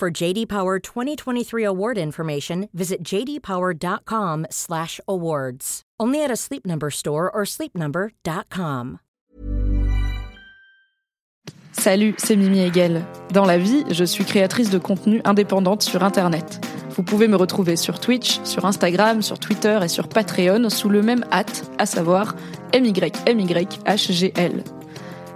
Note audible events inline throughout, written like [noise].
For JD Power 2023 award information, visit jdpower.com/awards. Only at a Sleep Number store or sleepnumber.com. Salut, c'est Mimi Hegel. Dans la vie, je suis créatrice de contenu indépendante sur Internet. Vous pouvez me retrouver sur Twitch, sur Instagram, sur Twitter et sur Patreon sous le même hâte, à savoir MYMYHGL.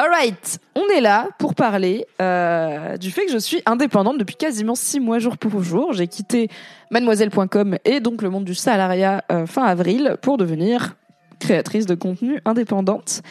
Alright, on est là pour parler euh, du fait que je suis indépendante depuis quasiment six mois jour pour jour. J'ai quitté mademoiselle.com et donc le monde du salariat euh, fin avril pour devenir créatrice de contenu indépendante.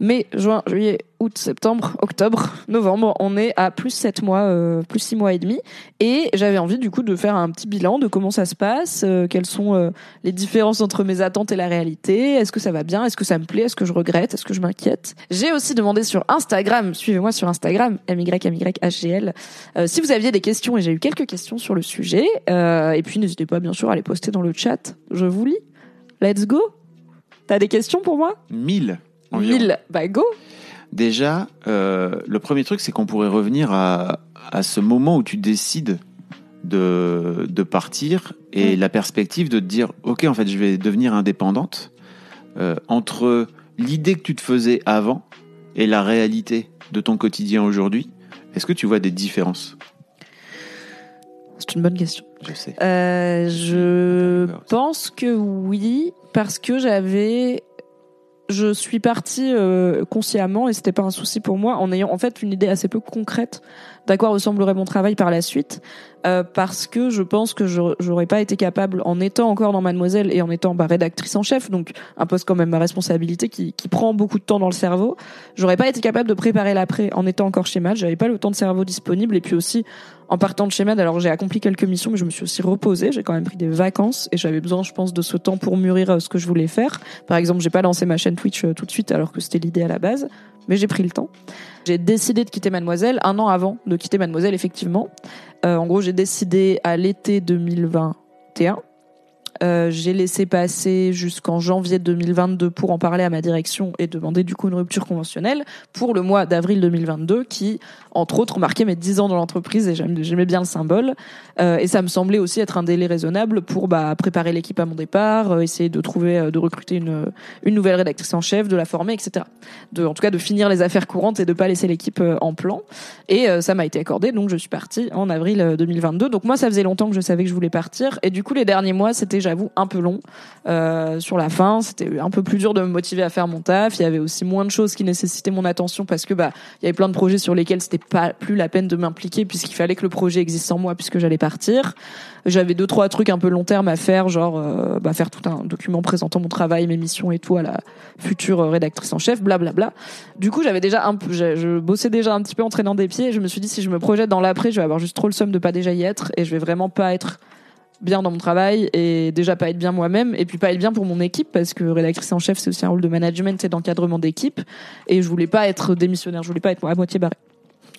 Mai, juin, juillet, août, septembre, octobre, [laughs] novembre, on est à plus 7 mois, euh, plus 6 mois et demi. Et j'avais envie du coup de faire un petit bilan de comment ça se passe, euh, quelles sont euh, les différences entre mes attentes et la réalité, est-ce que ça va bien, est-ce que ça me plaît, est-ce que je regrette, est-ce que je m'inquiète? J'ai aussi demandé sur Instagram, suivez-moi sur Instagram, MYMYHGL, euh, si vous aviez des questions, et j'ai eu quelques questions sur le sujet. Euh, et puis n'hésitez pas bien sûr à les poster dans le chat, je vous lis. Let's go T'as des questions pour moi? 1000 environ. 1000, bah go Déjà, euh, le premier truc, c'est qu'on pourrait revenir à, à ce moment où tu décides de, de partir et Mm. la perspective de te dire, ok, en fait, je vais devenir indépendante. Euh, entre l'idée que tu te faisais avant et la réalité de ton quotidien aujourd'hui, est-ce que tu vois des différences? C'est une bonne question. Je sais. Euh, je pense que oui, parce que j'avais, je suis partie euh, consciemment et c'était pas un souci pour moi en ayant en fait une idée assez peu concrète d'à quoi ressemblerait mon travail par la suite, euh, parce que je pense que je- j'aurais pas été capable en étant encore dans Mademoiselle et en étant bah, rédactrice en chef, donc un poste quand même à responsabilité qui, qui prend beaucoup de temps dans le cerveau, j'aurais pas été capable de préparer l'après en étant encore chez Mad, j'avais pas le temps de cerveau disponible et puis aussi en partant de chez Mad, alors j'ai accompli quelques missions, mais je me suis aussi reposée. J'ai quand même pris des vacances et j'avais besoin, je pense, de ce temps pour mûrir euh, ce que je voulais faire. Par exemple, j'ai pas lancé ma chaîne Twitch euh, tout de suite, alors que c'était l'idée à la base, mais j'ai pris le temps. J'ai décidé de quitter Mademoiselle un an avant de quitter Mademoiselle, effectivement. Euh, en gros, j'ai décidé à l'été 2021. Euh, j'ai laissé passer jusqu'en janvier 2022 pour en parler à ma direction et demander du coup une rupture conventionnelle pour le mois d'avril 2022 qui, entre autres, marquait mes 10 ans dans l'entreprise et j'aimais bien le symbole. Euh, et ça me semblait aussi être un délai raisonnable pour bah, préparer l'équipe à mon départ, euh, essayer de trouver, de recruter une, nouvelle rédactrice en chef, de la former, etc. En tout cas, de finir les affaires courantes et de pas laisser l'équipe en plan. Et ça m'a été accordé, donc je suis partie en avril euh, 2022. Donc moi, ça faisait longtemps que je savais que je voulais partir. Et du coup, les derniers mois, c'était, j'avoue, un peu long. Euh, sur la fin, c'était un peu plus dur de me motiver à faire mon taf. Il y avait aussi moins de choses qui nécessitaient mon attention parce que bah il y avait plein de projets sur lesquels c'était pas plus la peine de m'impliquer puisqu'il fallait que le projet existe sans moi puisque j'allais partir. J'avais deux trois trucs un peu long terme à faire, genre euh, bah, faire tout un document présentant mon travail, mes missions et tout à la future rédactrice en chef, blablabla. Du coup, j'avais déjà un peu, je, je bossais déjà un petit peu en traînant des pieds. Et je me suis dit si je me projette dans l'après, je vais avoir juste trop le somme de pas déjà y être et je vais vraiment pas être bien dans mon travail et déjà pas être bien moi-même et puis pas être bien pour mon équipe parce que rédactrice en chef c'est aussi un rôle de management et d'encadrement d'équipe et je voulais pas être démissionnaire, je voulais pas être à moitié barré.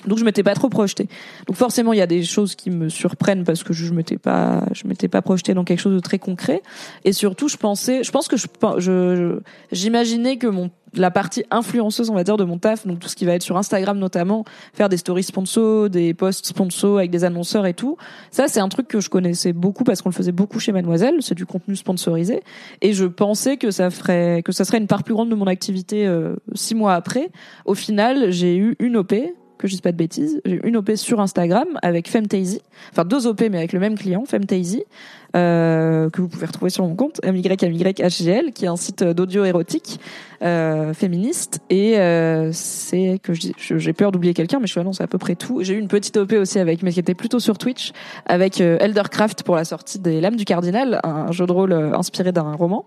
Donc je m'étais pas trop projetée. Donc forcément il y a des choses qui me surprennent parce que je, m'étais pas je m'étais pas projetée dans quelque chose de très concret. Et surtout je pensais je pense que je- je- j'imaginais que mon la partie influenceuse on va dire de mon taf donc tout ce qui va être sur Instagram notamment faire des stories sponsors des posts sponsors avec des annonceurs et tout ça c'est un truc que je connaissais beaucoup parce qu'on le faisait beaucoup chez Mademoiselle. C'est du contenu sponsorisé. Et je pensais que ça ferait que ça serait une part plus grande de mon activité euh, six mois après. Au final j'ai eu une op que je dise pas de bêtises. J'ai une OP sur Instagram avec Femtaisy, enfin deux OP mais avec le même client, Femtaisy, euh, que vous pouvez retrouver sur mon compte MYMYHGL, qui est un site d'audio érotique euh, féministe. Et euh, c'est que j'ai peur d'oublier quelqu'un, mais je suis c'est à peu près tout. J'ai eu une petite OP aussi avec, mais qui était plutôt sur Twitch, avec euh, Eldercraft pour la sortie des Lames du Cardinal, un jeu de rôle euh, inspiré d'un roman.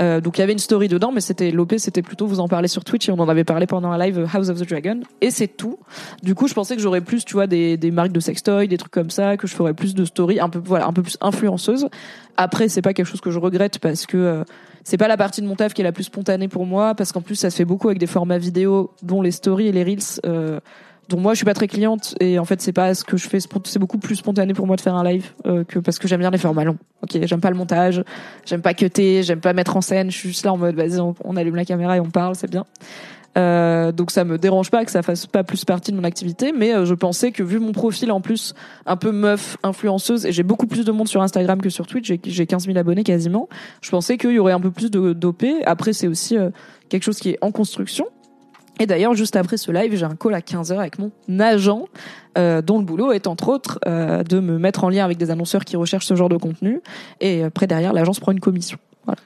Euh, donc il y avait une story dedans, mais c'était l'OP, c'était plutôt vous en parler sur Twitch et on en avait parlé pendant un live House of the Dragon. Et c'est tout. Du coup, je pensais que j'aurais plus, tu vois, des, des marques de sextoy, des trucs comme ça, que je ferais plus de story, un peu, voilà, un peu plus influenceuse. Après, c'est pas quelque chose que je regrette parce que euh, c'est pas la partie de mon taf qui est la plus spontanée pour moi, parce qu'en plus, ça se fait beaucoup avec des formats vidéo, dont les stories et les reels. Euh, dont moi je suis pas très cliente. Et en fait c'est pas ce que je fais c'est beaucoup plus spontané pour moi de faire un live euh, que parce que j'aime bien les formats longs. Ok j'aime pas le montage j'aime pas cutter j'aime pas mettre en scène. Je suis juste là en mode vas-y on allume la caméra et on parle c'est bien euh, donc ça me dérange pas que ça fasse pas plus partie de mon activité, mais euh, je pensais que vu mon profil en plus un peu meuf, influenceuse, et j'ai beaucoup plus de monde sur Instagram que sur Twitch, j'ai- j'ai 15 000 abonnés quasiment, je pensais qu'il y aurait un peu plus de d'OP. Après c'est aussi euh, quelque chose qui est en construction. Et d'ailleurs, juste après ce live, j'ai un call à 15h avec mon agent, euh, dont le boulot est entre autres euh, de me mettre en lien avec des annonceurs qui recherchent ce genre de contenu. Et après, derrière, l'agence prend une commission. Voilà.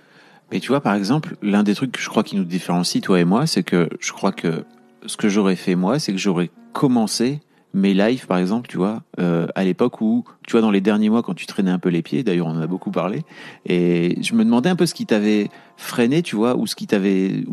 Mais tu vois, par exemple, l'un des trucs que je crois qui nous différencie, toi et moi, c'est que je crois que ce que j'aurais fait moi, c'est que j'aurais commencé mes lives, par exemple, tu vois, euh, à l'époque où, tu vois, dans les derniers mois, quand tu traînais un peu les pieds, d'ailleurs, on en a beaucoup parlé, et je me demandais un peu ce qui t'avait freiné, tu vois, ou ce qui t'avait,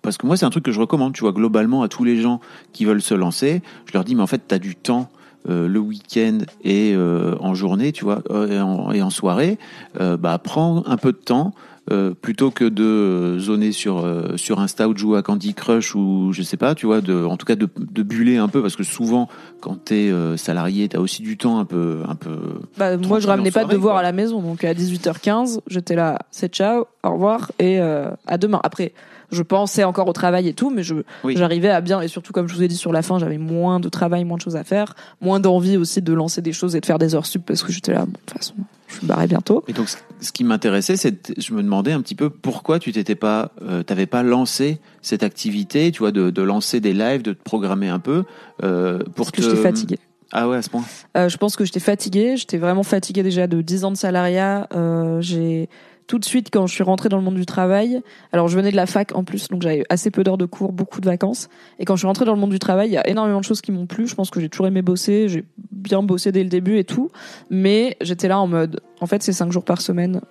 parce que moi, c'est un truc que je recommande, tu vois, globalement à tous les gens qui veulent se lancer. Je leur dis, mais en fait, t'as du temps. euh, le week-end et euh, en journée, tu vois, et, en, et en soirée, bah prends un peu de temps euh, plutôt que de zoner sur euh, sur Insta ou de jouer à Candy Crush ou je sais pas, tu vois, de en tout cas de, de buller un peu parce que souvent quand t'es euh, salarié, t'as aussi du temps un peu un peu. Bah, moi, je ramenais en pas de devoirs à la maison, donc à 18h15, j'étais là, c'est ciao, au revoir, et euh, à demain. Après, je pensais encore au travail et tout, mais je Oui. j'arrivais à bien, et surtout comme je vous ai dit sur la fin, j'avais moins de travail, moins de choses à faire, moins d'envie aussi de lancer des choses et de faire des heures sup parce que j'étais là, bon, de toute façon, je me barrais bientôt. Et donc ce- qui m'intéressait, c'est je me demandais un petit peu pourquoi tu t'étais pas, euh, t'avais pas lancé cette activité, tu vois, de, de lancer des lives, de te programmer un peu euh, pour Parce que te. j'étais fatiguée. Ah ouais, à ce point. Euh, je pense que j'étais fatiguée. J'étais vraiment fatiguée déjà de 10 ans de salariat. Euh, j'ai tout de suite quand je suis rentrée dans le monde du travail. Alors je venais de la fac en plus, donc j'avais assez peu d'heures de cours, beaucoup de vacances. Et quand je suis rentrée dans le monde du travail, il y a énormément de choses qui m'ont plu. Je pense que j'ai toujours aimé bosser. J'ai bien bossé dès le début et tout. Mais j'étais là en mode, en fait, c'est 5 jours par semaine,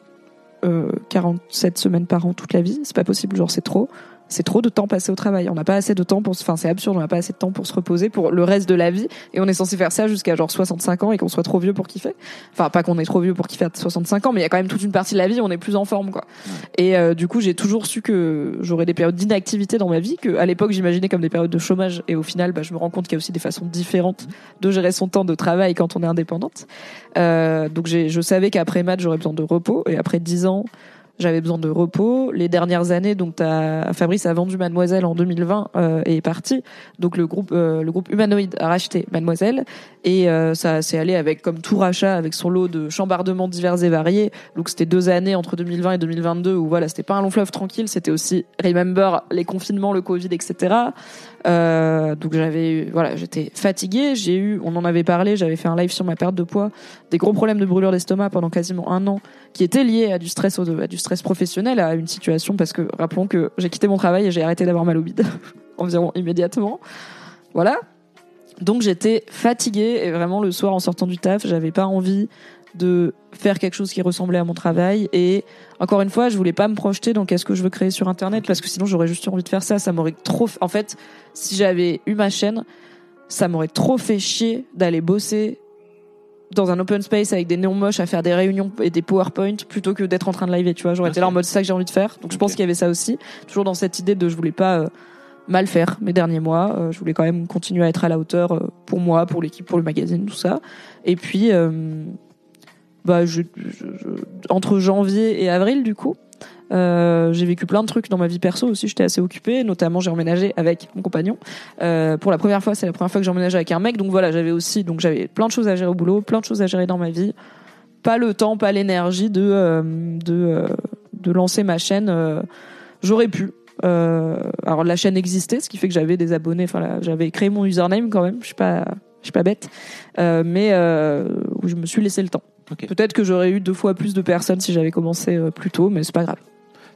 euh, 47 semaines par an toute la vie. C'est pas possible. Genre c'est trop. C'est trop de temps passé au travail. On n'a pas assez de temps pour, se- enfin c'est absurde. On n'a pas assez de temps pour se reposer pour le reste de la vie. Et on est censé faire ça jusqu'à genre 65 ans et qu'on soit trop vieux pour kiffer. Enfin, pas qu'on est trop vieux pour kiffer à 65 ans, mais il y a quand même toute une partie de la vie où on est plus en forme, quoi. Et euh, du coup, j'ai toujours su que j'aurais des périodes d'inactivité dans ma vie, que à l'époque j'imaginais comme des périodes de chômage. Et au final, bah, je me rends compte qu'il y a aussi des façons différentes de gérer son temps de travail quand on est indépendante. Euh, donc j'ai, je savais qu'après maths, j'aurais besoin de repos. Et après 10 ans, j'avais besoin de repos. Les dernières années, donc Fabrice a vendu Mademoiselle en 2020 euh, et est parti. Donc le groupe, euh, le groupe Humanoid a racheté Mademoiselle et euh, ça s'est allé avec comme tout rachat, avec son lot de chambardements divers et variés. Donc c'était deux années entre 2020 et 2022 où voilà, c'était pas un long fleuve tranquille, c'était aussi remember les confinements, le Covid, etc. Euh, donc j'avais, voilà, j'étais fatiguée. J'ai eu, on en avait parlé, j'avais fait un live sur ma perte de poids, des gros problèmes de brûlure d'estomac pendant quasiment un an, qui étaient liés à du stress, à du stress professionnel, à une situation parce que rappelons que j'ai quitté mon travail et j'ai arrêté d'avoir mal au bide [laughs] environ immédiatement. Voilà. Donc j'étais fatiguée et vraiment le soir en sortant du taf, j'avais pas envie de faire quelque chose qui ressemblait à mon travail et encore une fois, je voulais pas me projeter dans qu'est-ce que je veux créer sur internet parce que sinon j'aurais juste eu envie de faire ça, ça m'aurait trop en fait, si j'avais eu ma chaîne, ça m'aurait trop fait chier d'aller bosser dans un open space avec des néons moches à faire des réunions et des PowerPoint plutôt que d'être en train de live, tu vois. J'aurais été là en mode ça que j'ai envie de faire. Donc je pense qu'il y avait ça aussi. Toujours dans cette idée de je voulais pas euh, mal faire mes derniers mois. Euh, je voulais quand même continuer à être à la hauteur euh, pour moi, pour l'équipe, pour le magazine, tout ça. Et puis, bah, entre janvier et avril, du coup, euh, j'ai vécu plein de trucs dans ma vie perso aussi. J'étais assez occupée, notamment j'ai emménagé avec mon compagnon. Euh, pour la première fois, c'est la première fois que j'emménage avec un mec. Donc voilà, j'avais aussi, donc j'avais plein de choses à gérer au boulot, plein de choses à gérer dans ma vie. Pas le temps, pas l'énergie de euh, de de lancer ma chaîne. J'aurais pu, alors la chaîne existait, ce qui fait que j'avais des abonnés. Enfin, j'avais créé mon username quand même. Je suis pas, suis pas bête, mais je me suis laissé le temps. Peut-être que j'aurais eu deux fois plus de personnes si j'avais commencé euh, plus tôt, mais c'est pas grave.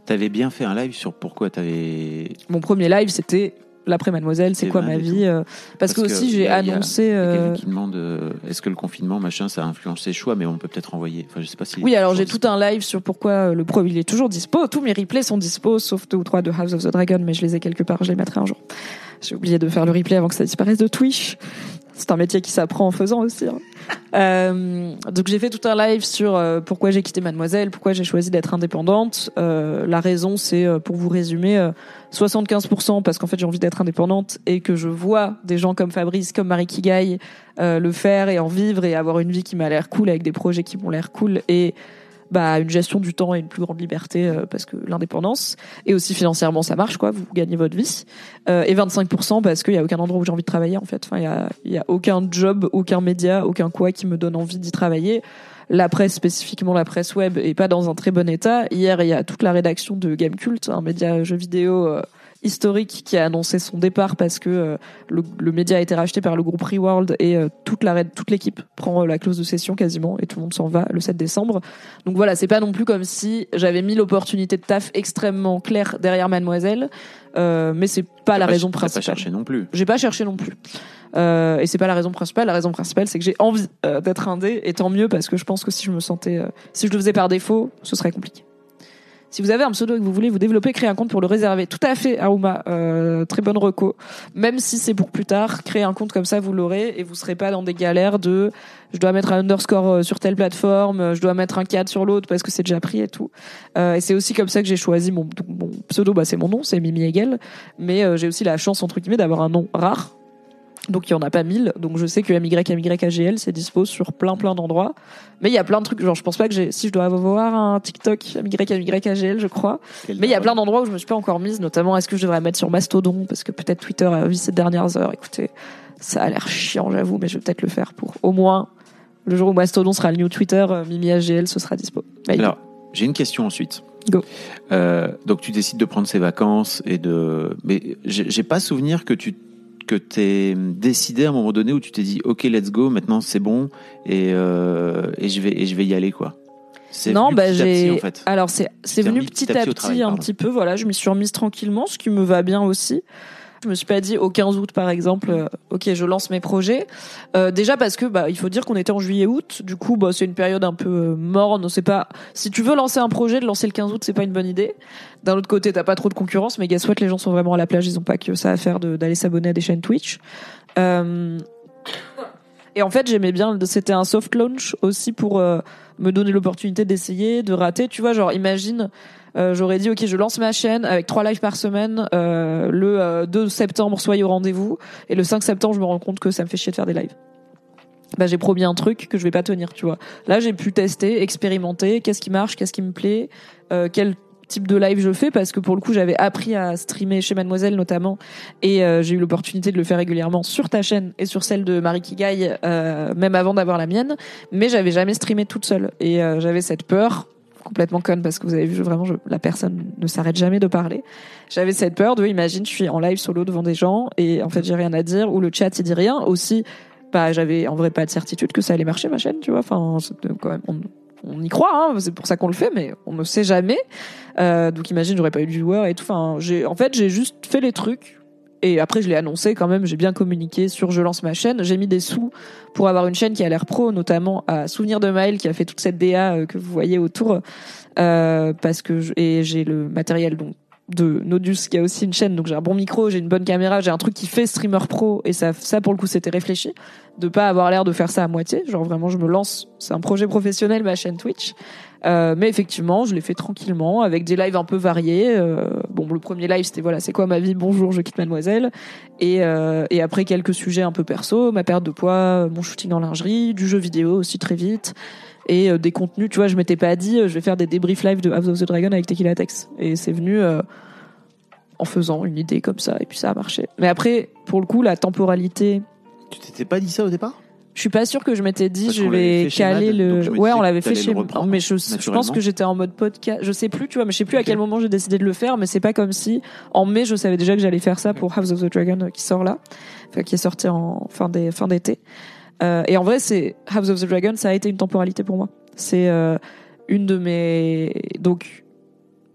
T'avais bien fait un live sur pourquoi t'avais. Mon premier live, c'était l'après Mademoiselle. C'est quoi ma vie euh, parce, que aussi j'ai annoncé. Il y a euh, qui demande euh, est-ce que le confinement, machin, ça a influencé ses choix, mais on peut peut-être envoyer. Enfin, je sais pas si. Oui, alors j'ai tout un live sur pourquoi le pro il est toujours dispo. Tous mes replays sont dispo, sauf deux ou trois de House of the Dragon, mais je les ai quelque part, je les mettrai un jour. J'ai oublié de faire le replay avant que ça disparaisse de Twitch. C'est un métier qui s'apprend en faisant aussi. hein. Euh, donc j'ai fait tout un live sur euh, pourquoi j'ai quitté Mademoiselle, pourquoi j'ai choisi d'être indépendante. Euh, la raison, c'est euh, pour vous résumer, euh, 75% parce qu'en fait j'ai envie d'être indépendante et que je vois des gens comme Fabrice, comme Marie Kigai euh, le faire et en vivre et avoir une vie qui m'a l'air cool avec des projets qui m'ont l'air cool et bah une gestion du temps et une plus grande liberté euh, parce que l'indépendance et aussi financièrement ça marche quoi. Vous gagnez votre vie. Euh, et 25% parce qu'il y a aucun endroit où j'ai envie de travailler en fait. Enfin il y a y a aucun job aucun média aucun quoi qui me donne envie d'y travailler. La presse spécifiquement la presse web est pas dans un très bon état. Hier il y a toute la rédaction de Gamecult un média jeu vidéo euh, historique qui a annoncé son départ parce que euh, le, le média a été racheté par le groupe Reworld et euh, toute la toute l'équipe prend euh, la clause de cession quasiment et tout le monde s'en va le 7 décembre. Donc voilà, c'est pas non plus comme si j'avais mis l'opportunité de taf extrêmement claire derrière Mademoiselle, euh, mais c'est pas la raison t'as pas principale. cherché non plus. J'ai pas cherché non plus. Euh, et c'est pas la raison principale. La raison principale, c'est que j'ai envie d'être indé, et tant mieux parce que je pense que si je me sentais, si je le faisais par défaut, ce serait compliqué. Si vous avez un pseudo et que vous voulez vous développer, créer un compte pour le réserver. Tout à fait, Aruma. Euh, très bonne reco. Même si c'est pour plus tard, créer un compte comme ça, vous l'aurez et vous serez pas dans des galères de je dois mettre un underscore euh, sur telle plateforme, euh, je dois mettre un cadre sur l'autre parce que c'est déjà pris et tout. Euh, et c'est aussi comme ça que j'ai choisi mon, mon pseudo. Bah, c'est mon nom, c'est Mimi Hegel. Mais euh, j'ai aussi la chance, entre guillemets, d'avoir un nom rare. Donc il y en a pas mille. Donc je sais que MYMYAGL c'est dispo sur plein plein d'endroits. Mais il y a plein de trucs. Genre je pense pas que j'ai. Si je dois avoir un TikTok MYMYAGL, je crois. Mais il y a plein d'endroits où je me suis pas encore mise. Notamment est-ce que je devrais mettre sur Mastodon? Parce que peut-être Twitter a vu ces dernières heures. Écoutez, ça a l'air chiant, j'avoue, mais je vais peut-être le faire pour au moins le jour où Mastodon sera le new Twitter, euh, Mimi AGL, ce sera dispo. Alors, j'ai une question ensuite. Go. Euh, donc tu décides de prendre ses vacances et de. Mais j'ai pas souvenir que tu que t'es décidé à un moment donné où tu t'es dit ok let's go maintenant c'est bon et euh, et je vais et je vais y aller quoi. C'est non, venu bah petit à petit, j'ai. en fait. Alors c'est c'est venu petit à petit, travail, un pardon. petit peu. Voilà, je m'y suis remise tranquillement, ce qui me va bien aussi. Je me suis pas dit au 15 août par exemple, euh, ok, je lance mes projets. Euh, déjà parce que bah il faut dire qu'on était en juillet-août, du coup bah c'est une période un peu euh, morne. C'est pas si tu veux lancer un projet, de lancer le 15 août, c'est pas une bonne idée. D'un autre côté, t'as pas trop de concurrence, mais guess what, les gens sont vraiment à la plage, ils ont pas que ça à faire d'aller s'abonner à des chaînes Twitch. Et en fait, j'aimais bien, c'était un soft launch aussi pour me donner l'opportunité d'essayer, de rater. Tu vois, genre, imagine, euh, j'aurais dit, ok, je lance ma chaîne avec trois lives par semaine. euh, le euh, 2 septembre, soyez au rendez-vous. Et le 5 septembre, je me rends compte que ça me fait chier de faire des lives. Bah, j'ai promis un truc que je vais pas tenir, tu vois. Là, j'ai pu tester, expérimenter, qu'est-ce qui marche, qu'est-ce qui me plaît, euh, quel type de live je fais? Parce que pour le coup j'avais appris à streamer chez Mademoiselle notamment et euh, j'ai eu l'opportunité de le faire régulièrement sur ta chaîne et sur celle de Marie Kigai euh, même avant d'avoir la mienne mais j'avais jamais streamé toute seule et euh, j'avais cette peur complètement conne parce que vous avez vu vraiment la personne ne s'arrête jamais de parler. J'avais cette peur de imagine je suis en live solo devant des gens et en fait j'ai rien à dire ou le chat il dit rien. Aussi bah j'avais en vrai pas de certitude que ça allait marcher ma chaîne tu vois. Enfin quand même on, y croit hein, c'est pour ça qu'on le fait mais on ne sait jamais. Euh, donc imagine j'aurais pas eu de viewers et tout. Enfin j'ai en fait j'ai juste fait les trucs et après je l'ai annoncé quand même j'ai bien communiqué sur je lance ma chaîne. J'ai mis des sous pour avoir une chaîne qui a l'air pro notamment à Souvenir de Maël qui a fait toute cette DA euh, que vous voyez autour. Euh, parce que je- et j'ai le matériel donc de Nodus qui a aussi une chaîne. Donc j'ai un bon micro j'ai une bonne caméra j'ai un truc qui fait streamer pro. Et ça ça pour le coup c'était réfléchi de pas avoir l'air de faire ça à moitié. Genre vraiment je me lance. C'est un projet professionnel ma chaîne Twitch euh, mais effectivement, je l'ai fait tranquillement avec des lives un peu variés. Euh, bon, le premier live c'était voilà, c'est quoi ma vie? Bonjour, je quitte Mademoiselle. Et, euh, et après quelques sujets un peu perso, ma perte de poids, mon shooting en lingerie, du jeu vidéo aussi très vite. Et euh, des contenus, tu vois, je m'étais pas dit, euh, je vais faire des débriefs live de House of the Dragon avec Tequila Tex. Et c'est venu en faisant une idée comme ça, et puis ça a marché. Mais après, pour le coup, la temporalité, Tu t'étais pas dit ça au départ? Je suis pas sûre que je m'étais dit Parce je vais caler le. Ouais, on l'avait fait chez. mais je, je pense que j'étais en mode podcast. Je sais plus, tu vois, mais je sais plus à quel moment j'ai décidé de le faire. Mais c'est pas comme si en mai je savais déjà que j'allais faire ça pour House of the Dragon euh, qui sort là, enfin qui est sorti en fin des fin d'été. Euh, et en vrai, c'est House of the Dragon, ça a été une temporalité pour moi. C'est euh, une de mes donc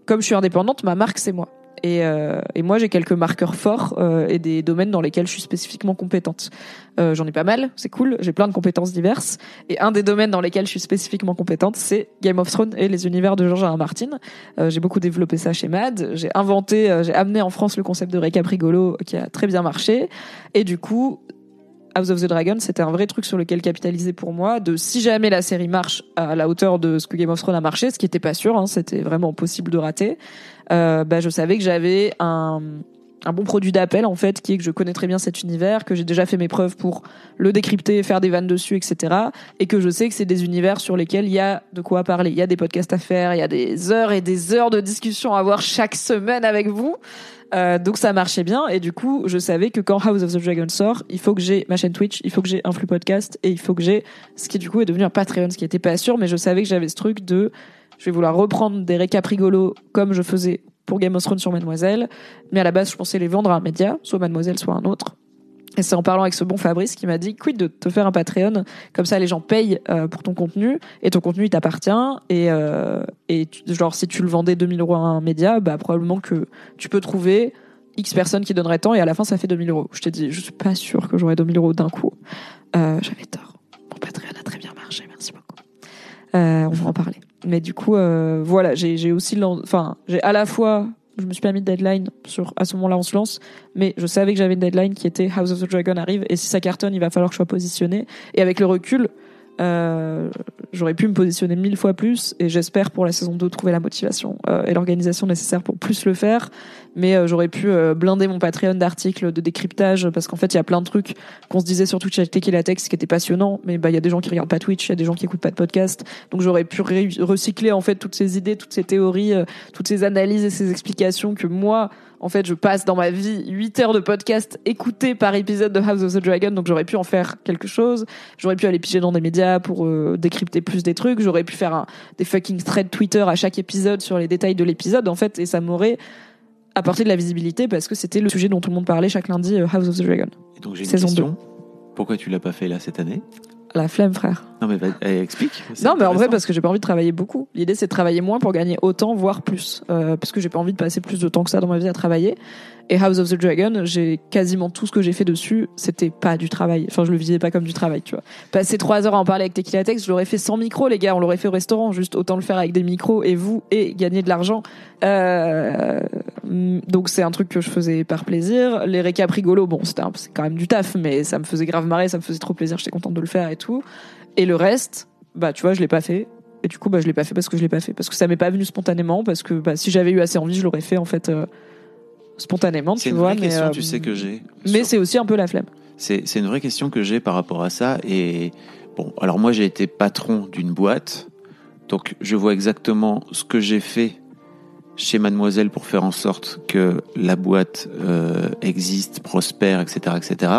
comme je suis indépendante, ma marque c'est moi. Et, euh, et moi, j'ai quelques marqueurs forts euh, et des domaines dans lesquels je suis spécifiquement compétente. Euh, J'en ai pas mal, c'est cool. J'ai plein de compétences diverses. Et un des domaines dans lesquels je suis spécifiquement compétente, c'est Game of Thrones et les univers de George R. R. Martin. Euh, j'ai beaucoup développé ça chez Mad. J'ai inventé, euh, j'ai amené en France le concept de récap rigolo qui a très bien marché. Et du coup, House of the Dragon, c'était un vrai truc sur lequel capitaliser pour moi. De si jamais la série marche à la hauteur de ce que Game of Thrones a marché, ce qui était pas sûr, hein, c'était vraiment possible de rater. Euh, bah, je savais que j'avais un un bon produit d'appel en fait qui est que je connais très bien cet univers que j'ai déjà fait mes preuves pour le décrypter faire des vannes dessus etc et que je sais que c'est des univers sur lesquels il y a de quoi parler. Il y a des podcasts à faire il y a des heures et des heures de discussion à avoir chaque semaine avec vous. Euh, donc ça marchait bien et du coup je savais que quand House of the Dragon sort il faut que j'ai ma chaîne Twitch il faut que j'ai un flux podcast et il faut que j'ai ce qui du coup est devenu un Patreon ce qui était pas sûr mais je savais que j'avais ce truc de je vais vouloir reprendre des récaps rigolos comme je faisais pour Game of Thrones sur Mademoiselle mais à la base je pensais les vendre à un média soit Mademoiselle soit un autre et c'est en parlant avec ce bon Fabrice qui m'a dit quid de te faire un Patreon? Comme ça les gens payent euh, pour ton contenu et ton contenu il t'appartient et euh, genre si tu le vendais 2000 euros à un média bah probablement que tu peux trouver X personnes qui donneraient tant et à la fin ça fait 2000 euros. Je t'ai dit je suis pas sûre que j'aurais 2000 euros d'un coup. Euh, J'avais tort. Mon Patreon a très bien marché merci beaucoup. On va en parler. Mais du coup euh, voilà j'ai aussi enfin j'ai à la fois je me suis pas mis de deadline sur à ce moment-là on se lance mais je savais que j'avais une deadline qui était House of the Dragon arrive et si ça cartonne il va falloir que je sois positionné et avec le recul euh, j'aurais pu me positionner mille fois plus et j'espère pour la saison 2 trouver la motivation euh, et l'organisation nécessaire pour plus le faire. Mais euh, j'aurais pu euh, blinder mon Patreon d'articles de décryptage parce qu'en fait il y a plein de trucs qu'on se disait sur Twitch avec Tech la Tech, ce qui était passionnant. Mais bah il y a des gens qui regardent pas Twitch il y a des gens qui écoutent pas de podcast. Donc j'aurais pu recycler en fait toutes ces idées toutes ces théories euh, toutes ces analyses et ces explications que moi en fait, je passe dans ma vie 8 heures de podcast écouté par épisode de House of the Dragon, donc j'aurais pu en faire quelque chose. J'aurais pu aller piger dans des médias pour euh, décrypter plus des trucs. J'aurais pu faire un, des fucking threads Twitter à chaque épisode sur les détails de l'épisode, en fait, et ça m'aurait apporté de la visibilité parce que c'était le sujet dont tout le monde parlait chaque lundi, euh, House of the Dragon. Et donc j'ai une question. Pourquoi tu l'as pas fait là cette année? La flemme, frère. Non mais eh, explique. Non, mais en vrai, parce que j'ai pas envie de travailler beaucoup. L'idée, c'est de travailler moins pour gagner autant, voire plus. Euh, parce que j'ai pas envie de passer plus de temps que ça dans ma vie à travailler. Et House of the Dragon, j'ai quasiment tout ce que j'ai fait dessus, c'était pas du travail. Enfin, je le visais pas comme du travail, tu vois. Passer trois heures à en parler avec Tequila Tex, je l'aurais fait sans micro, les gars. On l'aurait fait au restaurant, juste autant le faire avec des micros et vous, et gagner de l'argent. Euh, donc c'est un truc que je faisais par plaisir. Les récaps rigolos, bon, c'était un- c'est quand même du taf, mais ça me faisait grave marrer, ça me faisait trop plaisir, j'étais contente de le faire et tout. Et le reste, bah tu vois, je l'ai pas fait. Et du coup, bah je l'ai pas fait parce que je l'ai pas fait, parce que ça m'est pas venu spontanément, parce que bah si j'avais eu assez envie, je l'aurais fait en fait euh, spontanément, c'est tu une vois. vraie mais question, euh, tu sais que j'ai. mais c'est aussi un peu la flemme. C'est c'est une vraie question que j'ai par rapport à ça. Et bon, alors moi j'ai été patron d'une boîte, donc je vois exactement ce que j'ai fait chez Mademoiselle pour faire en sorte que la boîte euh, existe, prospère, etc., etc.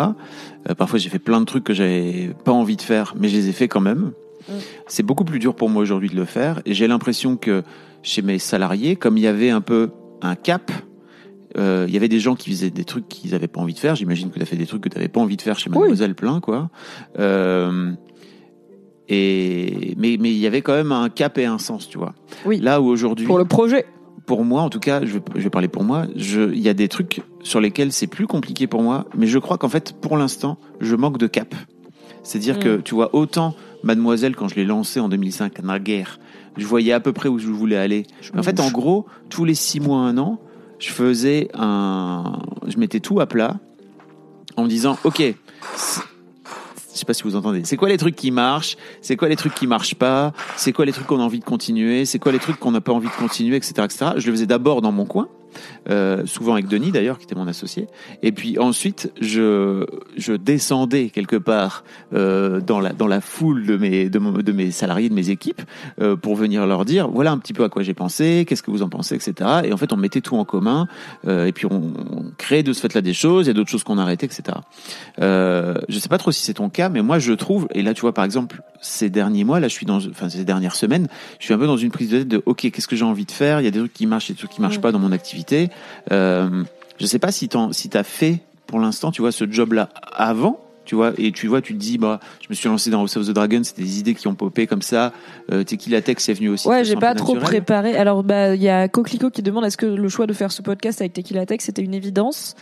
Euh, parfois j'ai fait plein de trucs que j'avais pas envie de faire, mais je les ai fait quand même. Mm. C'est beaucoup plus dur pour moi aujourd'hui de le faire, et j'ai l'impression que chez mes salariés, comme il y avait un peu un cap, euh, il y avait des gens qui faisaient des trucs qu'ils avaient pas envie de faire. J'imagine que tu as fait des trucs que tu n'avais pas envie de faire chez Oui. Mademoiselle plein, quoi. Euh, et mais mais il y avait quand même un cap et un sens, tu vois. Oui. Là où aujourd'hui, Pour le projet. pour moi, en tout cas, je vais, je vais parler pour moi. Il y a des trucs sur lesquels c'est plus compliqué pour moi, mais je crois qu'en fait, pour l'instant, je manque de cap. C'est-à-dire Mm. que, tu vois, autant Mademoiselle, quand je l'ai lancé en 2005, naguère, je voyais à peu près où je voulais aller. En fait, en gros, tous les six mois, un an, je faisais un, je mettais tout à plat en me disant, ok, je sais pas si vous entendez. C'est quoi les trucs qui marchent? C'est quoi les trucs qui marchent pas? C'est quoi les trucs qu'on a envie de continuer? C'est quoi les trucs qu'on n'a pas envie de continuer, etc., etc. Je le faisais d'abord dans mon coin. Euh, souvent avec Denis d'ailleurs, qui était mon associé. Et puis ensuite, je, je descendais quelque part euh, dans, la, dans la foule de mes, de, mon- de mes salariés, de mes équipes, euh, pour venir leur dire, voilà un petit peu à quoi j'ai pensé, qu'est-ce que vous en pensez, etc. Et en fait, on mettait tout en commun, et puis on, on créait de ce fait-là des choses, il y a d'autres choses qu'on arrêtait, etc. Euh, je sais pas trop si c'est ton cas, mais moi je trouve, et là tu vois par exemple ces derniers mois, là je suis dans, enfin ces dernières semaines, je suis un peu dans une prise de tête de, ok, qu'est-ce que j'ai envie de faire? Il y a des trucs qui marchent, et des trucs qui marchent pas dans mon activité. Euh, je sais pas si t'en, si t'as fait pour l'instant, tu vois, ce job-là avant. Tu vois, et tu vois, tu te dis, bah, je me suis lancé dans House of the Dragon, c'était des idées qui ont popé comme ça. Euh, Tequila Tech, c'est venu aussi. Ouais, j'ai pas trop préparé. Alors, bah, il y a Coquelicot qui demande est-ce que le choix de faire ce podcast avec Tequila Tech c'était une évidence?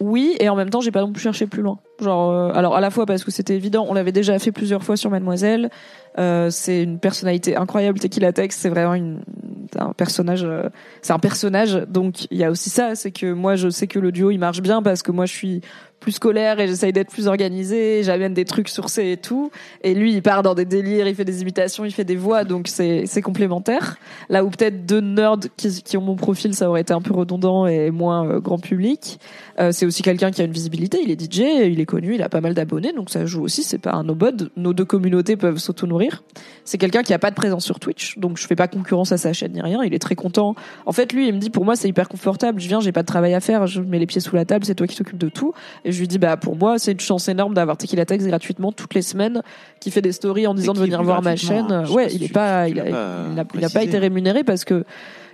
Oui, et en même temps, j'ai pas non plus cherché plus loin. Genre, euh, alors à la fois parce que c'était évident, on l'avait déjà fait plusieurs fois sur Mademoiselle. Euh, c'est une personnalité incroyable. Tequila Tech, c'est vraiment une, un personnage. euh, c'est un personnage. Donc, il y a aussi ça, c'est que moi, je sais que le duo il marche bien parce que moi, je suis plus scolaire et j'essaye d'être plus organisée. J'amène des trucs sourcés et tout. Et lui, il part dans des délires, il fait des imitations, il fait des voix, donc c'est c'est complémentaire. Là où peut-être deux nerds qui, qui ont mon profil, ça aurait été un peu redondant et moins euh, grand public. Euh, c'est aussi quelqu'un qui a une visibilité. Il est DJ, il est connu, il a pas mal d'abonnés, donc ça joue aussi. C'est pas un no-bod. Nos deux communautés peuvent s'auto-nourrir. C'est quelqu'un qui a pas de présence sur Twitch, donc je fais pas concurrence à sa chaîne ni rien. Il est très content. En fait, lui, il me dit pour moi c'est hyper confortable. Je viens, j'ai pas de travail à faire, je mets les pieds sous la table, c'est toi qui t'occupes de tout. Je lui dis bah pour moi c'est une chance énorme d'avoir Tequila Tex gratuitement toutes les semaines, qui fait des stories en disant de venir voir ma chaîne. Ouais, il est pas, il a, l'as pas il a- il a précisé. pas été rémunéré parce que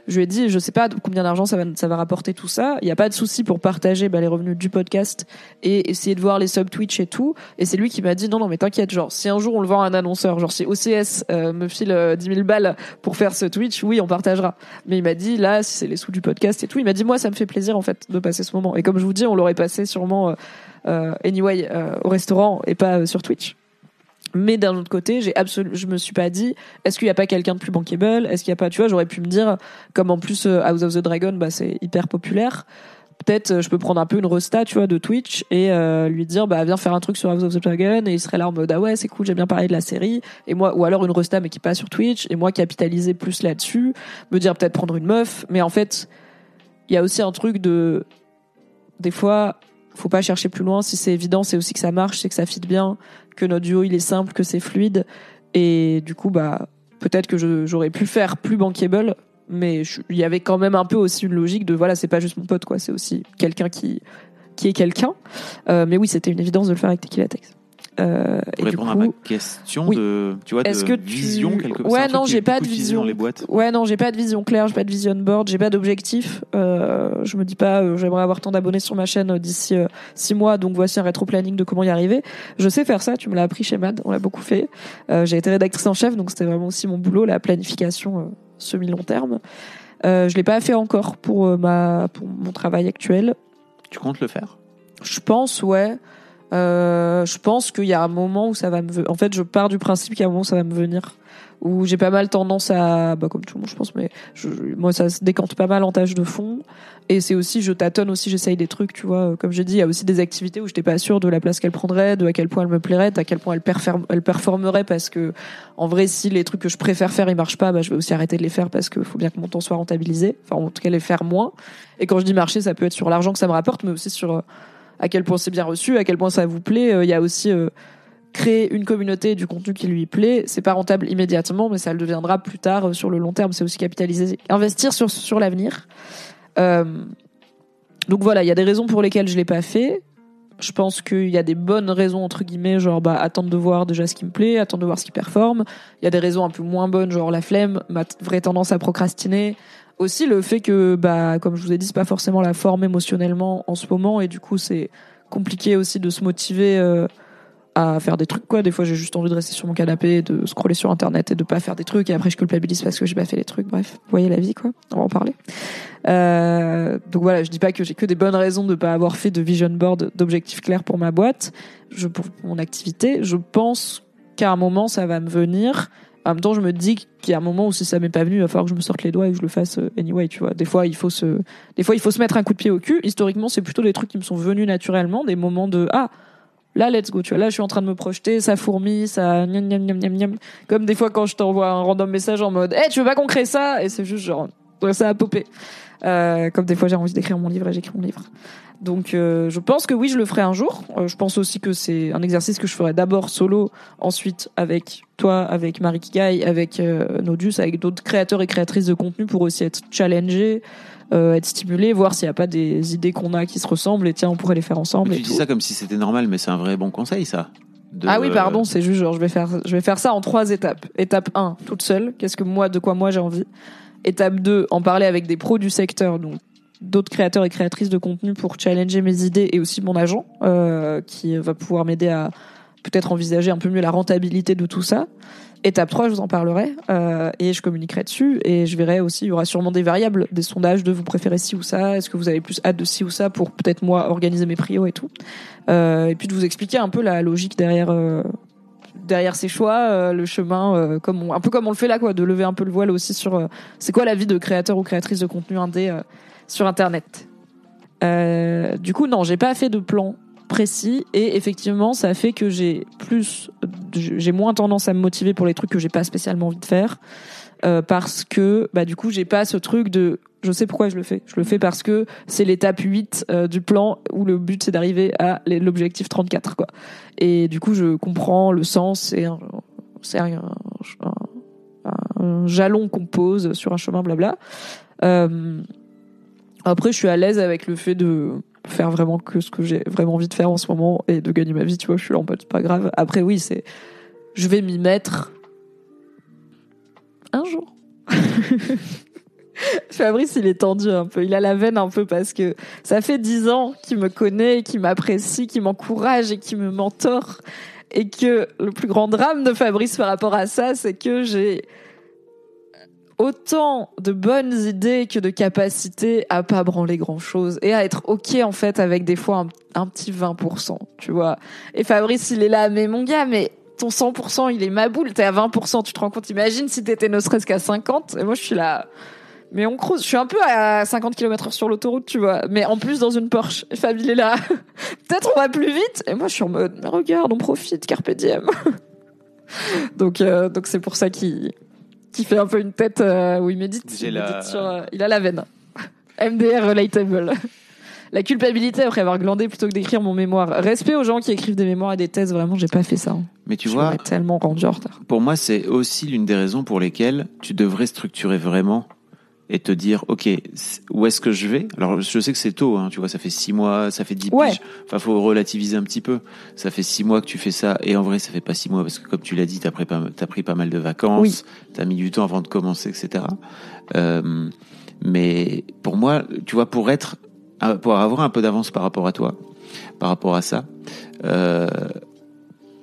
je lui ai dit, je sais pas combien d'argent ça va, ça va rapporter tout ça. Il n'y a pas de souci pour partager bah, les revenus du podcast et essayer de voir les sub Twitch et tout. Et c'est lui qui m'a dit, non, non, mais t'inquiète, genre, si un jour on le vend à un annonceur, genre si OCS euh, me file euh, 10 000 balles pour faire ce Twitch, oui, on partagera. Mais il m'a dit, là, si c'est les sous du podcast et tout, il m'a dit, moi, ça me fait plaisir, en fait, de passer ce moment. Et comme je vous dis, on l'aurait passé sûrement, euh, euh, anyway, euh, au restaurant et pas euh, sur Twitch. Mais d'un autre côté, j'ai absolu, je me suis pas dit, est-ce qu'il y a pas quelqu'un de plus bankable? Est-ce qu'il y a pas, tu vois, j'aurais pu me dire, comme en plus euh, House of the Dragon, bah c'est hyper populaire. Peut-être euh, je peux prendre un peu une resta, tu vois, de Twitch et euh, lui dire, bah viens faire un truc sur House of the Dragon et il serait là en mode ah ouais c'est cool, j'ai bien parlé de la série. Et moi ou alors une resta mais qui passe sur Twitch et moi capitaliser plus là-dessus, me dire peut-être prendre une meuf, mais en fait il y a aussi un truc de des fois faut pas chercher plus loin. Si c'est évident c'est aussi que ça marche c'est que ça fit bien que notre duo il est simple que c'est fluide. Et du coup bah peut-être que j'aurais pu faire plus bankable mais il y avait quand même un peu aussi une logique de voilà c'est pas juste mon pote quoi. C'est aussi quelqu'un qui qui est quelqu'un. Euh, mais oui c'était une évidence de le faire avec Tequila Tex euh, Pour et du répondre coup à ma question oui. de, tu vois, de tu- vision quelque. Ouais, non, j'ai pas de vision. dans les boîtes. Ouais, non, j'ai pas de vision claire, j'ai pas de vision board, j'ai pas d'objectif. Euh, je me dis pas, euh, j'aimerais avoir tant d'abonnés sur ma chaîne euh, d'ici euh, six mois, donc voici un rétro-planning de comment y arriver. Je sais faire ça, tu me l'as appris chez Mad, on l'a beaucoup fait. J'ai été rédactrice en chef, donc c'était vraiment aussi mon boulot, la planification semi-long terme. Je l'ai pas fait encore pour ma pour mon travail actuel. Tu comptes le faire? Je pense, ouais. Euh, je pense qu'il y a un moment où ça va me. En fait, je pars du principe qu'il y a un moment où ça va me venir. Où j'ai pas mal tendance à. Bah, comme tout le monde, je pense, mais je, moi, ça se décante pas mal en tâche de fond. Et c'est aussi, je tâtonne aussi, j'essaye des trucs, tu vois. Comme je dis, il y a aussi des activités où j'étais pas sûre de la place qu'elle prendrait, de à quel point elle me plairait, à quel point elle, perform- elle performerait, parce que, en vrai, si les trucs que je préfère faire, ils marchent pas, bah, je vais aussi arrêter de les faire parce qu'il faut bien que mon temps soit rentabilisé. Enfin, en tout cas, les faire moins. Et quand je dis marcher, ça peut être sur l'argent que ça me rapporte, mais aussi sur euh, à quel point c'est bien reçu, à quel point ça vous plaît. Euh, Il y a aussi euh, créer une communauté du contenu qui lui plaît. C'est pas rentable immédiatement, mais ça le deviendra plus tard euh, sur le long terme. C'est aussi capitaliser, investir sur sur l'avenir. Donc voilà, il y a des raisons pour lesquelles je l'ai pas fait. Je pense qu'il y a des bonnes raisons entre guillemets, genre bah attendre de voir déjà ce qui me plaît, attendre de voir ce qui performe. Il y a des raisons un peu moins bonnes, genre la flemme, ma vraie tendance à procrastiner. Aussi le fait que bah comme je vous ai dit, c'est pas forcément la forme émotionnellement en ce moment et du coup c'est compliqué aussi de se motiver euh, à faire des trucs quoi. Des fois j'ai juste envie de rester sur mon canapé, de scroller sur internet et de pas faire des trucs et après je culpabilise parce que j'ai pas fait les trucs. Bref, vous voyez la vie quoi. On va en parler. Euh, donc voilà, je dis pas que j'ai que des bonnes raisons de pas avoir fait de vision board d'objectifs clairs pour ma boîte, pour mon activité. Je pense qu'à un moment ça va me venir. En même temps, je me dis qu'il y a un moment où si ça m'est pas venu, il va falloir que je me sorte les doigts et que je le fasse euh, anyway, tu vois. Des fois, il faut se, des fois, il faut se mettre un coup de pied au cul. Historiquement, c'est plutôt des trucs qui me sont venus naturellement, des moments de ah, là, let's go, tu vois. Là, je suis en train de me projeter, ça fourmille, ça gnam gnam gnam gnam. Comme des fois quand je t'envoie un random message en mode, hey, tu veux pas qu'on crée ça? Et c'est juste genre, ça a popé. Euh, comme des fois j'ai envie d'écrire mon livre et j'écris mon livre. Donc euh, je pense que oui, je le ferai un jour. Euh, je pense aussi que c'est un exercice que je ferai d'abord solo, ensuite avec toi, avec Marie Kigai, avec euh, Nodus, avec d'autres créateurs et créatrices de contenu pour aussi être challengé, euh, être stimulé, voir s'il n'y a pas des idées qu'on a qui se ressemblent et tiens, on pourrait les faire ensemble. Mais et tu dis tout. ça comme si c'était normal, mais c'est un vrai bon conseil, ça. De- Ah oui, pardon, c'est juste genre je vais faire je vais faire ça en trois étapes. Étape 1, toute seule, qu'est-ce que moi de quoi moi j'ai envie? Étape 2, en parler avec des pros du secteur, donc d'autres créateurs et créatrices de contenu pour challenger mes idées et aussi mon agent euh, qui va pouvoir m'aider à peut-être envisager un peu mieux la rentabilité de tout ça. Étape 3, je vous en parlerai euh, et je communiquerai dessus et je verrai aussi, il y aura sûrement des variables, des sondages de vous préférez ci ou ça, est-ce que vous avez plus hâte de ci ou ça pour peut-être moi organiser mes prios et tout. Euh, et puis de vous expliquer un peu la logique derrière euh, derrière ces choix, euh, le chemin, euh, comme on- un peu comme on le fait là, quoi, de lever un peu le voile aussi sur euh, c'est quoi la vie de créateur ou créatrice de contenu indé euh, sur Internet. Euh, du coup, non, j'ai pas fait de plan précis et effectivement, ça fait que j'ai plus, j'ai moins tendance à me motiver pour les trucs que j'ai pas spécialement envie de faire euh, parce que bah du coup, j'ai pas ce truc de je sais pourquoi je le fais. Je le fais parce que c'est l'étape 8 euh, du plan où le but c'est d'arriver à l'objectif 34 quoi. Et du coup, je comprends le sens un, c'est un, un- jalon qu'on pose sur un chemin blabla. Après, je suis à l'aise avec le fait de faire vraiment que ce que j'ai vraiment envie de faire en ce moment et de gagner ma vie, tu vois, je suis là en mode, c'est pas grave. Après, oui, c'est, je vais m'y mettre un jour. [laughs] Fabrice, il est tendu un peu. Il a la veine un peu parce que ça fait dix ans qu'il me connaît, qu'il m'apprécie, qu'il m'encourage et qu'il me mentor. Et que le plus grand drame de Fabrice par rapport à ça, c'est que j'ai autant de bonnes idées que de capacités à pas branler grand chose et à être ok en fait avec des fois un, un petit 20%, tu vois. Et Fabrice, il est là, mais mon gars, mais ton 100%, il est ma boule, t'es à 20%, tu te rends compte, imagine si t'étais ne serait-ce qu'à 50, et moi je suis là, mais on crouse, je suis un peu à 50 km heure sur l'autoroute, tu vois, mais en plus dans une Porsche, et Fab il est là, [laughs] peut-être on va plus vite, et moi je suis en mode, regarde, on profite, carpe diem. [laughs] donc euh, donc c'est pour ça qu'il qui fait un peu une tête euh, où il médite, J'ai il, la- médite sur, euh, il a la veine. [laughs] MDR relatable. La culpabilité après avoir glandé plutôt que d'écrire mon mémoire. Respect aux gens qui écrivent des mémoires et des thèses, vraiment, j'ai pas fait ça. hein. Mais tu Je vois, m'aurais tellement rendu en retard. pour moi, c'est aussi l'une des raisons pour lesquelles tu devrais structurer vraiment et te dire, ok, où est-ce que je vais? Alors, je sais que c'est tôt, hein, tu vois, ça fait six mois, ça fait dix Ouais. piges. Enfin, faut relativiser un petit peu. Ça fait six mois que tu fais ça, et en vrai, ça fait pas six mois parce que, comme tu l'as dit, t'as pris, pas- t'as pris pas mal de vacances, Oui. t'as mis du temps avant de commencer, etc. Euh, mais pour moi, tu vois, pour être, pour avoir un peu d'avance par rapport à toi, par rapport à ça. Euh,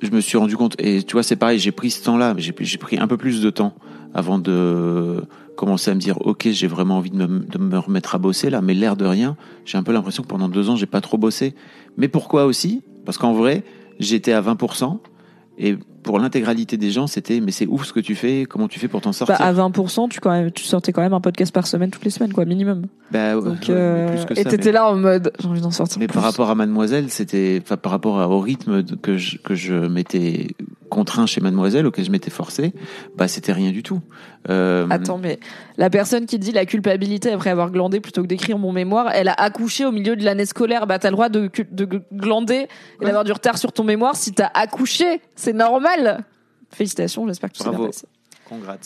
je me suis rendu compte, et tu vois, c'est pareil, j'ai pris ce temps-là, mais j'ai j'ai pris un peu plus de temps avant de commencer à me dire, ok, j'ai vraiment envie de me, de me remettre à bosser là, mais l'air de rien, j'ai un peu l'impression que pendant deux ans, j'ai pas trop bossé. Mais pourquoi aussi? Parce qu'en vrai, j'étais à 20%, et pour l'intégralité des gens, c'était, mais c'est ouf ce que tu fais, comment tu fais pour t'en Bah, sortir à 20%, tu, quand même, tu sortais quand même un podcast par semaine toutes les semaines, quoi, minimum. Bah, Donc, euh, plus que et t'étais mais- là en mode, j'ai envie d'en sortir. Mais plus. par rapport à Mademoiselle, c'était, par rapport au rythme que je, que je m'étais contraint chez Mademoiselle, auquel je m'étais forcé, bah, c'était rien du tout. Euh, Attends, mais la personne qui dit la culpabilité après avoir glandé plutôt que d'écrire mon mémoire, elle a accouché au milieu de l'année scolaire. Bah, t'as le droit de, de glander et d'avoir du retard sur ton mémoire si t'as accouché. C'est normal. Félicitations, j'espère que bien Bravo. passé. Congrats.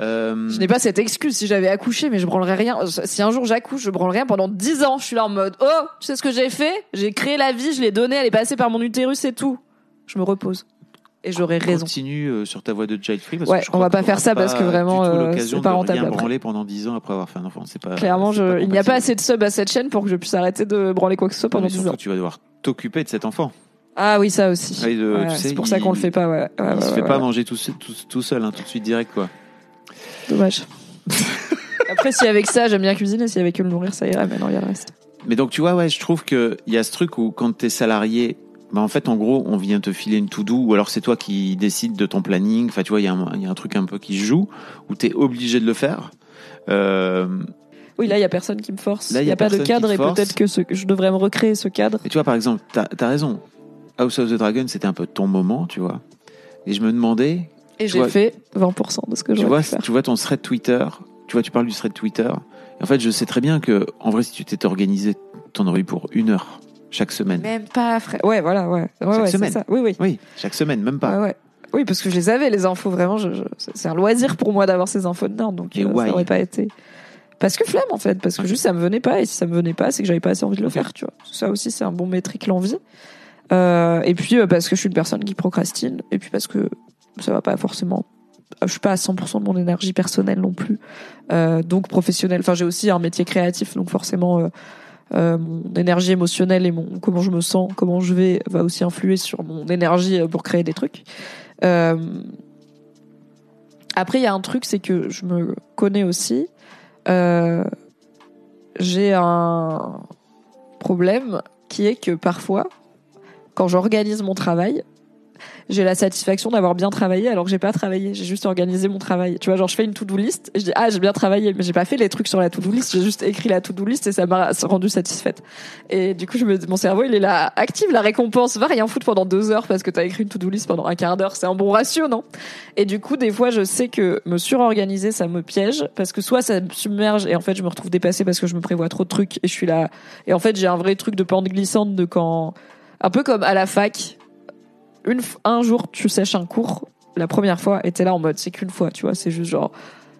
Euh, Je n'ai pas cette excuse si j'avais accouché, mais je branlerais rien. Si un jour j'accouche, je branlerais rien pendant 10 ans. Je suis là en mode, oh, tu sais ce que j'ai fait? J'ai créé la vie, je l'ai donnée, elle est passée par mon utérus et tout. Je me repose. Et j'aurais raison. Continue euh, sur ta voie de child free. Parce Ouais, que je on va pas faire ça parce que vraiment, tout euh, c'est pas rentable branler pendant 10 ans après avoir fait un enfant. C'est pas. Clairement, c'est je... pas il n'y a pas assez de subs à cette chaîne pour que je puisse arrêter de branler quoi que ce soit Non, pendant mais 10 surtout ans. tu vas devoir t'occuper de cet enfant. Ah oui, ça aussi. Ouais, de- Ouais, tu sais, c'est pour ça qu'on le fait pas, ouais. Ouais, il se ouais, fait ouais, pas manger tout, seul- tout, tout seul, hein, tout de suite direct, quoi. Dommage. [laughs] Après, si avec ça, j'aime bien cuisiner, si avec que le nourrir, ça irait, mais non, il y a le reste. Mais donc, tu vois, ouais, je trouve qu'il y a ce truc où quand t'es salarié, bah, en fait, en gros, on vient te filer une to-do, ou alors c'est toi qui décides de ton planning. Enfin, tu vois, il y, a un- il y a un truc un peu qui se joue, où t'es obligé de le faire. Euh, Oui, là, il y a personne qui me force. Là, Il n'y a, pas de cadre et peut-être que, ce, que je devrais me recréer ce cadre. et tu vois, par exemple, t'as as raison. House of the Dragon, c'était un peu ton moment, tu vois. Et je me demandais, Et j'ai fait 20% de ce que j'aurais vois, pu faire. tu vois ton thread Twitter, tu vois, tu parles du thread Twitter. En fait, je sais très bien que, en vrai, si tu t'étais organisé, t'en aurais eu pour une heure chaque semaine. Même pas, frère. Ouais, voilà, ouais. ouais, Chaque ouais, semaine. ça. Oui, oui. Oui, chaque semaine, même pas. Ouais. Oui, parce que je les avais, les infos, vraiment. Je, je- c'est un loisir pour moi d'avoir ces infos de nerd, donc euh, ça aurait pas été. Parce que flemme, en fait. Parce que juste, ça me venait pas. Et si ça me venait pas, c'est que j'avais pas assez envie de le faire, tu vois. Ça aussi, c'est un bon métrique, l'envie. Euh, et puis, euh, parce que je suis une personne qui procrastine. Et puis, parce que ça va pas forcément. Je suis pas à 100% de mon énergie personnelle non plus. Euh, donc, professionnelle. Enfin, j'ai aussi un métier créatif, donc forcément. euh, euh, mon énergie émotionnelle et mon comment je me sens, comment je vais, va aussi influer sur mon énergie euh, pour créer des trucs. Euh, après, il y a un truc, c'est que je me connais aussi. Euh, J'ai un problème qui est que parfois, quand j'organise mon travail, j'ai la satisfaction d'avoir bien travaillé alors que j'ai pas travaillé. J'ai juste organisé mon travail. Tu vois, genre je fais une to-do list et je dis ah j'ai bien travaillé, mais j'ai pas fait les trucs sur la to-do list. J'ai juste écrit la to-do list et ça m'a rendu satisfaite. Et du coup, je me, mon cerveau il est là, active la récompense, va rien foutre pendant deux heures parce que t'as écrit une to-do list pendant un quart d'heure. C'est un bon ratio, non? Et du coup, des fois, je sais que me surorganiser, ça me piège parce que soit ça me submerge et en fait, je me retrouve dépassée parce que je me prévois trop de trucs et je suis là. Et en fait, j'ai un vrai truc de pente glissante de quand, un peu comme à la fac. Une, un jour, tu sèches un cours la première fois et t'es là en mode c'est qu'une fois, tu vois, c'est juste genre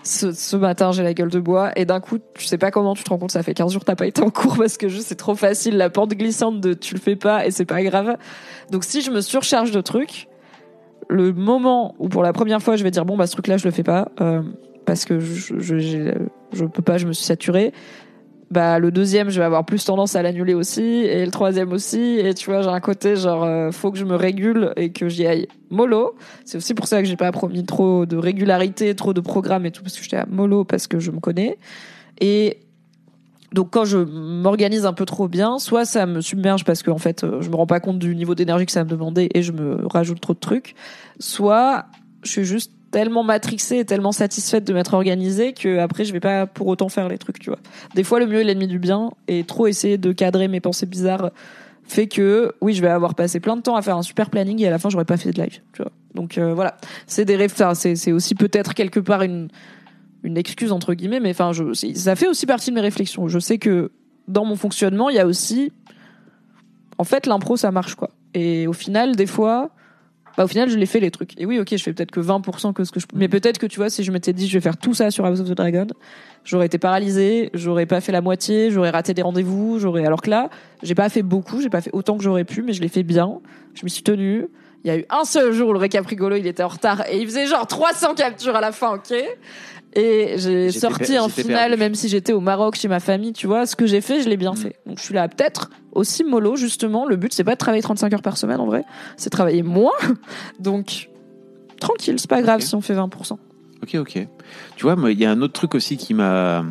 ce, ce matin j'ai la gueule de bois et d'un coup tu sais pas comment tu te rends compte ça fait 15 jours t'as pas été en cours parce que juste c'est trop facile la pente glissante de tu le fais pas et c'est pas grave donc si je me surcharge de trucs le moment où pour la première fois je vais dire bon bah ce truc là je le fais pas euh, parce que je, je, j'ai- je peux pas je me suis saturé bah le deuxième je vais avoir plus tendance à l'annuler aussi et le troisième aussi et tu vois j'ai un côté genre euh, faut que je me régule et que j'y aille mollo. C'est aussi pour ça que j'ai pas promis trop de régularité trop de programmes et tout parce que j'étais à mollo parce que je me connais. Et donc quand je m'organise un peu trop bien, soit ça me submerge parce que en fait euh, je me rends pas compte du niveau d'énergie que ça me demander et je me rajoute trop de trucs, soit je suis juste tellement matrixée et tellement satisfaite de m'être organisée que après je vais pas pour autant faire les trucs, tu vois. Des fois le mieux est l'ennemi du bien et trop essayer de cadrer mes pensées bizarres fait que oui, je vais avoir passé plein de temps à faire un super planning et à la fin j'aurais pas fait de live, tu vois. Donc euh, voilà, c'est des rêves, c'est c'est aussi peut-être quelque part une une excuse entre guillemets, mais enfin, je, ça fait aussi partie de mes réflexions. Je sais que dans mon fonctionnement, il y a aussi, en fait, l'impro, ça marche quoi. Et au final, des fois, bah, au final, je l'ai fait les trucs. Et oui, ok, je fais peut-être que 20% que ce que je, mais peut-être que tu vois, si je m'étais dit, je vais faire tout ça sur House of the Dragon, j'aurais été paralysée, j'aurais pas fait la moitié, j'aurais raté des rendez-vous, j'aurais, alors que là, j'ai pas fait beaucoup, j'ai pas fait autant que j'aurais pu, mais je l'ai fait bien. Je me suis tenue. Il y a eu un seul jour où le récap rigolo, il était en retard et il faisait genre 300 captures à la fin, ok? Et j'ai sorti en finale, perdu. même si j'étais au Maroc chez ma famille, tu vois, ce que j'ai fait, je l'ai bien Mm. fait. Donc je suis là peut-être aussi mollo, justement. Le but, c'est pas de travailler 35 heures par semaine, en vrai. C'est travailler moins. [laughs] Donc, tranquille, c'est pas grave si on fait 20%. Ok, ok. Tu vois, il y a un autre truc aussi qui m'a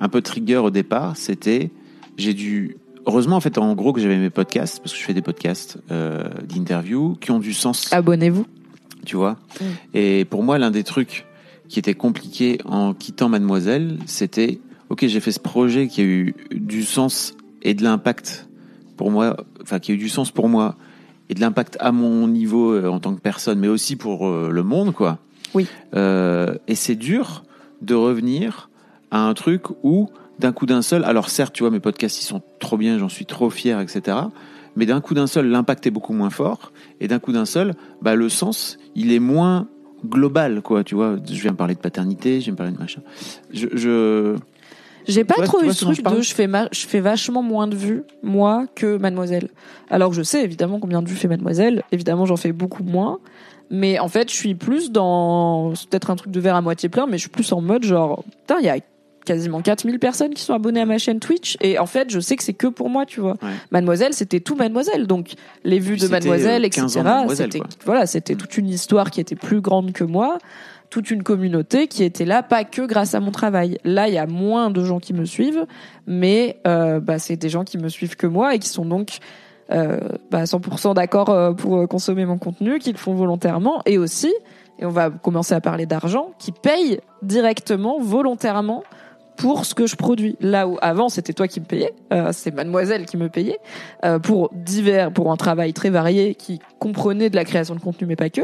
un peu trigger au départ, c'était j'ai dû heureusement en fait en gros que j'avais mes podcasts parce que je fais des podcasts euh, d'interviews qui ont du sens, Abonnez-vous. tu vois. Mm. Et pour moi, l'un des trucs qui était compliqué en quittant Mademoiselle, c'était ok, j'ai fait ce projet qui a eu du sens et de l'impact pour moi, enfin qui a eu du sens pour moi et de l'impact à mon niveau euh, en tant que personne, mais aussi pour euh, le monde, quoi. Oui. Euh, et c'est dur de revenir à un truc où d'un coup d'un seul, alors certes, tu vois, mes podcasts ils sont trop bien, j'en suis trop fier, etc. Mais d'un coup d'un seul, l'impact est beaucoup moins fort, et d'un coup d'un seul, bah le sens, il est moins global, quoi. Tu vois, je viens de parler de paternité, je viens de parler de machin. Je, je... J'ai pas vois- trop eu ce truc je de je fais, ma- je fais vachement moins de vues, moi, que Mademoiselle. Alors que je sais évidemment combien de vues fait Mademoiselle. Évidemment, j'en fais beaucoup moins. Mais en fait, je suis plus dans. C'est peut-être un truc de verre à moitié plein, mais je suis plus en mode genre. Putain, il y a quasiment 4000 personnes qui sont abonnées à ma chaîne Twitch. Et en fait, je sais que c'est que pour moi, tu vois. Ouais. Mademoiselle, c'était tout Mademoiselle. Donc, les vues de Mademoiselle, etc. 15 ans de Mademoiselle, C'était, voilà, c'était Mm. toute une histoire qui était plus grande que moi toute une communauté qui était là pas que grâce à mon travail. Là, il y a moins de gens qui me suivent, mais euh, bah, c'est des gens qui me suivent que moi et qui sont donc euh, bah, 100% d'accord euh, pour euh, consommer mon contenu, qui le font volontairement et aussi, et on va commencer à parler d'argent, qui payent directement, volontairement pour ce que je produis. Là où avant c'était toi qui me payais, euh, c'est Mademoiselle qui me payait euh, pour divers, pour un travail très varié qui comprenait de la création de contenu mais pas que.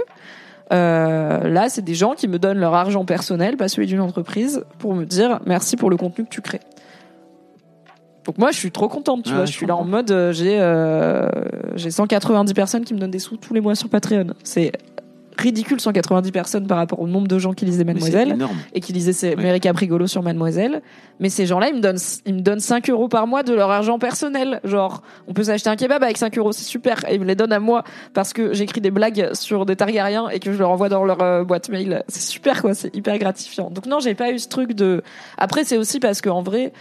Euh, là, c'est des gens qui me donnent leur argent personnel, pas celui d'une entreprise, pour me dire merci pour le contenu que tu crées. Donc moi, je suis trop contente, tu vois. je Je suis là en mode, euh, j'ai euh, j'ai 190 personnes qui me donnent des sous tous les mois sur Patreon. C'est ridicule, 190 personnes par rapport au nombre de gens qui lisaient Mademoiselle énorme. et qui lisaient ces Ouais. Caprigolo sur Mademoiselle. Mais ces gens-là, ils me donnent, ils me donnent 5 euros par mois de leur argent personnel. Genre, on peut s'acheter un kebab avec 5 euros, c'est super. Et ils me les donnent à moi parce que j'écris des blagues sur des Targaryens et que je leur envoie dans leur euh, boîte mail. C'est super, quoi. C'est hyper gratifiant. Donc non, j'ai pas eu ce truc de. Après, c'est aussi parce qu'en vrai,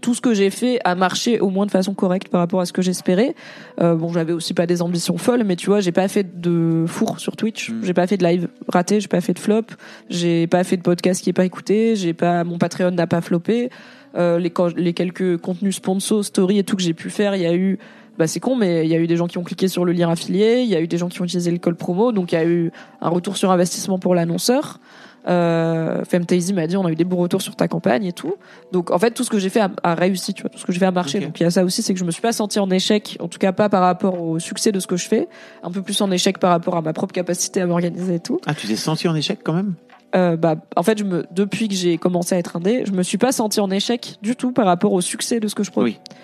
tout ce que j'ai fait a marché au moins de façon correcte par rapport à ce que j'espérais. Euh, bon, j'avais aussi pas des ambitions folles, mais tu vois, j'ai pas fait de four sur Twitch, Mm. j'ai pas fait de live raté, j'ai pas fait de flop, j'ai pas fait de podcast qui est pas écouté, j'ai pas mon Patreon n'a pas floppé. Euh, les, les quelques contenus sponsors, story et tout que j'ai pu faire, il y a eu bah c'est con, mais il y a eu des gens qui ont cliqué sur le lien affilié, il y a eu des gens qui ont utilisé le code promo, donc il y a eu un retour sur investissement pour l'annonceur. Euh, Femtazy m'a dit on a eu des beaux retours sur ta campagne et tout. Donc en fait tout ce que j'ai fait a, a réussi, tu vois, tout ce que j'ai fait a marché. Donc il y a ça aussi, c'est que je me suis pas senti en échec, en tout cas pas par rapport au succès de ce que je fais, un peu plus en échec par rapport à ma propre capacité à m'organiser et tout. Ah, tu t'es senti en échec quand même? Euh, bah en fait je me depuis que j'ai commencé à être indé, je me suis pas senti en échec du tout par rapport au succès de ce que je produis. Oui.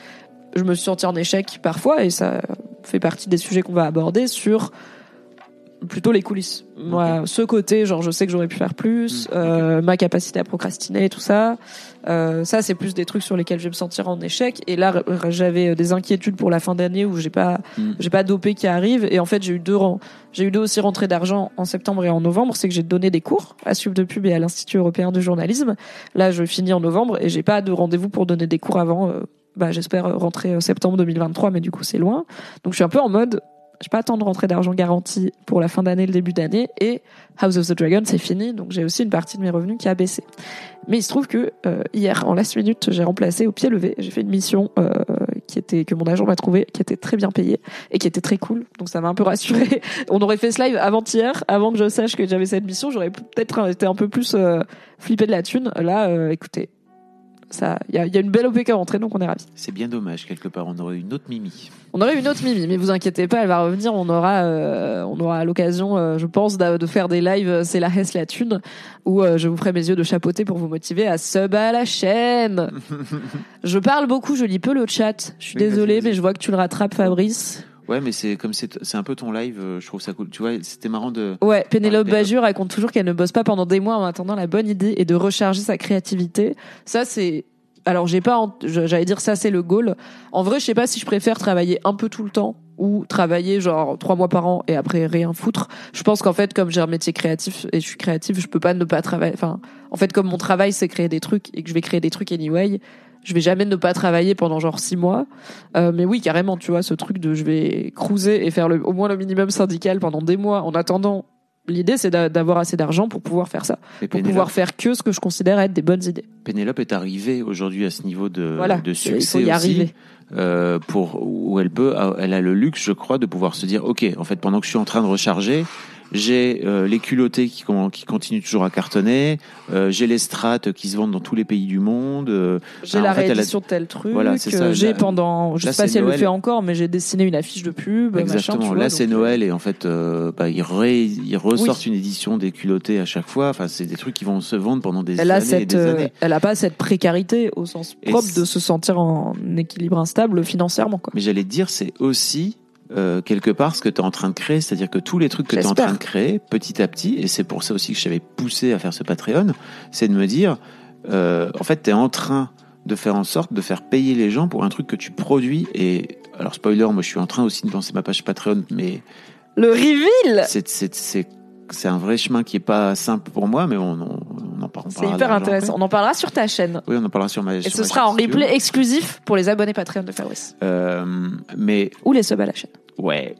Je me suis senti en échec parfois et ça fait partie des sujets qu'on va aborder sur plutôt les coulisses. Moi, ce côté, genre, je sais que j'aurais pu faire plus, Mm, euh, ma capacité à procrastiner, tout ça. Euh, ça, c'est plus des trucs sur lesquels je vais me sentir en échec. Et là, j'avais euh, des inquiétudes pour la fin d'année où j'ai pas, Mm. j'ai pas d'OP qui arrive. Et en fait, j'ai eu deux rangs. J'ai eu deux aussi rentrées d'argent en septembre et en novembre. C'est que j'ai donné des cours à Suivre de Pub et à l'Institut européen du journalisme. Là, je finis en novembre et j'ai pas de rendez-vous pour donner des cours avant. euh, bah, j'espère rentrer euh, septembre 2023, mais du coup, c'est loin. Donc, je suis un peu en mode, j'ai pas tant de rentrée d'argent garantie pour la fin d'année, le début d'année, et House of the Dragon, c'est fini, donc j'ai aussi une partie de mes revenus qui a baissé. Mais il se trouve que euh, hier, en last minute, j'ai remplacé au pied levé. J'ai fait une mission euh, qui était que mon agent m'a trouvé, qui était très bien payée et qui était très cool. Donc ça m'a un peu rassuré. [laughs] On aurait fait ce live avant-hier, avant que je sache que j'avais cette mission. J'aurais peut-être été un peu plus euh, flippé de la thune. Là, euh, écoutez, ça, il y y a une belle OP qui est rentrée, donc on est ravis. C'est bien dommage, quelque part. On aurait eu une autre Mimi. On aurait une autre Mimi, mais vous inquiétez pas, elle va revenir. On aura, euh, on aura l'occasion, euh, je pense, de faire des lives. euh, C'est la Hesse la thune, où euh, je vous ferai mes yeux de chapeauter pour vous motiver à sub à la chaîne. [laughs] je parle beaucoup, je lis peu le chat. Je suis Oui, désolée, mais je vois que tu le rattrapes, Fabrice. Ouais, mais c'est comme c'est c'est un peu ton live, euh, je trouve ça cool. Tu vois, c'était marrant de. Ouais, Pénélope. Bagieux raconte toujours qu'elle ne bosse pas pendant des mois en attendant la bonne idée et de recharger sa créativité. Ça, c'est. Alors, j'ai pas. en- J'allais dire ça, c'est le goal. En vrai, je sais pas si je préfère travailler un peu tout le temps ou travailler genre trois mois par an et après rien foutre. Je pense qu'en fait, comme j'ai un métier créatif et je suis créatif, je peux pas ne pas travailler. Enfin, en fait, comme mon travail, c'est créer des trucs et que je vais créer des trucs anyway. Je vais jamais ne pas travailler pendant genre six mois. Euh, mais oui, carrément, tu vois, ce truc de je vais cruiser et faire le, au moins le minimum syndical pendant des mois en attendant. L'idée, c'est d'a- d'avoir assez d'argent pour pouvoir faire ça, Et pour Pénélope, pouvoir faire que ce que je considère être des bonnes idées. Pénélope est arrivée aujourd'hui à ce niveau de, Voilà, de il faut succès y aussi, arriver. euh, pour où elle peut, elle a le luxe, je crois, de pouvoir se dire, ok, en fait, pendant que je suis en train de recharger, j'ai euh, les culottés qui, qui continuent toujours à cartonner, euh, j'ai les strates qui se vendent dans tous les pays du monde. euh, J'ai la réédition de tel truc. Voilà, j'ai pendant, je là, sais pas si elle le Noël. fait encore, mais j'ai dessiné une affiche de pub. machin, Exactement. vois, Là, c'est euh, Noël et en fait, euh, bah, ils, ré- ils ressortent Oui. une édition des culottés à chaque fois. Enfin, c'est des trucs qui vont se vendre pendant des Elle a années et des euh, années. elle a pas cette précarité au sens propre de se sentir en équilibre instable financièrement, quoi. Mais j'allais dire, c'est aussi euh, quelque part ce que tu es en train de créer, c'est-à-dire que tous les trucs que tu es en train de créer petit à petit, et c'est pour ça aussi que je t'avais poussé à faire ce Patreon, c'est de me dire, euh, en fait, tu es en train de faire en sorte de faire payer les gens pour un truc que tu produis. Et alors, spoiler, moi je suis en train aussi de lancer ma page Patreon, mais Le reveal! c'est c'est- c'est- c'est un vrai chemin qui est pas simple pour moi, mais on, on, on en par- on C'est parlera hyper intéressant. On en parlera sur ta chaîne. Oui, on en parlera sur ma Et sur ce ma sera en chaîne, replay exclusif pour les abonnés Patreon de Fabrice. Euh, mais Ou les subs à la chaîne. Ouais.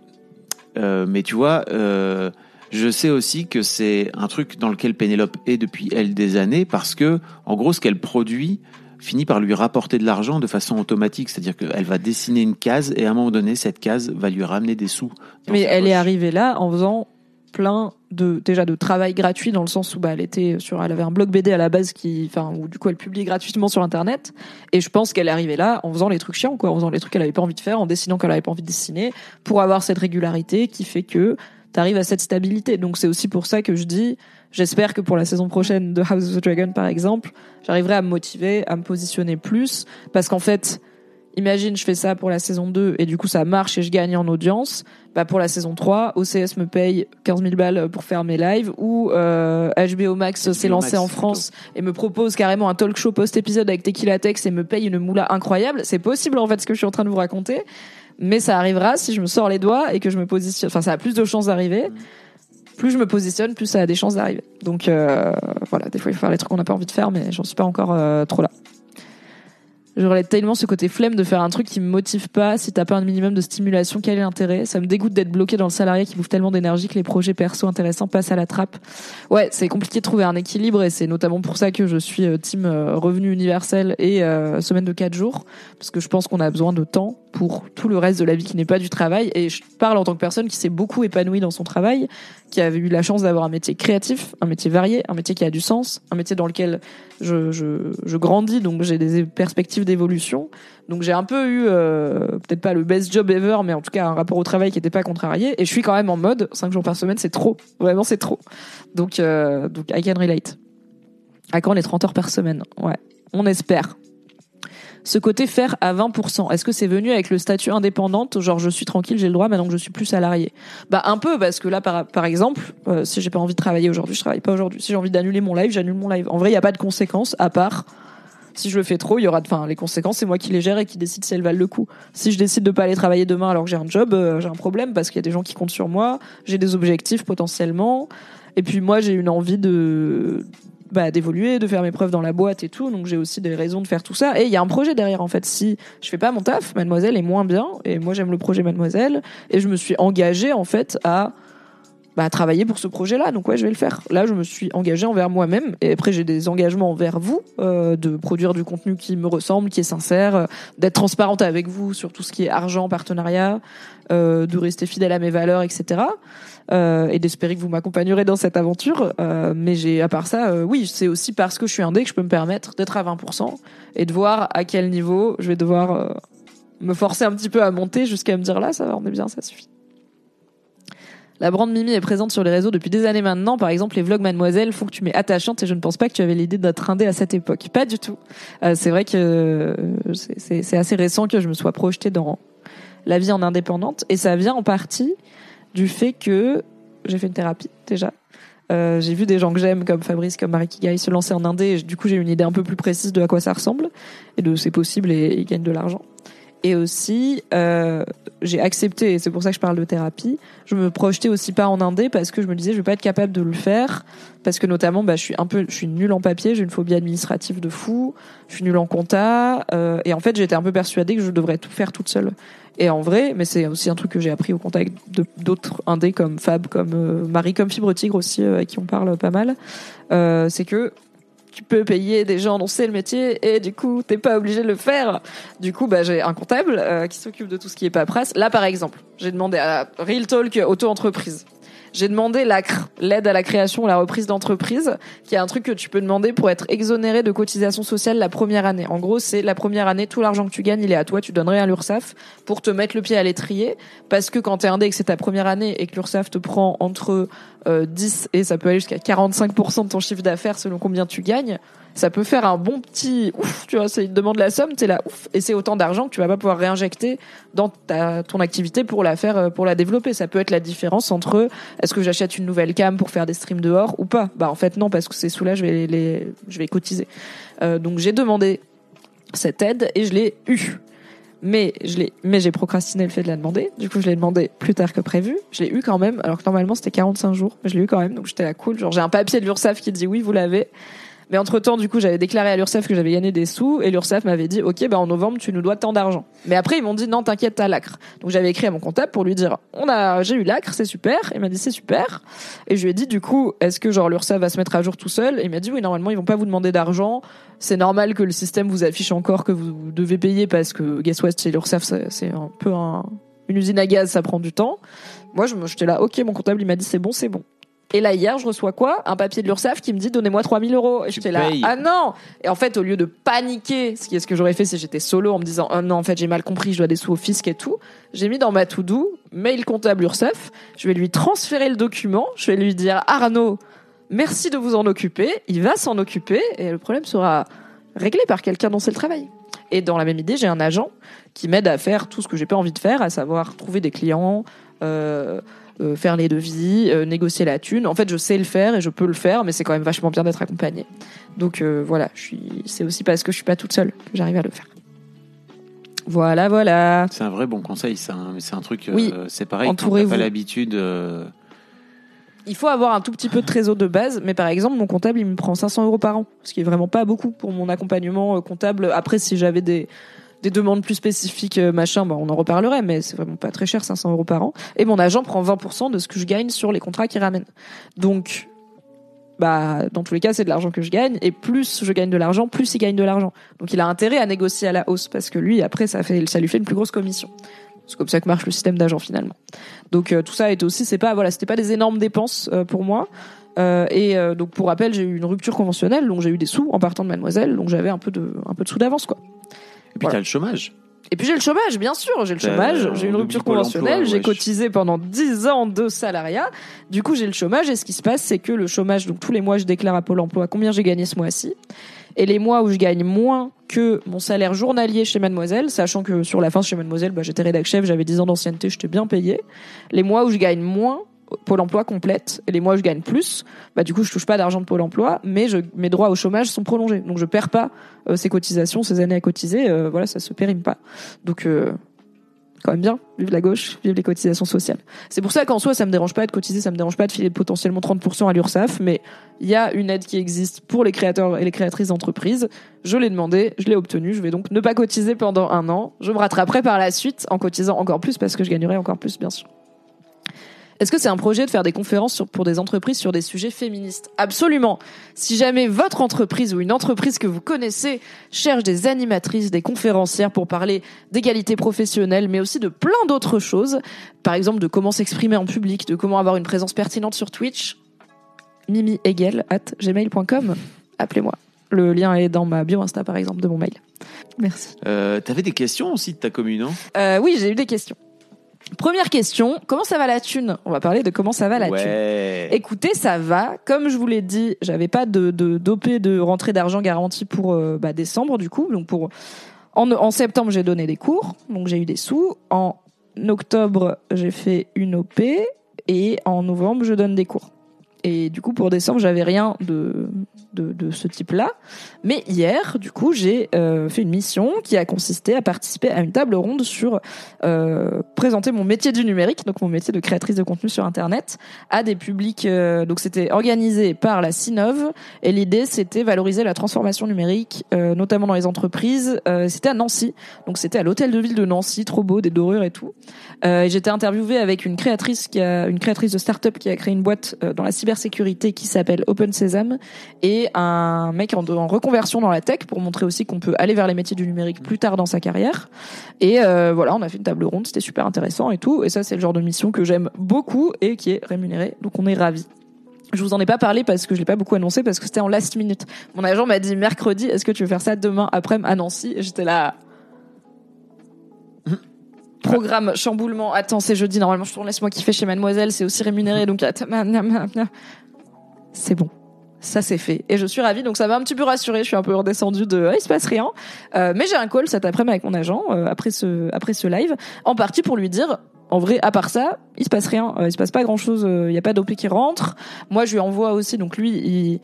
Euh, mais tu vois, euh, je sais aussi que c'est un truc dans lequel Pénélope est depuis elle des années parce que, en gros, ce qu'elle produit finit par lui rapporter de l'argent de façon automatique. C'est-à-dire qu'elle va dessiner une case et à un moment donné, cette case va lui ramener des sous. Mais elle est arrivée là en faisant plein de déjà de travail gratuit dans le sens où bah elle était sur elle avait un blog BD à la base qui enfin où du coup elle publiait gratuitement sur internet et je pense qu'elle est arrivée là en faisant les trucs chiants quoi en faisant les trucs qu'elle avait pas envie de faire en dessinant qu'elle avait pas envie de dessiner pour avoir cette régularité qui fait que t'arrives à cette stabilité. Donc c'est aussi pour ça que je dis, j'espère que pour la saison prochaine de House of the Dragon, par exemple, j'arriverai à me motiver, à me positionner plus, parce qu'en fait, imagine je fais ça pour la saison 2 et du coup ça marche et je gagne en audience, bah pour la saison 3, OCS me paye 15 000 balles pour faire mes lives ou euh, HBO Max s'est lancé en France et me propose carrément un talk show post-épisode avec Tequila Tex et me paye une moula incroyable. C'est possible en fait ce que je suis en train de vous raconter, mais ça arrivera si je me sors les doigts et que je me positionne. Enfin, ça a plus de chances d'arriver. Plus je me positionne, plus ça a des chances d'arriver. Donc euh, voilà, des fois il faut faire les trucs qu'on n'a pas envie de faire, mais j'en suis pas encore euh, trop là. J'aurais tellement ce côté flemme de faire un truc qui me motive pas. Si t'as pas un minimum de stimulation, quel est l'intérêt? Ça me dégoûte d'être bloqué dans le salarié qui bouffe tellement d'énergie que les projets perso intéressants passent à la trappe. Ouais, c'est compliqué de trouver un équilibre et c'est notamment pour ça que je suis euh, team euh, revenu universel et euh, semaine de 4 jours parce que je pense qu'on a besoin de temps pour tout le reste de la vie qui n'est pas du travail et je parle en tant que personne qui s'est beaucoup épanouie dans son travail, qui a eu la chance d'avoir un métier créatif, un métier varié, un métier qui a du sens, un métier dans lequel je, je, je grandis donc j'ai des perspectives d'évolution. Donc j'ai un peu eu euh, peut-être pas le best job ever mais en tout cas un rapport au travail qui n'était pas contrarié et je suis quand même en mode 5 jours par semaine, c'est trop. Vraiment c'est trop. Donc euh, donc I can relate. À quand les 30 heures par semaine? Ouais, on espère ce côté faire à 20%. Est-ce que c'est venu avec le statut indépendante, genre je suis tranquille, j'ai le droit maintenant que je suis plus salarié Bah un peu parce que là par, par exemple, euh, si j'ai pas envie de travailler aujourd'hui, je travaille pas aujourd'hui. Si j'ai envie d'annuler mon live, j'annule mon live. En vrai, il y a pas de conséquences à part si je le fais trop, il y aura enfin les conséquences, c'est moi qui les gère et qui décide si elles valent le coup. Si je décide de pas aller travailler demain alors que j'ai un job, euh, j'ai un problème parce qu'il y a des gens qui comptent sur moi, j'ai des objectifs potentiellement et puis moi j'ai une envie de bah, d'évoluer, de faire mes preuves dans la boîte et tout. Donc j'ai aussi des raisons de faire tout ça. Et il y a un projet derrière en fait. Si je fais pas mon taf, Mademoiselle est moins bien. Et moi j'aime le projet Mademoiselle. Et je me suis engagée en fait à bah, travailler pour ce projet-là. Donc ouais, je vais le faire. Là, je me suis engagée envers moi-même. Et après, j'ai des engagements envers vous euh, de produire du contenu qui me ressemble, qui est sincère, euh, d'être transparente avec vous sur tout ce qui est argent, partenariat, euh, de rester fidèle à mes valeurs, etc. Euh, et d'espérer que vous m'accompagnerez dans cette aventure. Euh, mais j'ai, à part ça, euh, oui, c'est aussi parce que je suis indé que je peux me permettre d'être à 20% et de voir à quel niveau je vais devoir me forcer un petit peu à monter jusqu'à me dire là, ça va, on est bien, ça suffit. La brand Mimi est présente sur les réseaux depuis des années maintenant. Par exemple, les vlogs Mademoiselle font que tu m'es attachante et je ne pense pas que tu avais l'idée d'être indé à cette époque. Pas du tout. c'est vrai que c'est assez récent que je me sois projetée dans la vie en indépendante et ça vient en partie du fait que j'ai fait une thérapie déjà. Euh, j'ai vu des gens que j'aime comme Fabrice, comme Marie Kigai se lancer en indé. Et du coup, j'ai une idée un peu plus précise de à quoi ça ressemble et de c'est possible et ils gagnent de l'argent. Et aussi, euh, j'ai accepté, et c'est pour ça que je parle de thérapie, je me projetais aussi pas en indé parce que je me disais je vais pas être capable de le faire parce que notamment bah, je suis un peu je suis nulle en papier, j'ai une phobie administrative de fou, je suis nulle en compta euh, et en fait j'étais un peu persuadée que je devrais tout faire toute seule. Et en vrai, mais c'est aussi un truc que j'ai appris au contact d'autres indés comme Fab, comme euh, Marie, comme Fibre Tigre aussi, euh, avec qui on parle pas mal, euh, c'est que tu peux payer des gens dont c'est le métier et du coup t'es pas obligé de le faire. Du coup, bah j'ai un comptable euh, qui s'occupe de tout ce qui est paperasse. Là, par exemple, j'ai demandé à Real Talk auto-entreprise j'ai demandé l'aide à la création ou la reprise d'entreprise, qui est un truc que tu peux demander pour être exonéré de cotisation sociale la première année. En gros, c'est la première année, tout l'argent que tu gagnes, il est à toi, tu donnerais à l'URSSAF pour te mettre le pied à l'étrier, parce que quand t'es indé et que c'est ta première année et que l'URSSAF te prend entre 10 euh, et ça peut aller jusqu'à 45% de ton chiffre d'affaires selon combien tu gagnes, ça peut faire un bon petit ouf, tu vois, c'est une demande la somme, t'es là ouf, et c'est autant d'argent que tu vas pas pouvoir réinjecter dans ta, ton activité pour la faire, euh, pour la développer. Ça peut être la différence entre est-ce que j'achète une nouvelle cam pour faire des streams dehors ou pas? Bah en fait non, parce que c'est sous là je vais les, je vais cotiser. Euh, donc j'ai demandé cette aide et je l'ai eu. Mais je l'ai, mais j'ai procrastiné le fait de la demander. Du coup, je l'ai demandé plus tard que prévu. Je l'ai eu quand même, alors que normalement c'était 45 jours, mais je l'ai eu quand même. Donc j'étais là cool. Genre j'ai un papier de l'URSSAF qui dit oui, vous l'avez. Mais entre temps, du coup, j'avais déclaré à l'URSSAF que j'avais gagné des sous et l'URSSAF m'avait dit, OK, bah, en novembre, tu nous dois tant d'argent. Mais après, ils m'ont dit, non, t'inquiète, t'as l'acre. Donc, j'avais écrit à mon comptable pour lui dire, on a, j'ai eu l'acre, c'est super. Il m'a dit, c'est super. Et je lui ai dit, du coup, est-ce que, genre, l'URSSAF va se mettre à jour tout seul? Et il m'a dit, oui, normalement, ils vont pas vous demander d'argent. C'est normal que le système vous affiche encore que vous devez payer parce que, guess what, chez l'URSSAF, c'est un peu une usine à gaz, ça prend du temps. Moi, j'étais là, OK, mon comptable, il m'a dit, c'est bon, c'est bon Et là, hier, je reçois quoi? Un papier de l'URSSAF qui me dit donnez-moi 3000 euros. Et j'étais là, ah non! Et en fait, au lieu de paniquer, ce qui est ce que j'aurais fait si j'étais solo en me disant, oh non, en fait, j'ai mal compris, je dois des sous au fisc et tout, j'ai mis dans ma to-do, mail comptable URSSAF, je vais lui transférer le document, je vais lui dire, Arnaud, merci de vous en occuper, il va s'en occuper, et le problème sera réglé par quelqu'un dont c'est le travail. Et dans la même idée, j'ai un agent qui m'aide à faire tout ce que j'ai pas envie de faire, à savoir trouver des clients, euh, euh, faire les devis, euh, négocier la thune. En fait, je sais le faire et je peux le faire, mais c'est quand même vachement bien d'être accompagné. Donc euh, voilà, je suis. C'est aussi parce que je suis pas toute seule que j'arrive à le faire. Voilà, voilà. C'est un vrai bon conseil, ça. hein, mais C'est un truc. Oui. c'est pareil. Entourez-vous. pas l'habitude. Il faut avoir un tout petit peu de trésor de base, mais par exemple, mon comptable, il me prend 500 euros par an, ce qui est vraiment pas beaucoup pour mon accompagnement comptable. Après, si j'avais des, des demandes plus spécifiques, euh, machin, bah, on en reparlerait, mais c'est vraiment pas très cher, 500 euros par an. Et mon agent prend 20% de ce que je gagne sur les contrats qu'il ramène. Donc, bah, dans tous les cas, c'est de l'argent que je gagne, et plus je gagne de l'argent, plus il gagne de l'argent. Donc, il a intérêt à négocier à la hausse, parce que lui, après, ça fait, ça lui fait une plus grosse commission. C'est comme ça que marche le système d'agent finalement. Donc euh, tout ça est aussi, c'est pas voilà, c'était pas des énormes dépenses euh, pour moi. Euh, et euh, donc pour rappel, j'ai eu une rupture conventionnelle, donc j'ai eu des sous en partant de Mademoiselle, donc j'avais un peu de un peu de sous d'avance quoi. Et puis Voilà. t'as le chômage. Et puis j'ai le chômage, bien sûr, j'ai le chômage, j'ai une rupture conventionnelle, j'ai cotisé pendant 10 ans de salariat. Du coup, j'ai le chômage et ce qui se passe, c'est que le chômage, donc tous les mois, je déclare à Pôle emploi combien j'ai gagné ce mois-ci. Et les mois où je gagne moins que mon salaire journalier chez Mademoiselle, sachant que sur la fin chez Mademoiselle, bah, j'étais rédac chef, j'avais 10 ans d'ancienneté, j'étais bien payé. Les mois où je gagne moins, Pôle emploi complète, et les mois où je gagne plus, bah du coup je touche pas d'argent de Pôle emploi, mais mes droits au chômage sont prolongés, donc je perds pas euh, ces cotisations, ces années à cotiser, euh, voilà ça se périme pas. Donc euh, quand même bien, vive la gauche, vive les cotisations sociales. C'est pour ça qu'en soi, ça me dérange pas de cotiser, ça me dérange pas de filer potentiellement 30% à l'URSSAF, mais il y a une aide qui existe pour les créateurs et les créatrices d'entreprises. Je l'ai demandé, je l'ai obtenu, je vais donc ne pas cotiser pendant un an. Je me rattraperai par la suite en cotisant encore plus parce que je gagnerai encore plus, bien sûr. Est-ce que c'est un projet de faire des conférences sur- pour des entreprises sur des sujets féministes? Absolument. Si jamais votre entreprise ou une entreprise que vous connaissez cherche des animatrices, des conférencières pour parler d'égalité professionnelle, mais aussi de plein d'autres choses, par exemple de comment s'exprimer en public, de comment avoir une présence pertinente sur Twitch, mimiegel at gmail.com, appelez-moi. Le lien est dans ma bio Insta, par exemple, de mon mail. Merci. Euh, T'avais des questions aussi de ta commune, non Euh, oui, j'ai eu des questions. Première question, comment ça va la thune? On va parler de comment ça va la thune. Écoutez, ça va. Comme je vous l'ai dit, j'avais pas de, de d'OP de rentrée d'argent garantie pour euh, bah, décembre du coup. Donc pour en, en septembre, j'ai donné des cours, donc j'ai eu des sous. En octobre, j'ai fait une OP et en novembre, je donne des cours. Et du coup, pour décembre, j'avais rien de, de, de ce type-là. Mais hier, du coup, j'ai euh, fait une mission qui a consisté à participer à une table ronde sur euh, présenter mon métier du numérique, donc mon métier de créatrice de contenu sur Internet, à des publics. euh, donc c'était organisé par la Cinov et l'idée c'était valoriser la transformation numérique, euh, notamment dans les entreprises. Euh, c'était à Nancy, donc c'était à l'hôtel de ville de Nancy, trop beau, des dorures et tout. Euh, et j'étais interviewée avec une créatrice qui a une créatrice de start-up qui a créé une boîte dans la cybersécurité qui s'appelle Open Sesame et un mec en, reconversion dans la tech pour montrer aussi qu'on peut aller vers les métiers du numérique plus tard dans sa carrière. Et euh, voilà, on a fait une table ronde, c'était super intéressant et tout. Et ça, c'est le genre de mission que j'aime beaucoup et qui est rémunérée, donc on est ravis. Je vous en ai pas parlé parce que je l'ai pas beaucoup annoncé parce que c'était en last minute. Mon agent m'a dit mercredi, est-ce que tu veux faire ça demain après à Nancy Et j'étais là. Programme chamboulement. Attends, c'est jeudi. Normalement, je tourne laisse-moi kiffer chez Mademoiselle. C'est aussi rémunéré, donc c'est bon. Ça c'est fait et je suis ravie donc ça m'a un petit peu rassurée. Je suis un peu redescendue de ah, il se passe rien, Euh, mais j'ai un call cet après-midi avec mon agent euh, après ce après ce live en partie pour lui dire en vrai à part ça il se passe rien, Euh, il se passe pas grand chose, il y a pas d'OP qui rentre. Moi je lui envoie aussi donc lui il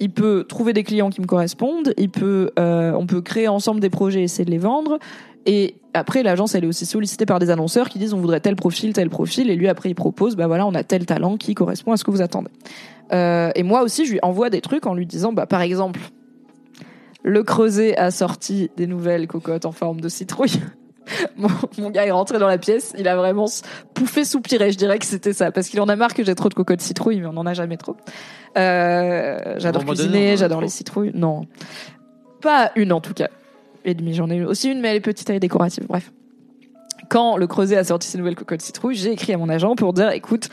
il peut trouver des clients qui me correspondent, il peut, euh, on peut créer ensemble des projets et essayer de les vendre. Et après, l'agence, elle est aussi sollicitée par des annonceurs qui disent on voudrait tel profil, tel profil, et lui après il propose, bah voilà, on a tel talent qui correspond à ce que vous attendez. Euh, et moi aussi, je lui envoie des trucs en lui disant, bah par exemple, le Creuset a sorti des nouvelles cocottes en forme de citrouille. [laughs] Mon, mon gars est rentré dans la pièce, il a vraiment pouffé, soupiré. Je dirais que c'était ça, parce qu'il en a marre que j'ai trop de cocottes citrouille, mais on en a jamais trop. Euh, j'adore cuisiner, j'adore les citrouilles. Non, pas une en tout cas. Et demi, j'en ai aussi une, mais elle est petite, elle décorative. Bref. Quand le Creuset a sorti ses nouvelles cocottes citrouille, j'ai écrit à mon agent pour dire, écoute,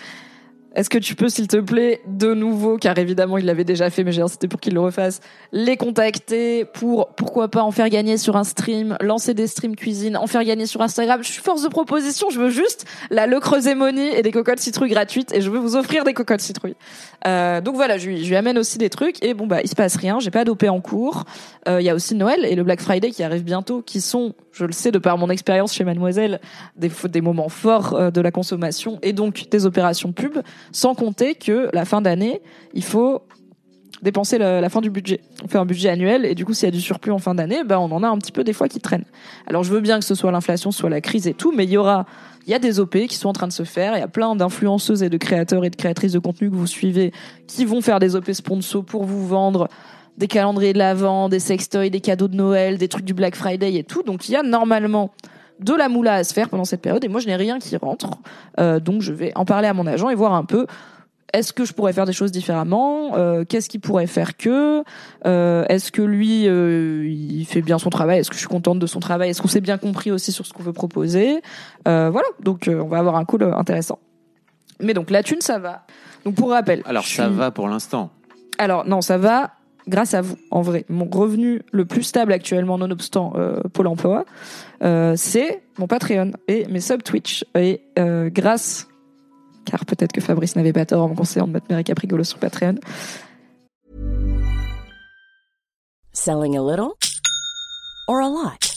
est-ce que tu peux, s'il te plaît, de nouveau, car évidemment il l'avait déjà fait, mais j'ai c'était pour qu'il le refasse, les contacter pour, pourquoi pas, en faire gagner sur un stream, lancer des streams cuisine, en faire gagner sur Instagram? Je suis force de proposition, je veux juste la Le Creuset Money et des cocottes citrouilles gratuites, et je veux vous offrir des cocottes citrouilles. Euh, donc voilà, je lui, je lui amène aussi des trucs, et bon bah il se passe rien, j'ai pas dopé en cours. Euh, Il y a aussi Noël et le Black Friday qui arrive bientôt, qui sont, je le sais de par mon expérience chez Mademoiselle, des, des moments forts euh, de la consommation et donc des opérations pub. Sans compter que la fin d'année, il faut dépenser la, fin du budget. On fait un budget annuel et du coup, s'il y a du surplus en fin d'année, ben on en a un petit peu des fois qui traînent. Alors je veux bien que ce soit l'inflation, soit la crise et tout, mais il y il y a des OP qui sont en train de se faire. Il y a plein d'influenceuses et de créateurs et de créatrices de contenu que vous suivez qui vont faire des OP sponsors pour vous vendre des calendriers de l'avant, des sextoys, des cadeaux de Noël, des trucs du Black Friday et tout. Donc il y a normalement de la moula à se faire pendant cette période et moi je n'ai rien qui rentre. Euh, donc je vais en parler à mon agent et voir un peu est-ce que je pourrais faire des choses différemment? Euh, Qu'est-ce qu'il pourrait faire que? Euh, Est-ce que lui, euh, il fait bien son travail? Est-ce que je suis contente de son travail? Est-ce qu'on s'est bien compris aussi sur ce qu'on veut proposer? Euh, Voilà, donc euh, on va avoir un call intéressant. Mais donc la thune, ça va. Donc pour rappel. Alors ça suis- va pour l'instant. alors non, ça va grâce à vous, en vrai. Mon revenu le plus stable actuellement, nonobstant euh, Pôle Emploi, euh, c'est mon Patreon et mes sub Twitch. Et euh, grâce, car peut-être que Fabrice n'avait pas tort en me conseillant de mettre mes récaprigolos sur Patreon. Selling a little or a lot?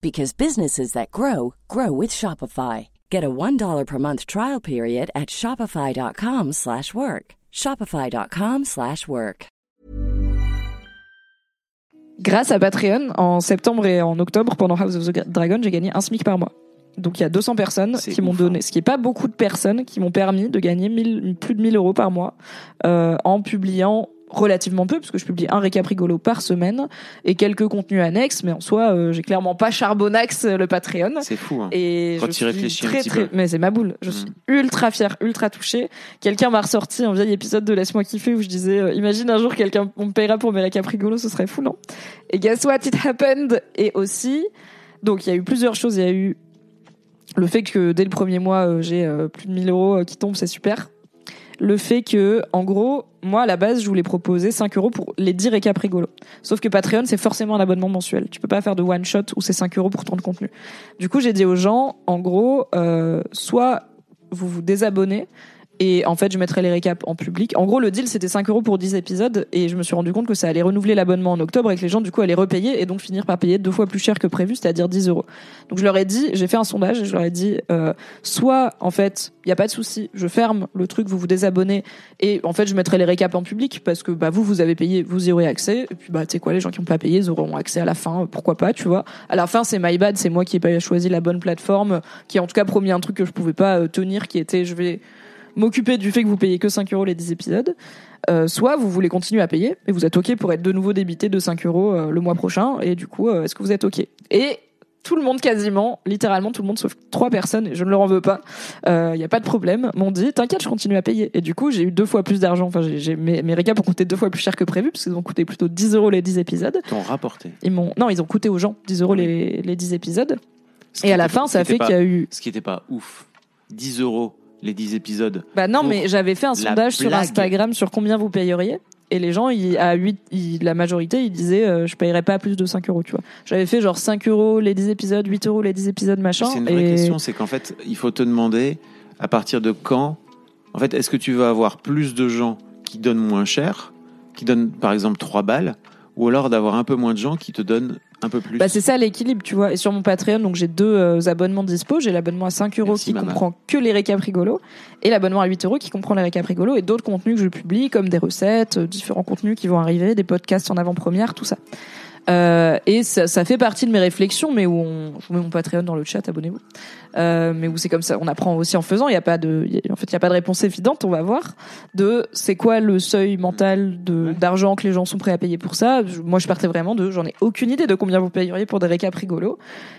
because businesses that grow grow with Shopify. Get a $1 per month trial period at shopify.com/work. slash work. shopify.com/work. slash work. Grâce à Patreon, en septembre et en octobre, pendant House of the Dragon, j'ai gagné un SMIC par mois. Donc il y a 200 personnes qui m'ont donné, ce qui est pas beaucoup de personnes qui m'ont permis de gagner 1000 plus de 1000 euros par mois euh, en publiant relativement peu, parce que je publie un récap rigolo par semaine et quelques contenus annexes, mais en soi, euh, j'ai clairement pas charbonnax euh, le Patreon. C'est fou. Hein. Et Quand je tu suis réfléchis un très, petit très, peu. mais c'est ma boule. Je suis ultra fière, ultra touchée. Quelqu'un m'a ressorti un vieil épisode de Laisse-moi kiffer où je disais, euh, imagine un jour quelqu'un on me paiera pour mes récaps rigolos, ce serait fou, non? Et guess what, it happened? Et aussi, donc il y a eu plusieurs choses. Il y a eu le fait que dès le premier mois, euh, j'ai euh, plus de 1000 euros qui tombent, c'est super. Le fait que, en gros, moi, à la base, je voulais proposer 5 euros pour les 10 récaps rigolos. Sauf que Patreon, c'est forcément un abonnement mensuel. Tu peux pas faire de one shot où c'est 5 euros pour tant de contenu. Du coup, j'ai dit aux gens, en gros, euh, soit vous vous désabonnez, et en fait, je mettrai les récaps en public. En gros, le deal, c'était 5 euros pour 10 épisodes, et je me suis rendu compte que ça allait renouveler l'abonnement en octobre, et que les gens, du coup, allaient repayer, et donc finir par payer deux fois plus cher que prévu, c'est-à-dire 10 euros. Donc je leur ai dit, j'ai fait un sondage, et je leur ai dit, euh, soit, en fait, il y a pas de souci, je ferme le truc, vous vous désabonnez, et en fait, je mettrai les récaps en public, parce que bah, vous, vous avez payé, vous y aurez accès, et puis bah, tu sais quoi, les gens qui ont pas payé, ils auront accès à la fin, pourquoi pas, tu vois. À la fin, c'est my bad, c'est moi qui ai pas choisi la bonne plateforme, qui a en tout cas promis un truc que je pouvais pas euh, tenir, qui était, je vais m'occuper du fait que vous payez que 5 euros les 10 épisodes, euh, soit vous voulez continuer à payer et vous êtes ok pour être de nouveau débité de 5 euros euh, le mois prochain et du coup euh, est-ce que vous êtes ok? Et tout le monde quasiment, littéralement tout le monde sauf trois personnes, et je ne leur en veux pas, il n'y a pas de problème, m'ont dit t'inquiète je continue à payer. Et du coup j'ai eu deux fois plus d'argent, enfin j'ai, mes, mes récaps ont coûté deux fois plus cher que prévu parce qu'ils ont coûté plutôt 10 euros les 10 épisodes. T'en rapporté. Ils m'ont, non ils ont coûté aux gens 10 euros les, les 10 épisodes. Ce Et à la fin ça fait qu'il y a eu Ce qui était pas ouf. 10 euros les 10 épisodes. Bah non, mais j'avais fait un sondage sur. Instagram sur combien vous payeriez. Et les gens, ils, à 8, ils- la majorité, ils disaient euh, je payerais pas plus de 5 euros, tu vois. J'avais fait genre 5 euros les 10 épisodes, 8 euros les 10 épisodes, machin. C'est une vraie et... question, c'est qu'en fait, il faut te demander à partir de quand. En fait, est-ce que tu veux avoir plus de gens qui donnent moins cher, qui donnent par exemple 3 balles, ou alors d'avoir un peu moins de gens qui te donnent un peu plus Bah c'est ça l'équilibre, tu vois. Et sur mon Patreon, donc j'ai deux euh, abonnements dispo. J'ai l'abonnement à 5 euros Merci, qui maman. comprend que les récaps rigolos et l'abonnement à 8 euros qui comprend les récaps rigolos et d'autres contenus que je publie comme des recettes, euh, différents contenus qui vont arriver, des podcasts en avant-première, tout ça. Euh, et ça, ça fait partie de mes réflexions, mais où on, je vous mets mon Patreon dans le chat, abonnez-vous. Euh, mais où c'est comme ça, on apprend aussi en faisant. Il y a pas de, y a- en fait, il y a pas de réponse évidente. On va voir de c'est quoi le seuil mental de d'argent que les gens sont prêts à payer pour ça. Je- moi, je partais vraiment de, j'en ai aucune idée de combien vous payeriez pour des récaps rigolos.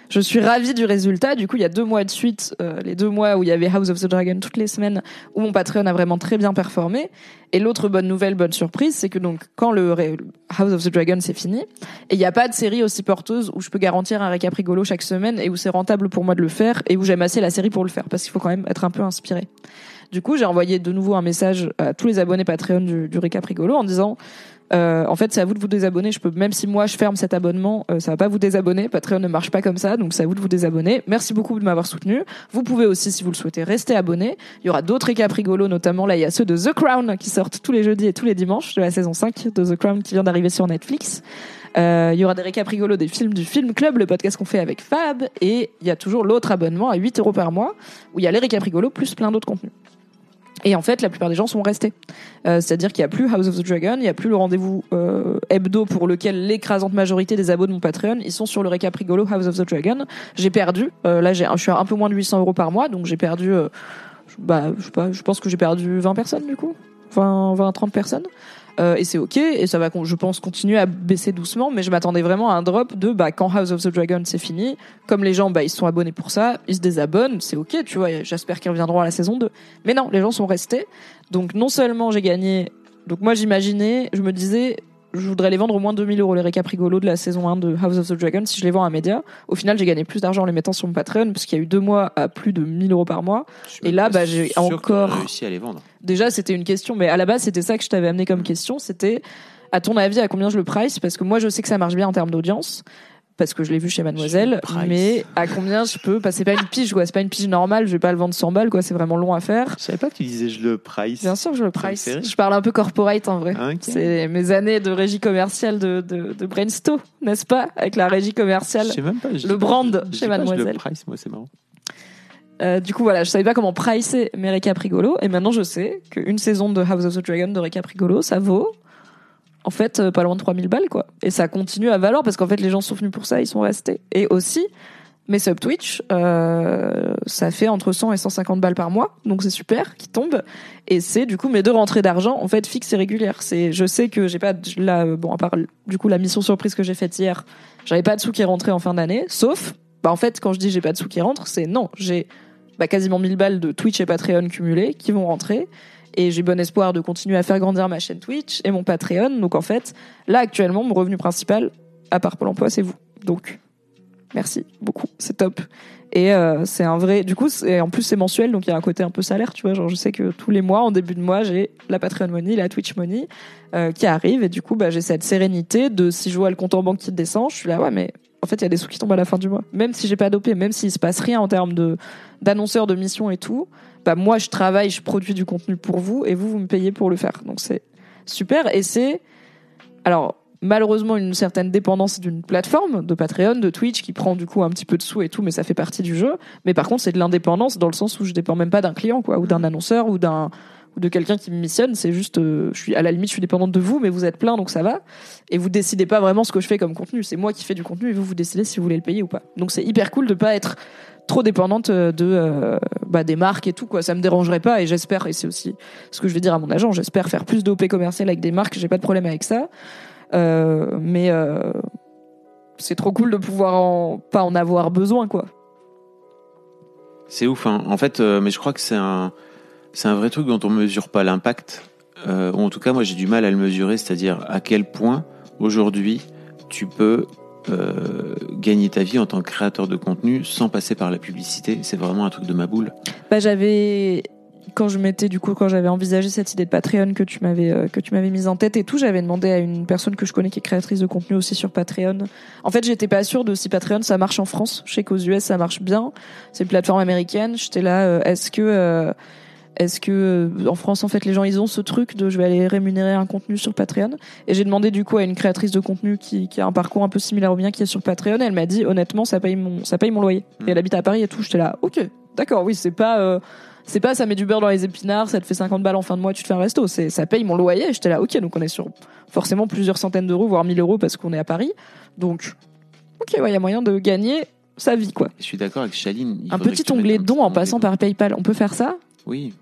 Je suis ravie du résultat. Du coup, il y a deux mois de suite, euh, les deux mois où il y avait House of the Dragon toutes les semaines, où mon Patreon a vraiment très bien performé. Et l'autre bonne nouvelle, bonne surprise, c'est que donc quand le House of the Dragon c'est fini, et il n'y a pas de série aussi porteuse où je peux garantir un récap rigolo chaque semaine et où c'est rentable pour moi de le faire et où j'aime assez la série pour le faire parce qu'il faut quand même être un peu inspiré. Du coup, j'ai envoyé de nouveau un message à tous les abonnés Patreon du, récap rigolo en disant euh, en fait, c'est à vous de vous désabonner. Je peux, même si moi je ferme cet abonnement, euh, ça va pas vous désabonner. Patreon ne marche pas comme ça, donc c'est à vous de vous désabonner. Merci beaucoup de m'avoir soutenu. Vous pouvez aussi, si vous le souhaitez, rester abonné. Il y aura d'autres récaps rigolos, notamment là, il y a ceux de The Crown qui sortent tous les jeudis et tous les dimanches de la saison 5 de The Crown qui vient d'arriver sur Netflix. Euh, il y aura des récaps rigolos des films du Film Club, le podcast qu'on fait avec Fab, et il y a toujours l'autre abonnement à 8 euros par mois où il y a les récaps rigolos plus plein d'autres contenus. Et en fait, la plupart des gens sont restés. Euh, C'est-à-dire qu'il n'y a plus House of the Dragon, il n'y a plus le rendez-vous euh, hebdo pour lequel l'écrasante majorité des abos de mon Patreon, ils sont sur le récap rigolo House of the Dragon. J'ai perdu, là je suis à un peu moins de 800 euros par mois, donc j'ai perdu, bah, je sais pas, je pense que j'ai perdu 20 personnes du coup, 20, 20 30 personnes. Euh, et c'est ok, et ça va, je pense, continuer à baisser doucement, mais je m'attendais vraiment à un drop de, bah, quand House of the Dragon c'est fini, comme les gens, bah, ils sont abonnés pour ça, ils se désabonnent, c'est ok, tu vois, j'espère qu'ils reviendront à la saison 2. Mais non, les gens sont restés, donc non seulement j'ai gagné, donc moi j'imaginais, je me disais, je voudrais les vendre au moins 2000 euros les récaps rigolos de la saison 1 de House of the Dragon si je les vends à un média. Au final, j'ai gagné plus d'argent en les mettant sur mon Patreon parce qu'il y a eu deux mois à plus de 1000 euros par mois. Et là, bah, j'ai encore- réussi à les vendre. Déjà, c'était une question, mais à la base, c'était ça que je t'avais amené comme question. C'était, à ton avis, à combien je le price? Parce que moi, je sais que ça marche bien en termes d'audience. Parce que je l'ai vu chez Mademoiselle, mais à combien je peux que c'est pas une pige, quoi. C'est pas une pige normale. Je vais pas le vendre 100 balles, quoi. C'est vraiment long à faire. Je savais pas que tu disais je le price. Bien sûr que je le price. Je parle un peu corporate en vrai. Ah. C'est mes années de régie commerciale de, de, de Brainsto, n'est-ce pas? Avec la régie commerciale. Je sais même pas. je Le brand je chez pas, je Mademoiselle. le price, moi, c'est marrant. Euh, du coup, voilà, je savais pas comment pricer mes récaps rigolos. Et maintenant, je sais qu'une saison de House of the Dragon de récap rigolo, ça vaut, en fait, euh, pas loin de 3000 balles, quoi. Et ça continue à valoir parce qu'en fait, les gens sont venus pour ça, ils sont restés. Et aussi, mes sub Twitch, euh, ça fait entre 100 et 150 balles par mois. Donc c'est super, qui tombent. Et c'est, du coup, mes deux rentrées d'argent, en fait, fixes et régulières. C'est, je sais que j'ai pas, là, bon, à part, du coup, la mission surprise que j'ai faite hier, j'avais pas de sous qui rentraient en fin d'année, sauf, bah, en fait, quand je dis j'ai pas de sous qui rentrent, c'est non, j'ai, bah, quasiment 1000 balles de Twitch et Patreon cumulés qui vont rentrer. Et j'ai bon espoir de continuer à faire grandir ma chaîne Twitch et mon Patreon. Donc en fait, là actuellement, mon revenu principal, à part Pôle emploi, c'est vous. Donc, merci beaucoup, c'est top. Et euh, c'est un vrai. Du coup, en plus c'est mensuel, donc il y a un côté un peu salaire, tu vois. Genre, je sais que tous les mois, en début de mois, j'ai la Patreon Money, la Twitch Money euh, qui arrive, et du coup, bah, j'ai cette sérénité de si je vois le compte en banque qui descend, je suis là, ouais, mais en fait, il y a des sous qui tombent à la fin du mois. Même si j'ai pas dopé, même s'il se passe rien en termes de d'annonceurs, de missions et tout, bah moi, je travaille, je produis du contenu pour vous, et vous, vous me payez pour le faire. Donc c'est super, et c'est alors malheureusement une certaine dépendance d'une plateforme de Patreon, de Twitch qui prend du coup un petit peu de sous et tout, mais ça fait partie du jeu. Mais par contre, c'est de l'indépendance dans le sens où je dépends même pas d'un client, quoi, ou d'un annonceur, ou d'un de quelqu'un qui me missionne. C'est juste, euh, je suis à la limite, je suis dépendante de vous, mais vous êtes plein, donc ça va. Et vous décidez pas vraiment ce que je fais comme contenu. C'est moi qui fais du contenu et vous vous décidez si vous voulez le payer ou pas. Donc c'est hyper cool de pas être trop dépendante euh, de euh, bah, des marques et tout quoi ça me dérangerait pas et j'espère et c'est aussi ce que je vais dire à mon agent j'espère faire plus d'OP commercial avec des marques j'ai pas de problème avec ça mais c'est trop cool de pouvoir en pas en avoir besoin quoi C'est ouf, hein. En fait, mais je crois que c'est un, c'est un vrai truc dont on mesure pas l'impact. Euh, en tout cas, moi, j'ai du mal à le mesurer, c'est-à-dire à quel point aujourd'hui tu peux euh, gagner ta vie en tant que créateur de contenu sans passer par la publicité. C'est vraiment un truc de ma boule. bah j'avais quand je m'étais du coup quand j'avais envisagé cette idée de Patreon que tu m'avais euh, que tu m'avais mise en tête et tout j'avais demandé à une personne que je connais qui est créatrice de contenu aussi sur Patreon en fait j'étais pas sûre de si Patreon ça marche en France je sais qu'aux US ça marche bien c'est une plateforme américaine j'étais là euh, est-ce que euh, est-ce que euh, en France en fait les gens ils ont ce truc de je vais aller rémunérer un contenu sur Patreon? Et j'ai demandé du coup à une créatrice de contenu qui, qui a un parcours un peu similaire au mien qui est sur Patreon et elle m'a dit honnêtement ça paye mon ça paye mon loyer Mm. et elle habite à Paris et tout j'étais là ok d'accord oui c'est pas euh, c'est pas ça met du beurre dans les épinards ça te fait 50 balles en fin de mois tu te fais un resto c'est ça paye mon loyer j'étais là ok donc on est sur forcément plusieurs centaines d'euros voire 1000 euros parce qu'on est à Paris donc ok ouais il y a moyen de gagner sa vie, quoi. Je suis d'accord avec Chaline. Un petit onglet don en passant don. par PayPal. On peut faire ça? Oui,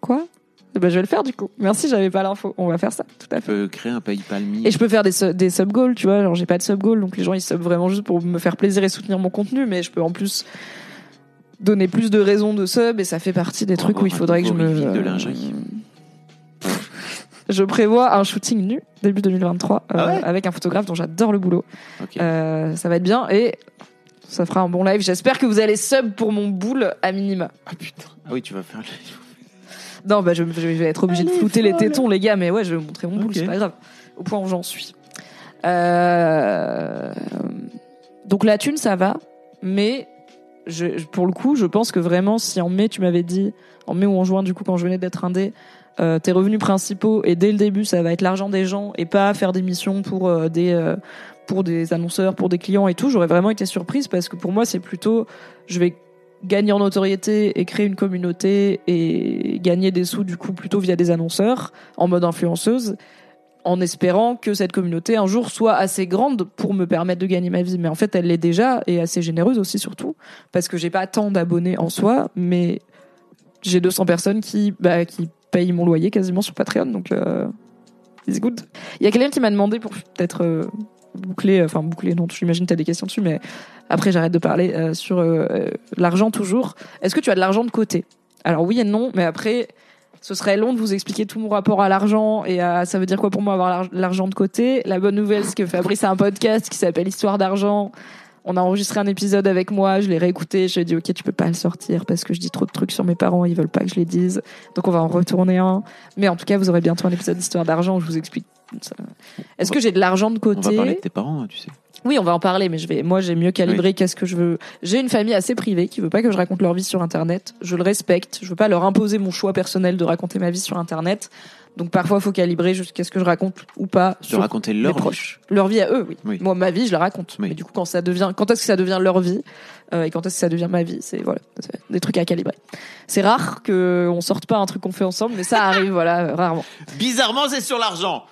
Quoi? Ben, Je vais le faire du coup. Merci, j'avais pas l'info. On va faire ça, tout à fait. peux créer un PayPal Me. Et je peux faire des, su- des sub-goals, tu vois. Genre, j'ai pas de sub-goal, donc les gens ils sub vraiment juste pour me faire plaisir et soutenir mon contenu, mais je peux en plus donner plus de raisons de sub et ça fait partie des trucs où il faudrait que je me. de lingerie. [laughs] Je prévois un shooting nu début 2023 euh, Ah ouais avec un photographe dont j'adore le boulot. Euh, ça va être bien et ça fera un bon live. J'espère que vous allez sub pour mon boule à minima. Ah putain. Ah oui, tu vas faire le. Non, bah je, je vais être obligé de flouter les tétons, les gars, mais ouais, je vais vous montrer mon boule, c'est pas grave. Au point où j'en suis. Euh... Donc la thune, ça va, mais je- pour le coup, je pense que vraiment, si en mai, tu m'avais dit, en mai ou en juin, du coup, quand je venais d'être indé, euh, tes revenus principaux, et dès le début, ça va être l'argent des gens, et pas faire des missions pour euh, des... euh, pour des annonceurs, pour des clients et tout, j'aurais vraiment été surprise parce que pour moi, c'est plutôt, je vais gagner en notoriété et créer une communauté et gagner des sous du coup plutôt via des annonceurs en mode influenceuse en espérant que cette communauté un jour soit assez grande pour me permettre de gagner ma vie. Mais en fait elle l'est déjà et assez généreuse aussi surtout parce que j'ai pas tant d'abonnés en soi mais j'ai 200 personnes qui bah, qui payent mon loyer quasiment sur Patreon donc euh, it's good. Il y a quelqu'un qui m'a demandé pour peut-être euh, boucler enfin boucler non j'imagine tu as des questions dessus mais après j'arrête de parler euh, sur euh, euh, l'argent toujours est-ce que tu as de l'argent de côté? Alors oui et non, mais après, ce serait long de vous expliquer tout mon rapport à l'argent et à ça veut dire quoi pour moi avoir l'ar- l'argent de côté? La bonne nouvelle, c'est que Fabrice a un podcast qui s'appelle Histoire d'argent. On a enregistré un épisode avec moi, je l'ai réécouté, je lui ai dit ok tu peux pas le sortir parce que je dis trop de trucs sur mes parents, ils veulent pas que je les dise, donc on va en retourner un. Mais en tout cas vous aurez bientôt un épisode d'Histoire d'argent où je vous explique. ça. Est-ce que j'ai de l'argent de On va côté parler de tes parents, hein, tu sais. oui, on va en parler, mais je vais. Moi, j'ai mieux calibré qu'est-ce que je veux. J'ai une famille assez privée qui veut pas que je raconte leur vie sur Internet. Je le respecte. Je veux pas leur imposer mon choix personnel de raconter ma vie sur Internet. Donc parfois, il faut calibrer juste qu'est-ce que je raconte ou pas De sur raconter mes leur vie. proches. Leur vie à eux, oui. Oui. Moi, ma vie, je la raconte. Oui. Mais du coup, quand ça devient, quand est-ce que ça devient leur vie euh, et quand est-ce que ça devient ma vie, c'est voilà, des trucs à calibrer. C'est rare que on sorte pas un truc qu'on fait ensemble, mais ça [laughs] arrive, voilà, euh, rarement. Bizarrement, c'est sur l'argent.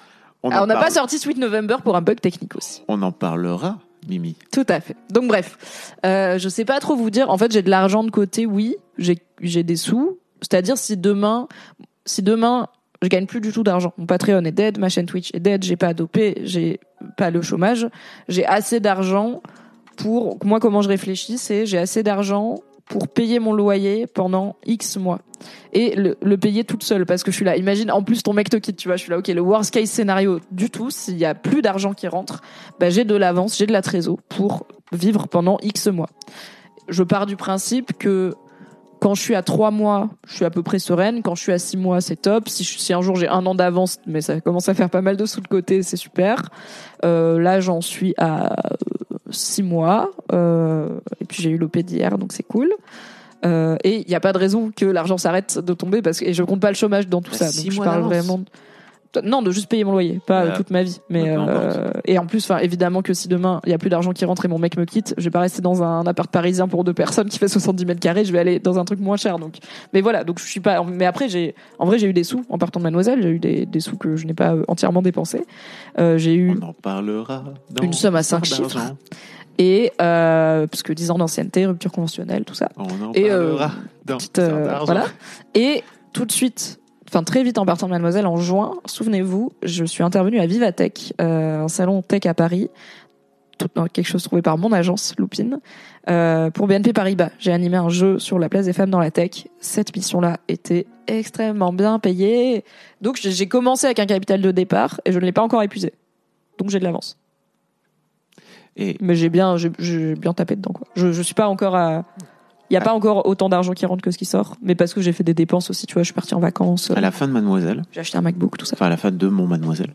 On, Ah, n'a pas sorti Sweet November pour un bug technique aussi. On en parlera, Mimi. Tout à fait. Donc bref, euh, je sais pas trop vous dire. En fait, j'ai de l'argent de côté, oui. J'ai des sous. C'est-à-dire si demain, si demain je gagne plus du tout d'argent, mon Patreon est dead, ma chaîne Twitch est dead, j'ai pas d'OP, j'ai pas le chômage, j'ai assez d'argent pour moi. Comment je réfléchis, c'est j'ai assez d'argent pour payer mon loyer pendant X mois et le, le payer toute seule parce que je suis là. Imagine en plus ton mec te quitte, tu vois, je suis là. Ok, le worst case scénario du tout, s'il y a plus d'argent qui rentre, bah, j'ai de l'avance, j'ai de la trésor pour vivre pendant X mois. Je pars du principe que quand je suis à trois mois, je suis à peu près sereine. Quand je suis à six mois, c'est top. Si, je- si un jour j'ai un an d'avance, mais ça commence à faire pas mal de sous de côté, c'est super. Euh, là, j'en suis à six mois. Euh, et puis j'ai eu l'OP d'hier, donc c'est cool. Euh, et il n'y a pas de raison que l'argent s'arrête de tomber parce que et je compte pas le chômage dans tout Bah, ça. Donc je parle vraiment. Non, de juste payer mon loyer, pas Bah, euh, toute ma vie. Mais importe. euh, et en plus, enfin évidemment que si demain il y a plus d'argent qui rentre et mon mec me quitte, je vais pas rester dans un appart parisien pour deux personnes qui fait 70 mètres carrés. Je vais aller dans un truc moins cher. Donc, mais voilà. Donc je suis pas. Mais après, j'ai en vrai j'ai eu des sous en partant de Mademoiselle. J'ai eu des, des sous que je n'ai pas euh, entièrement dépensés. Euh, j'ai eu On en parlera. Dans Une somme à cinq Histoire chiffres. d'argent. et euh, parce que 10 ans d'ancienneté, rupture conventionnelle, tout ça. On en Et, parlera. dans petite, voilà. Et tout de suite, enfin très vite en partant de Mademoiselle, en juin, souvenez-vous, je suis intervenue à Vivatech, euh, un salon tech à Paris, tout, quelque chose trouvé par mon agence Loupine, euh, pour BNP Paribas. J'ai animé un jeu sur la place des femmes dans la tech. Cette mission-là était extrêmement bien payée. Donc j'ai commencé avec un capital de départ et je ne l'ai pas encore épuisé. Donc j'ai de l'avance. Et Mais j'ai bien, j'ai- j'ai bien tapé dedans quoi. Je, je suis pas encore à. Il y a pas encore autant d'argent qui rentre que ce qui sort, mais parce que j'ai fait des dépenses aussi. Tu vois, je suis partie en vacances. à la fin de Mademoiselle, J'ai acheté un MacBook, tout ça. enfin à la fin de mon Mademoiselle.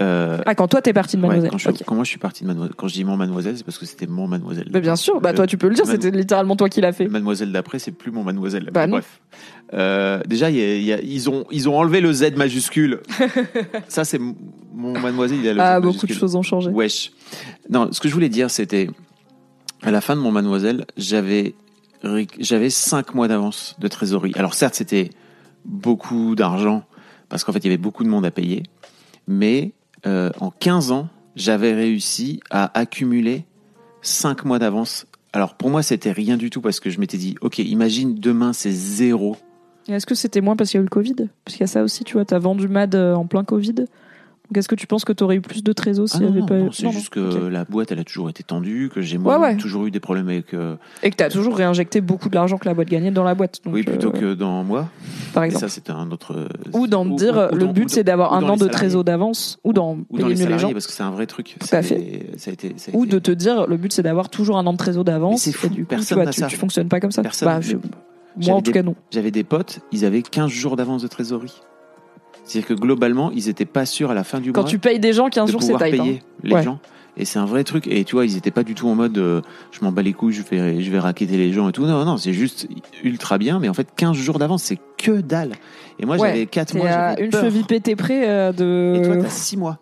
Euh, Ah, quand toi t'es partie de ouais, Mademoiselle. quand, je, quand moi je suis parti de Mademoiselle, quand je dis mon Mademoiselle, c'est parce que c'était mon Mademoiselle. Mais bien sûr, bah toi tu peux le dire, Man- c'était littéralement toi qui l'as fait. Mademoiselle d'après, c'est plus mon Mademoiselle. Bah bref. Euh, déjà, il y a- il y a- ils ont ils ont enlevé le Z majuscule. [laughs] Ça, c'est mon Mademoiselle. Il a le Ah, Z beaucoup de choses ont changé. Wesh. Non, ce que je voulais dire, c'était à la fin de mon Mademoiselle, j'avais j'avais cinq mois d'avance de trésorerie. Alors certes, c'était beaucoup d'argent parce qu'en fait, il y avait beaucoup de monde à payer, mais euh, en 15 ans, j'avais réussi à accumuler cinq mois d'avance Alors pour moi, c'était rien du tout parce que je m'étais dit, ok, imagine demain c'est zéro. Est-ce que c'était moins parce qu'il y a eu le Covid? Parce qu'il y a ça aussi, tu vois, t'as vendu Mad euh, en plein Covid? Est-ce que tu penses que t'aurais eu plus de trésor s'il Ah y non, avait non, pas eu non, c'est juste que la boîte, elle a toujours été tendue, que j'ai moi Ouais, ouais. toujours eu des problèmes avec. euh, Et que t'as toujours réinjecté beaucoup de l'argent que la boîte gagnait dans la boîte. Donc, oui, plutôt euh, que dans moi. par Et exemple. ça, c'était un autre. euh, Ou d'en ou- dire, ou- ou le dans- but ou c'est dans- d'avoir ou un dans an de trésor d'avance, ou d'en Ou dans payer les gens, parce que c'est un vrai truc. Tout à C'est- Ça a été. ça a ou été- de te dire, le but c'est d'avoir toujours un an de trésor d'avance. C'est fou, tu, personne n'a tu, ça. tu fonctionnes pas comme ça. Personne- Bah, moi en tout cas non. J'avais des potes, ils avaient 15 jours d'avance de trésorerie. C'est-à-dire que globalement, ils étaient pas sûrs à la fin du Quand mois tu payes des gens 15 de jours, c'est tight. hein. payer les Ouais. gens. Et c'est un vrai truc. Et tu vois, ils étaient pas du tout en mode euh, je m'en bats les couilles, je vais, je vais raqueter les gens et tout. Non, non, c'est juste ultra bien. Mais en fait, 15 jours d'avance, c'est que dalle. Et moi, Ouais, j'avais 4 T'es mois. à une peur. cheville pétée près euh, de. Et toi, t'as 6 mois.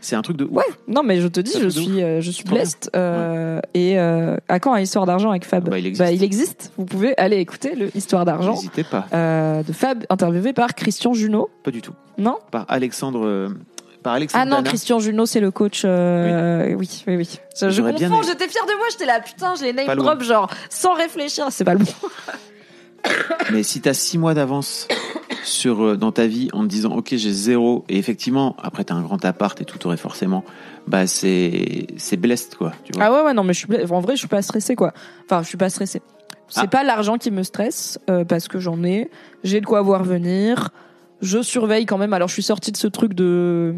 C'est un truc de ouf. Ouais, non mais je te dis, je suis, euh, je suis blessed. euh, Et euh, à quand un histoire d'argent avec Fab? Bah, il existe. il existe. Vous pouvez aller écouter le histoire d'argent N'hésitez pas. euh, de Fab, interviewé par Christian Junot. Pas du tout. Non? Par Alexandre. Par Alexandre. Ah non, Dana. Christian Junot, c'est le coach. euh, oui, oui, oui. Je, je confonds. J'étais fière de moi. J'étais là, putain, les name drop genre sans réfléchir. C'est pas le bon. [laughs] [coughs] Mais si t'as 6 mois d'avance sur euh, dans ta vie en te disant ok j'ai zéro et effectivement après t'as un grand appart et tout t'aurais forcément bah c'est c'est blessed quoi tu vois Ah ouais, ouais, non, mais je suis, en vrai, je suis pas stressée, quoi. Enfin, je suis pas stressée. C'est Ah. pas l'argent qui me stresse, euh, parce que j'en ai. J'ai de quoi voir venir. Je surveille quand même. Alors, je suis sortie de ce truc de,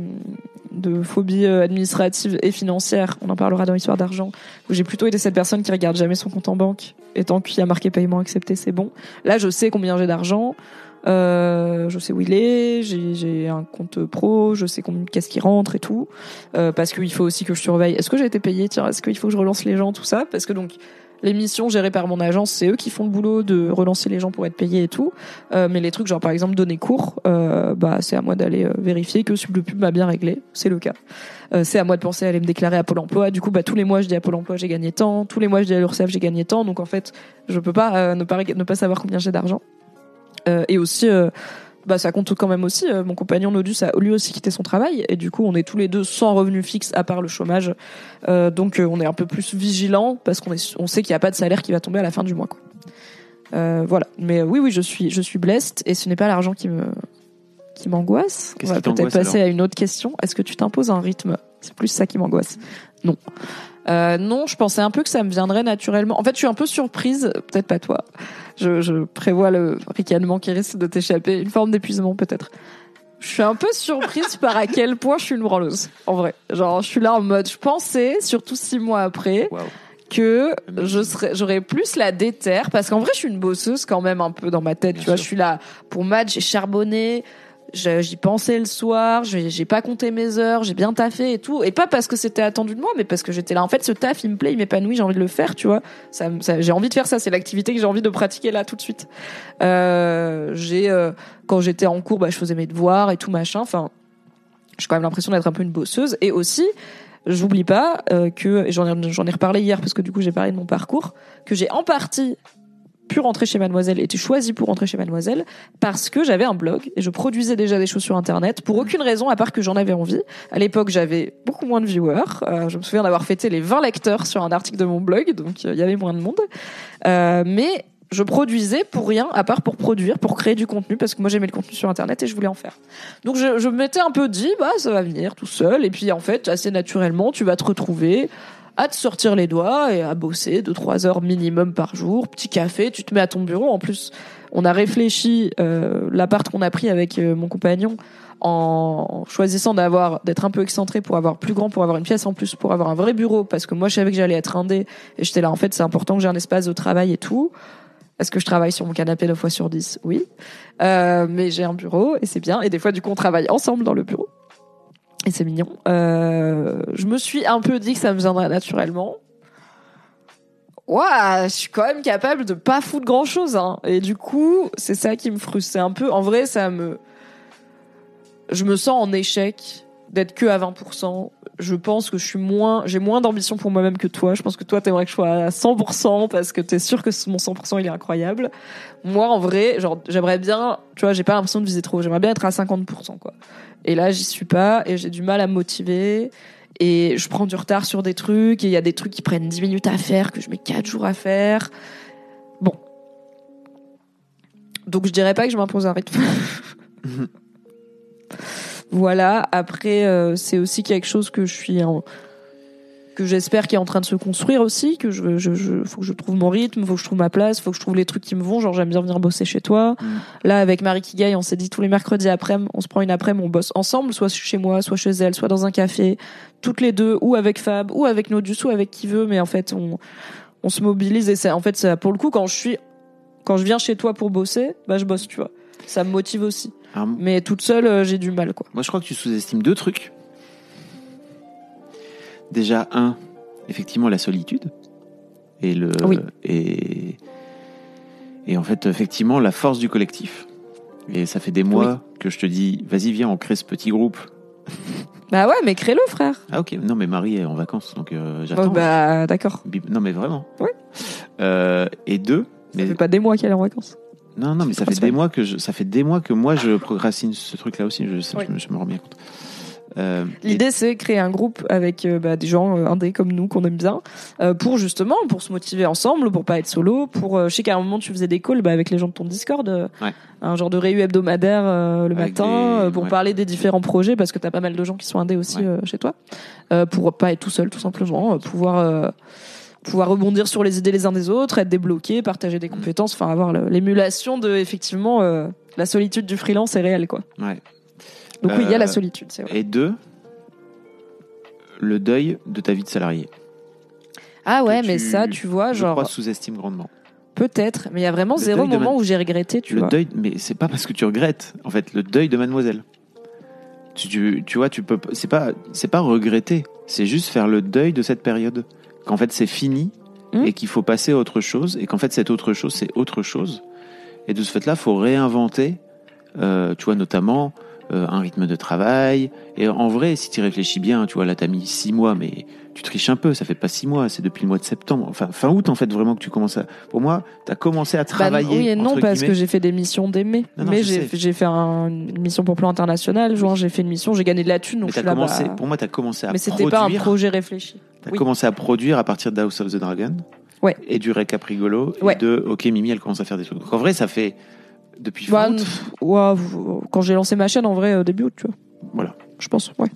de phobie euh, administrative et financière. On en parlera dans l'histoire d'argent. J'ai plutôt été cette personne qui regarde jamais son compte en banque. Et tant qu'il y a marqué paiement accepté, c'est bon. Là, je sais combien j'ai d'argent. Euh, je sais où il est, j'ai un compte pro, je sais qu'est-ce qui rentre et tout, euh, parce qu'il faut aussi que je surveille. Est-ce que j'ai été payé Tiens, est-ce qu'il faut que je relance les gens, tout ça? Parce que donc les missions gérées par mon agence, c'est eux qui font le boulot de relancer les gens pour être payés et tout. Euh, mais les trucs genre par exemple donner cours, euh, bah c'est à moi d'aller euh, vérifier que le pub m'a bien réglé, c'est le cas. Euh, c'est à moi de penser à aller me déclarer à Pôle Emploi. Du coup, bah tous les mois je dis à Pôle Emploi j'ai gagné tant, tous les mois je dis à l'URSSAF j'ai gagné tant. Donc en fait, je peux pas euh, ne pas ne pas savoir combien j'ai d'argent. Euh, et aussi, bah ça compte quand même aussi. euh, mon compagnon Nodus a lui aussi quitté son travail et du coup on est tous les deux sans revenu fixe à part le chômage. Euh, donc euh, on est un peu plus vigilant parce qu'on est, on sait qu'il n'y a pas de salaire qui va tomber à la fin du mois. Quoi. Euh, voilà. Mais euh, oui, oui, je suis, je suis blessed et ce n'est pas l'argent qui me, qui m'angoisse. On va peut-être passer à une autre question. Est-ce que tu t'imposes un rythme C'est plus ça qui m'angoisse. Non. Euh, non, je pensais un peu que ça me viendrait naturellement. En fait, je suis un peu surprise, peut-être pas toi. Je, je prévois le ricanement qui risque de t'échapper, une forme d'épuisement peut-être. Je suis un peu surprise par à quel point je suis une branleuse, en vrai. Genre, je suis là en mode, je pensais, surtout six mois après, que je serais, j'aurais plus la déterre, parce qu'en vrai, je suis une bosseuse quand même un peu dans ma tête. Bien tu vois, sûr. je suis là pour match, j'ai charbonné, j'y pensais le soir, j'ai pas compté mes heures, j'ai bien taffé et tout. Et pas parce que c'était attendu de moi, mais parce que j'étais là. En fait, ce taf, il me plaît, il m'épanouit, j'ai envie de le faire, tu vois. Ça, ça- j'ai envie de faire ça, c'est l'activité que j'ai envie de pratiquer là tout de suite. Euh, j'ai, euh, quand j'étais en cours, bah, je faisais mes devoirs et tout machin. Enfin, j'ai quand même l'impression d'être un peu une bosseuse. Et aussi, j'oublie pas euh, que j'en ai, j'en ai reparlé hier parce que du coup j'ai parlé de mon parcours que j'ai en partie pu rentrer chez Mademoiselle, été choisie pour rentrer chez Mademoiselle parce que j'avais un blog et je produisais déjà des choses sur Internet pour aucune raison à part que j'en avais envie. À l'époque, j'avais beaucoup moins de viewers. Euh, je me souviens d'avoir fêté les 20 lecteurs sur un article de mon blog, donc euh, il y avait moins de monde. Euh, mais je produisais pour rien à part pour produire, pour créer du contenu parce que moi j'aimais le contenu sur Internet et je voulais en faire. Donc je, je m'étais un peu dit, bah ça va venir tout seul. Et puis en fait, assez naturellement, tu vas te retrouver à te sortir les doigts et à bosser deux trois heures minimum par jour, petit café, tu te mets à ton bureau. En plus, on a réfléchi euh, l'appart qu'on a pris avec euh, mon compagnon en choisissant d'avoir d'être un peu excentré pour avoir plus grand, pour avoir une pièce en plus, pour avoir un vrai bureau, parce que moi je savais que j'allais être indé et j'étais là en fait c'est important que j'ai un espace de travail et tout. Est-ce que je travaille sur mon canapé 9 fois sur 10 Oui. Euh, mais j'ai un bureau et c'est bien. Et des fois, du coup, on travaille ensemble dans le bureau. Et c'est mignon. Euh, je me suis un peu dit que ça me viendrait naturellement. Ouah, je suis quand même capable de pas foutre grand chose. Hein. Et du coup, c'est ça qui me frustre. C'est un peu, en vrai, ça me. Je me sens en échec d'être que à 20%. Je pense que je suis moins, j'ai moins d'ambition pour moi-même que toi. Je pense que toi, t'aimerais que je sois à 100% parce que t'es sûr que mon 100% il est incroyable. Moi, en vrai, genre, j'aimerais bien, tu vois, j'ai pas l'impression de viser trop. J'aimerais bien être à 50%, quoi. Et là, j'y suis pas et j'ai du mal à me motiver. et je prends du retard sur des trucs et il y a des trucs qui prennent 10 minutes à faire que je mets 4 jours à faire. Bon. Donc je dirais pas que je m'impose un rythme. [laughs] voilà, après euh, c'est aussi quelque chose que je suis en que j'espère qu'il est en train de se construire aussi, que je, je, je, faut que je trouve mon rythme, faut que je trouve ma place, faut que je trouve les trucs qui me vont. Genre, j'aime bien venir bosser chez toi. Mm. Là, avec Marie Kigai, on s'est dit tous les mercredis après, on se prend une après, on bosse ensemble, soit chez moi, soit chez elle, soit dans un café, toutes les deux, ou avec Fab, ou avec Nodus, ou avec qui veut. Mais en fait, on, on se mobilise et c'est, en fait, ça, pour le coup, quand je suis, quand je viens chez toi pour bosser, bah, je bosse, tu vois. Ça me motive aussi. Alors, Mais toute seule, euh, j'ai du mal, quoi. Moi, je crois que tu sous-estimes deux trucs. Déjà, un, effectivement, la solitude. Et le. Oui. Et, et en fait, effectivement, la force du collectif. Et ça fait des mois que je te dis, vas-y, viens, on crée ce petit groupe. [laughs] Bah ouais, mais crée-le, frère. Ah, ok. Non, mais Marie est en vacances, donc euh, Oh, j'attends. bah, d'accord. Non, mais vraiment. Ouais. Euh, et deux, Ça mais fait pas des mois qu'elle est en vacances. Non, non, mais ça fait des mois que je, ça fait des mois que moi je procrastine ce truc-là aussi. Je, me- je me rends bien compte. Euh, L'idée, c'est créer un groupe avec euh, bah, des gens euh, indés comme nous qu'on aime bien, euh, pour justement, pour se motiver ensemble, pour pas être solo, pour. je sais qu'à un moment tu faisais des calls bah, avec les gens de ton Discord, euh, Ouais. un genre de réu hebdomadaire euh, le Avec matin, des- euh, pour ouais. parler des différents projets, parce que t'as pas mal de gens qui sont indés aussi Ouais. euh, chez toi, euh, pour pas être tout seul, tout simplement, euh, pouvoir. Pouvoir rebondir sur les idées les uns des autres, être débloqué, partager des compétences, enfin avoir l'émulation de effectivement euh, la solitude du freelance est réelle quoi. ouais. Donc oui, il y a la Euh, solitude, c'est vrai. Et deux, le deuil de ta vie de salarié. Ah ouais, que mais tu- ça, tu vois, je genre crois sous-estime grandement. Peut-être, mais il y a vraiment Le zéro moment man- où j'ai regretté, tu le vois. deuil, mais c'est pas parce que tu regrettes. En fait, le deuil de Mademoiselle. Tu, tu, tu vois, tu peux, c'est pas, c'est pas regretter. C'est juste faire le deuil de cette période. Qu'en fait, c'est fini Hmm? et qu'il faut passer à autre chose et qu'en fait, cette autre chose, c'est autre chose. Et de ce fait-là, faut réinventer. euh, tu vois, notamment euh, un rythme de travail. Et en vrai, si tu réfléchis bien, tu vois, là, t'as mis six mois, mais tu triches un peu. Ça fait pas six mois, c'est depuis le mois de septembre. Enfin, fin août, en fait, vraiment que tu commences à. Pour moi, t'as commencé à Bah, travailler. oui et non, parce guillemets. que j'ai fait des missions dès mai. Non, non, mais j'ai fait un- une mission pour plan international. Juin, j'ai fait une mission, j'ai gagné de la thune, donc Mais je suis commencé, pour moi, tu as commencé à Mais c'était produire. pas un projet réfléchi. T'as oui. commencé à produire à partir de House of the Dragon. Ouais. Et du récap rigolo. Ouais. Et de OK, Mimi, elle commence à faire des trucs. Donc en vrai, ça fait depuis Bah, août. ouais, quand j'ai lancé ma chaîne, en vrai, au début, août, tu vois. Voilà. Je pense, ouais.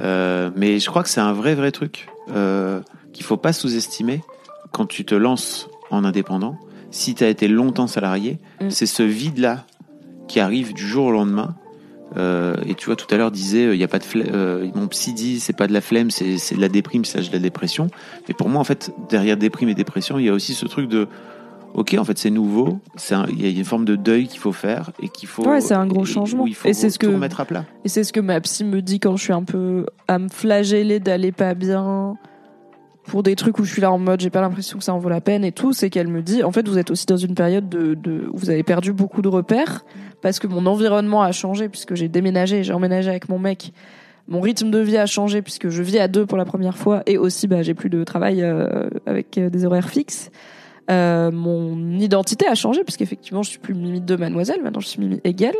Euh, mais je crois que c'est un vrai, vrai truc euh, qu'il faut pas sous-estimer quand tu te lances en indépendant. Si tu as été longtemps salarié, Mm. c'est ce vide-là qui arrive du jour au lendemain. Euh, et tu vois, tout à l'heure disait, il y a pas de flemme. euh, mon psy dit, c'est pas de la flemme, c'est de la déprime, c'est de la dépression. Mais pour moi, en fait, derrière déprime et dépression, il y a aussi ce truc de, ok, en fait, c'est nouveau. C'est un- il y a une forme de deuil qu'il faut faire et qu'il faut. Ouais, c'est un gros et- changement. il faut Et c'est ce que- remettre à plat. Et c'est ce que ma psy me dit quand je suis un peu à me flageller d'aller pas bien pour des trucs où je suis là en mode j'ai pas l'impression que ça en vaut la peine et tout, c'est qu'elle me dit en fait vous êtes aussi dans une période de, de où vous avez perdu beaucoup de repères parce que mon environnement a changé puisque j'ai déménagé, j'ai emménagé avec mon mec. Mon rythme de vie a changé puisque je vis à deux pour la première fois et aussi bah, j'ai plus de travail euh, avec euh, des horaires fixes. Euh, mon identité a changé puisqu'effectivement je suis plus Mimi de Mademoiselle, maintenant je suis Mimi Hegel.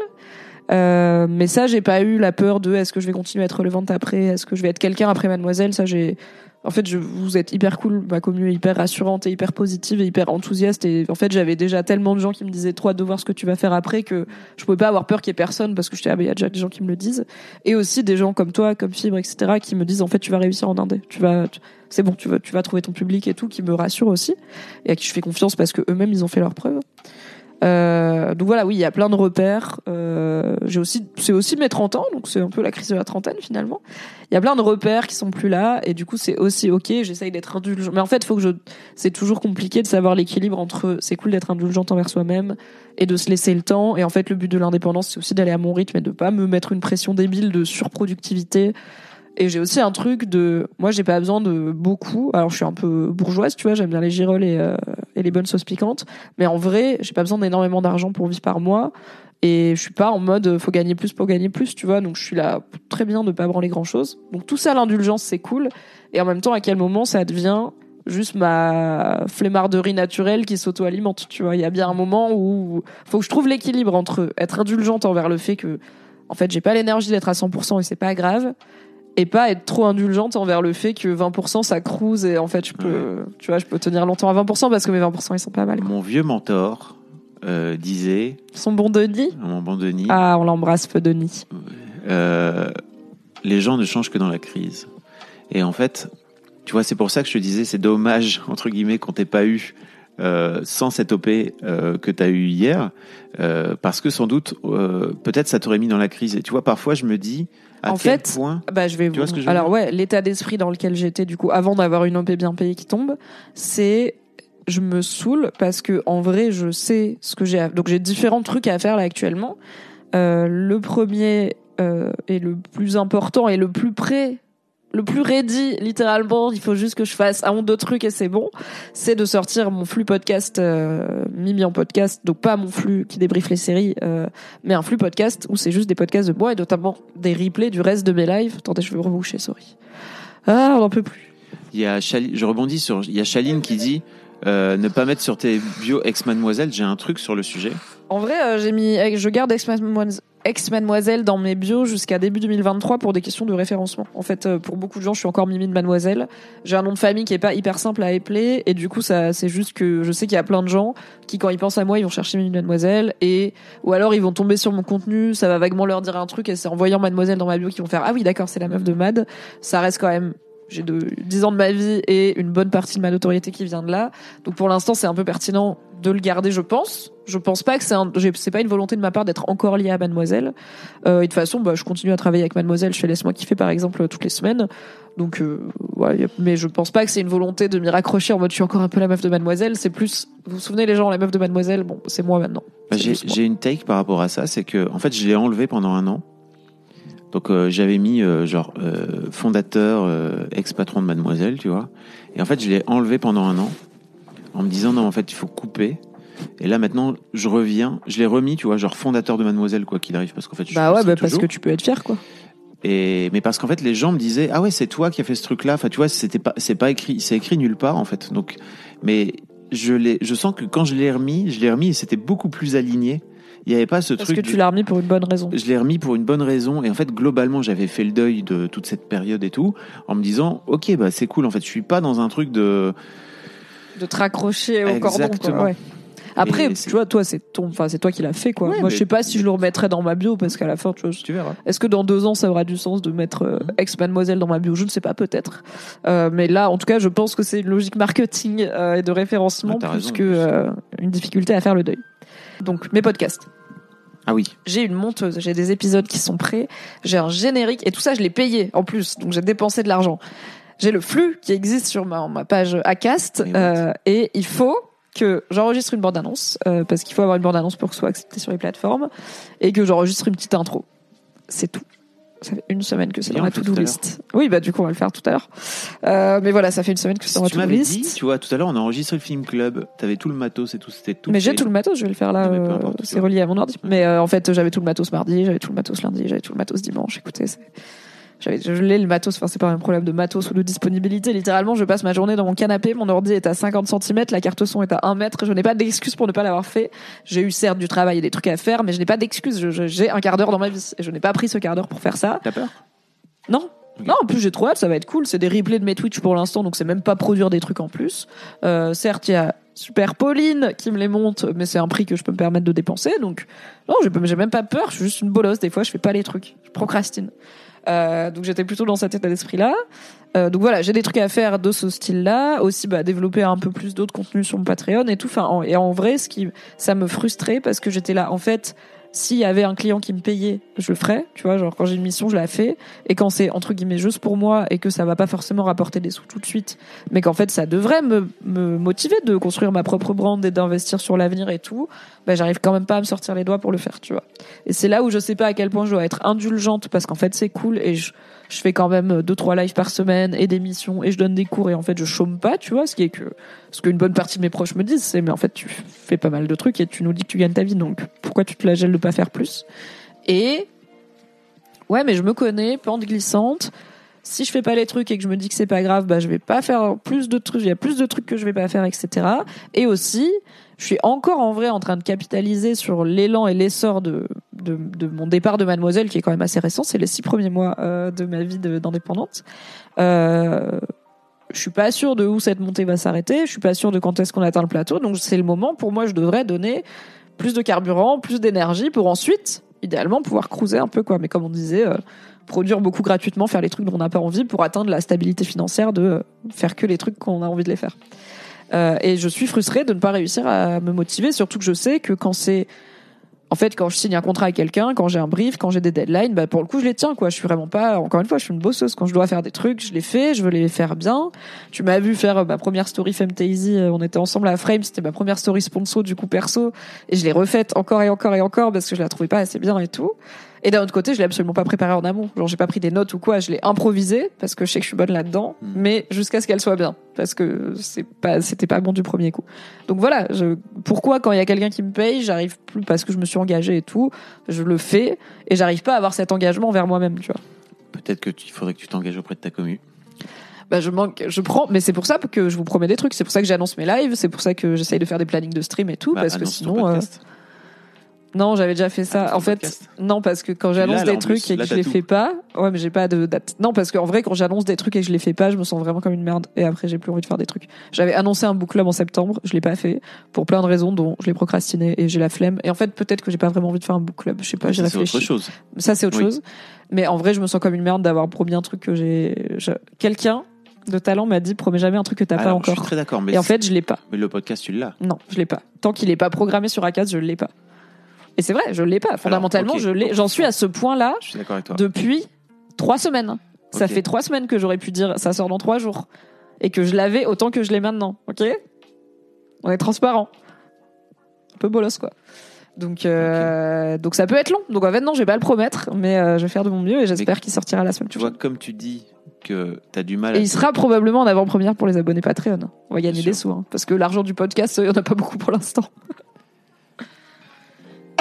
Euh, mais ça, j'ai pas eu la peur de est-ce que je vais continuer à être relevante après, est-ce que je vais être quelqu'un après Mademoiselle. Ça, j'ai. En fait, je, vous êtes hyper cool, ma commune hyper rassurante et hyper positive et hyper enthousiaste. Et en fait, j'avais déjà tellement de gens qui me disaient trop de voir ce que tu vas faire après que je pouvais pas avoir peur qu'il y ait personne parce que j'étais ah, il y a déjà des gens qui me le disent. Et aussi des gens comme toi, comme Fibre, etc., qui me disent en fait tu vas réussir en indé, tu vas, c'est bon, tu vas, tu vas trouver ton public et tout, qui me rassure aussi et à qui je fais confiance parce que eux-mêmes ils ont fait leurs preuves. Euh, donc voilà, oui, il y a plein de repères. Euh, j'ai aussi, c'est aussi mes 30 ans, donc c'est un peu la crise de la trentaine finalement. Il y a plein de repères qui sont plus là, et du coup c'est aussi ok. J'essaye d'être indulgent, mais en fait, faut que je, c'est toujours compliqué de savoir l'équilibre entre c'est cool d'être indulgente envers soi-même et de se laisser le temps. Et en fait, le but de l'indépendance, c'est aussi d'aller à mon rythme et de pas me mettre une pression débile de surproductivité. Et j'ai aussi un truc de, moi j'ai pas besoin de beaucoup. Alors je suis un peu bourgeoise, tu vois, j'aime bien les girolles et, euh, et les bonnes sauces piquantes. Mais en vrai, j'ai pas besoin d'énormément d'argent pour vivre par mois. Et je suis pas en mode faut gagner plus pour gagner plus, tu vois. Donc je suis là très bien de pas branler grand chose. Donc tout ça, l'indulgence, c'est cool. Et en même temps, à quel moment ça devient juste ma flemmarderie naturelle qui s'auto-alimente, tu vois. Il y a bien un moment où faut que je trouve l'équilibre entre être indulgente envers le fait que, en fait, j'ai pas l'énergie d'être à 100% et c'est pas grave. Et pas être trop indulgente envers le fait que 20% ça cruise et en fait je peux tu vois je peux tenir longtemps à 20% parce que mes 20% ils sont pas mal. Mon vieux mentor euh, disait Son bon Denis? Mon bon Denis Ah, on l'embrasse peu Denis. euh, les gens ne changent que dans la crise. Et en fait, tu vois, c'est pour ça que je te disais, c'est dommage, entre guillemets, qu'on t'ait pas eu euh, sans cette OP euh, que tu as eu hier, euh, parce que sans doute, peut-être ça t'aurait mis dans la crise. Et tu vois, parfois, je me dis, à En quel fait, point... Bah, je vais Tu vois ce que je veux Alors dire ouais, l'état d'esprit dans lequel j'étais du coup avant d'avoir une OP bien payée qui tombe, c'est je me saoule parce que en vrai, je sais ce que j'ai à... donc j'ai différents trucs à faire là actuellement. Le premier est le plus important et le plus près le plus ready, littéralement, il faut juste que je fasse un ou deux trucs et c'est bon. C'est de sortir mon flux podcast euh, Mimi en podcast, donc pas mon flux qui débriefe les séries, euh, mais un flux podcast où c'est juste des podcasts de moi et notamment des replays du reste de mes lives. Attendez, je vais reboucher, sorry. Ah, on n'en peut plus. Il y a je rebondis sur... Il y a Chaline qui dit... euh, ne pas mettre sur tes bio ex-mademoiselle, j'ai un truc sur le sujet. En vrai, euh, j'ai mis, je garde ex-mademoiselle dans mes bios jusqu'à début 2023 pour des questions de référencement. En fait, euh, pour beaucoup de gens, je suis encore Mimi de mademoiselle. J'ai un nom de famille qui est pas hyper simple à appeler et du coup, ça, c'est juste que je sais qu'il y a plein de gens qui, quand ils pensent à moi, ils vont chercher Mimi de mademoiselle et ou alors ils vont tomber sur mon contenu, ça va vaguement leur dire un truc et c'est en voyant mademoiselle dans ma bio qu'ils vont faire ah oui d'accord, c'est la meuf de Mad. Ça reste quand même j'ai de 10 ans de ma vie et une bonne partie de ma notoriété qui vient de là. Donc pour l'instant, c'est un peu pertinent de le garder, je pense. Je pense pas que c'est un, c'est pas une volonté de ma part d'être encore liée à Mademoiselle. Euh, et de toute façon, bah, je continue à travailler avec Mademoiselle. Je fais laisse-moi kiffer par exemple toutes les semaines. Donc, euh, ouais, mais je pense pas que c'est une volonté de m'y raccrocher en mode je suis encore un peu la meuf de Mademoiselle. C'est plus, vous vous souvenez les gens, la meuf de Mademoiselle, bon, c'est moi maintenant. Bah, J'ai j'ai une take par rapport à ça, c'est que en fait je l'ai enlevé pendant un an. Donc euh, j'avais mis euh, genre euh, fondateur, euh, ex-patron de Mademoiselle, tu vois. Et en fait je l'ai enlevé pendant un an en me disant non en fait il faut couper. Et là maintenant je reviens, je l'ai remis, tu vois, genre fondateur de Mademoiselle quoi qu'il arrive parce qu'en fait je Bah ouais, bah parce que tu peux être fier quoi. Et mais parce qu'en fait les gens me disaient ah ouais c'est toi qui as fait ce truc là. Enfin tu vois c'était pas c'est pas écrit c'est écrit nulle part en fait. Donc mais je l'ai je sens que quand je l'ai remis je l'ai remis et c'était beaucoup plus aligné. Il y avait pas ce Parce truc. que de- tu l'as remis pour une bonne raison. je l'ai remis pour une bonne raison et en fait globalement j'avais fait le deuil de toute cette période et tout en me disant ok bah c'est cool en fait je suis pas dans un truc de de te raccrocher au cordon. Quoi, ouais. Après, Et tu vois, toi, c'est ton, enfin, c'est toi qui l'as fait, quoi. Ouais, Moi, je sais pas si je le remettrais dans ma bio, parce qu'à la fin, tu vois, tu verras est-ce que dans deux ans, ça aura du sens de mettre euh, Mhm. ex-mademoiselle dans ma bio? Je ne sais pas, peut-être. Euh, mais là, en tout cas, je pense que c'est une logique marketing euh, et de référencement plus raison, que une difficulté à faire le deuil. Donc, mes podcasts. ah oui J'ai une monteuse, j'ai des épisodes qui sont prêts, j'ai un générique et tout ça je l'ai payé en plus, donc j'ai dépensé de l'argent. J'ai le flux qui existe sur ma, ma page Acast euh, et il faut que j'enregistre une bande-annonce euh, parce qu'il faut avoir une bande-annonce pour que ce soit accepté sur les plateformes et que j'enregistre une petite intro. C'est tout. Ça fait une semaine que c'est dans la to-do list. Oui, bah du coup on va le faire tout à l'heure. Euh, mais voilà, ça fait une semaine que c'est si dans la to-do list. dit tu vois tout à l'heure on a enregistré le film club t'avais tout le matos et tout c'était tout Mais j'ai tout le matos, je vais le faire là. Euh, c'est relié à mon ordi. Mais euh, en fait, j'avais tout le matos mardi, j'avais tout le matos lundi, j'avais tout le matos dimanche. Écoutez, c'est- je l'ai le matos. Enfin, c'est pas un problème de matos ou de disponibilité. Littéralement, je passe ma journée dans mon canapé. Mon ordi est à 50 cm, la carte son est à 1 mètre. Je n'ai pas d'excuse pour ne pas l'avoir fait. J'ai eu certes du travail et des trucs à faire, mais je n'ai pas d'excuse. Je- je- j'ai un quart d'heure dans ma vie et je n'ai pas pris ce quart d'heure pour faire ça. t'as peur? Non. Non, en plus j'ai trop hâte, ça va être cool. C'est des replays de mes Twitch pour l'instant, donc c'est même pas produire des trucs en plus. Euh, certes, il y a Super Pauline qui me les monte, mais c'est un prix que je peux me permettre de dépenser. Donc non, j'ai même pas peur. Je suis juste une bolosse. Des fois, je fais pas les trucs. Je procrastine. Euh, donc j'étais plutôt dans cet état d'esprit-là. Euh, donc voilà, j'ai des trucs à faire de ce style-là. Aussi, bah, développer un peu plus d'autres contenus sur mon Patreon et tout. Enfin, en- et en vrai, ce qui, ça me frustrait parce que j'étais là. En fait, s'il y avait un client qui me payait, je le ferais. Tu vois, genre quand j'ai une mission, je la fais. Et quand c'est entre guillemets juste pour moi et que ça va pas forcément rapporter des sous tout de suite, mais qu'en fait ça devrait me, me motiver de construire ma propre brand et d'investir sur l'avenir et tout, bah, j'arrive quand même pas à me sortir les doigts pour le faire, tu vois. Et c'est là où je sais pas à quel point je dois être indulgente parce qu'en fait c'est cool et je, je fais quand même deux trois lives par semaine et des missions et je donne des cours et en fait je chôme pas, tu vois, ce qui est que ce qu'une bonne partie de mes proches me disent, c'est mais en fait tu fais pas mal de trucs et tu nous dis que tu gagnes ta vie donc pourquoi tu te flagelles de pas faire plus? Et ouais, mais je me connais, pente glissante. Si je fais pas les trucs et que je me dis que c'est pas grave, bah je vais pas faire plus de trucs. Il y a plus de trucs que je vais pas faire, etc. Et aussi, je suis encore en vrai en train de capitaliser sur l'élan et l'essor de de, mon départ de Mademoiselle, qui est quand même assez récent, c'est les six premiers mois euh, de ma vie d'indépendante. Euh, je suis pas sûre de où cette montée va s'arrêter. Je suis pas sûre de quand est-ce qu'on atteint le plateau. Donc c'est le moment pour moi. Je devrais donner plus de carburant, plus d'énergie pour ensuite, idéalement, pouvoir cruiser un peu quoi. Mais comme on disait, euh, produire beaucoup gratuitement, faire les trucs dont on n'a pas envie pour atteindre la stabilité financière de euh, faire que les trucs qu'on a envie de les faire. Et je suis frustrée de ne pas réussir à me motiver, surtout que je sais que quand c'est en fait, quand je signe un contrat avec quelqu'un, quand j'ai un brief, quand j'ai des deadlines, bah pour le coup, je les tiens quoi. Je suis vraiment pas, encore une fois, je suis une bosseuse. Quand je dois faire des trucs, je les fais, je veux les faire bien. Tu m'as vu faire euh, ma première story Femtasy, euh, on était ensemble à Frame, c'était ma première story sponsor du coup perso, et je l'ai refaite encore et encore et encore parce que je la trouvais pas assez bien et tout. Et d'un autre côté, je l'ai absolument pas préparée en amont. Genre, j'ai pas pris des notes ou quoi, je l'ai improvisé parce que je sais que je suis bonne là-dedans, Mm. mais jusqu'à ce qu'elle soit bien parce que c'est pas, c'était pas bon du premier coup. Donc voilà, je, pourquoi quand il y a quelqu'un qui me paye, j'arrive plus parce que je me suis engagée et tout, je le fais et j'arrive pas à avoir cet engagement envers moi-même, tu vois. Peut-être que tu- il faudrait que tu t'engages auprès de ta commu. Bah je manque, je prends, mais c'est pour ça que je vous promets des trucs, c'est pour ça que j'annonce mes lives, c'est pour ça que j'essaye de faire des plannings de stream et tout, Bah, parce que sinon, euh. Non, j'avais déjà fait ça. Annonce en fait, podcast. non, parce que quand j'annonce des trucs plus. et Là, que je les tout. fais pas, ouais, mais j'ai pas de date. Non, parce qu'en vrai, quand j'annonce des trucs et que je les fais pas, je me sens vraiment comme une merde. Et après, j'ai plus envie de faire des trucs. J'avais annoncé un book club en septembre, je l'ai pas fait pour plein de raisons, dont je l'ai procrastiné et j'ai la flemme. Et en fait, peut-être que j'ai pas vraiment envie de faire un book club. Je sais pas, j'ai Ça, c'est réfléchi. autre chose. Ça, c'est autre Oui. chose. Mais en vrai, je me sens comme une merde d'avoir promis un truc que j'ai. je- Quelqu'un de talent m'a dit promets jamais un truc que t'as pas Alors, Je encore. suis très d'accord, mais, Et en fait, je l'ai pas. mais le podcast, tu l'as. Non, je l'ai pas. Tant qu'il est pas programmé sur Acas, je l'ai pas. Et c'est vrai, je l'ai pas. Fondamentalement, je l'ai. J'en suis à ce point-là depuis trois semaines. Ça fait trois semaines que j'aurais pu dire ça sort dans trois jours. Et que je l'avais autant que je l'ai maintenant. Ok? On est transparent. Un peu bolos, quoi. Donc, euh, donc ça peut être long. Donc en fait, non, je vais pas le promettre, mais euh, je vais faire de mon mieux et j'espère qu'il sortira la semaine Tu vois, prochaine. comme tu dis que tu as du mal Et à il sera probablement en avant-première pour les abonnés Patreon. On va gagner des sous, hein, parce que l'argent du podcast, il y en a pas beaucoup pour l'instant.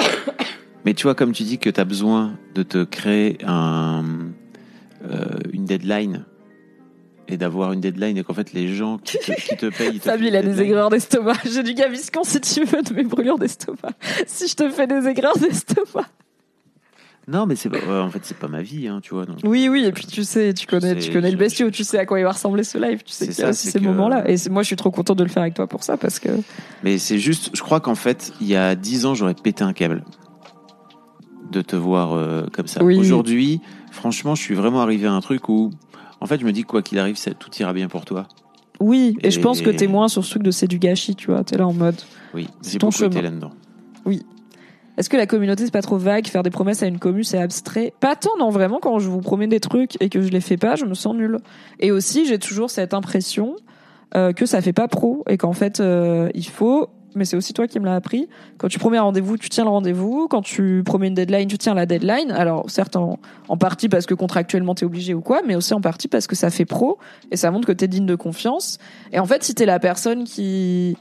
[coughs] Mais tu vois, comme tu dis que tu as besoin de te créer un, euh, une deadline et d'avoir une deadline et qu'en fait les gens qui te, qui te payent. ils te [laughs] font il a des aigreurs d'estomac. [laughs] J'ai du gaviscon si tu veux de mes brûlures d'estomac. [laughs] Si je te fais des aigreurs d'estomac. Non, mais c'est en fait, c'est pas ma vie, hein, tu vois. Donc, Oui, oui, et puis tu sais, tu connais, tu connais le bestiau, tu sais à quoi il va ressembler ce live, tu sais qu'il y a ça, aussi c'est ces que- moments-là. Et moi, je suis trop content de le faire avec toi pour ça, parce que Mais c'est juste, je crois qu'en fait, il y a dix ans, j'aurais pété un câble de te voir euh, comme ça. Oui. Aujourd'hui, franchement, je suis vraiment arrivé à un truc où, en fait, je me dis quoi qu'il arrive, ça- tout ira bien pour toi. oui, et, je pense que t'es moins sur ce truc de c'est du gâchis, tu vois, t'es là en mode. Oui, C'est j'ai ton beaucoup été chemin. là-dedans. Est-ce que la communauté c'est pas trop vague Faire des promesses à une commu c'est abstrait? Pas tant, non, vraiment, quand je vous promets des trucs et que je les fais pas, je me sens nulle. Et aussi, j'ai toujours cette impression euh, que ça fait pas pro et qu'en fait, euh, il faut. Mais c'est aussi toi qui me l'as appris. Quand tu promets un rendez-vous, tu tiens le rendez-vous. Quand tu promets une deadline, tu tiens la deadline. Alors, certes, en, en partie parce que contractuellement t'es obligé ou quoi, mais aussi en partie parce que ça fait pro et ça montre que t'es digne de confiance. Et en fait, si t'es la personne qui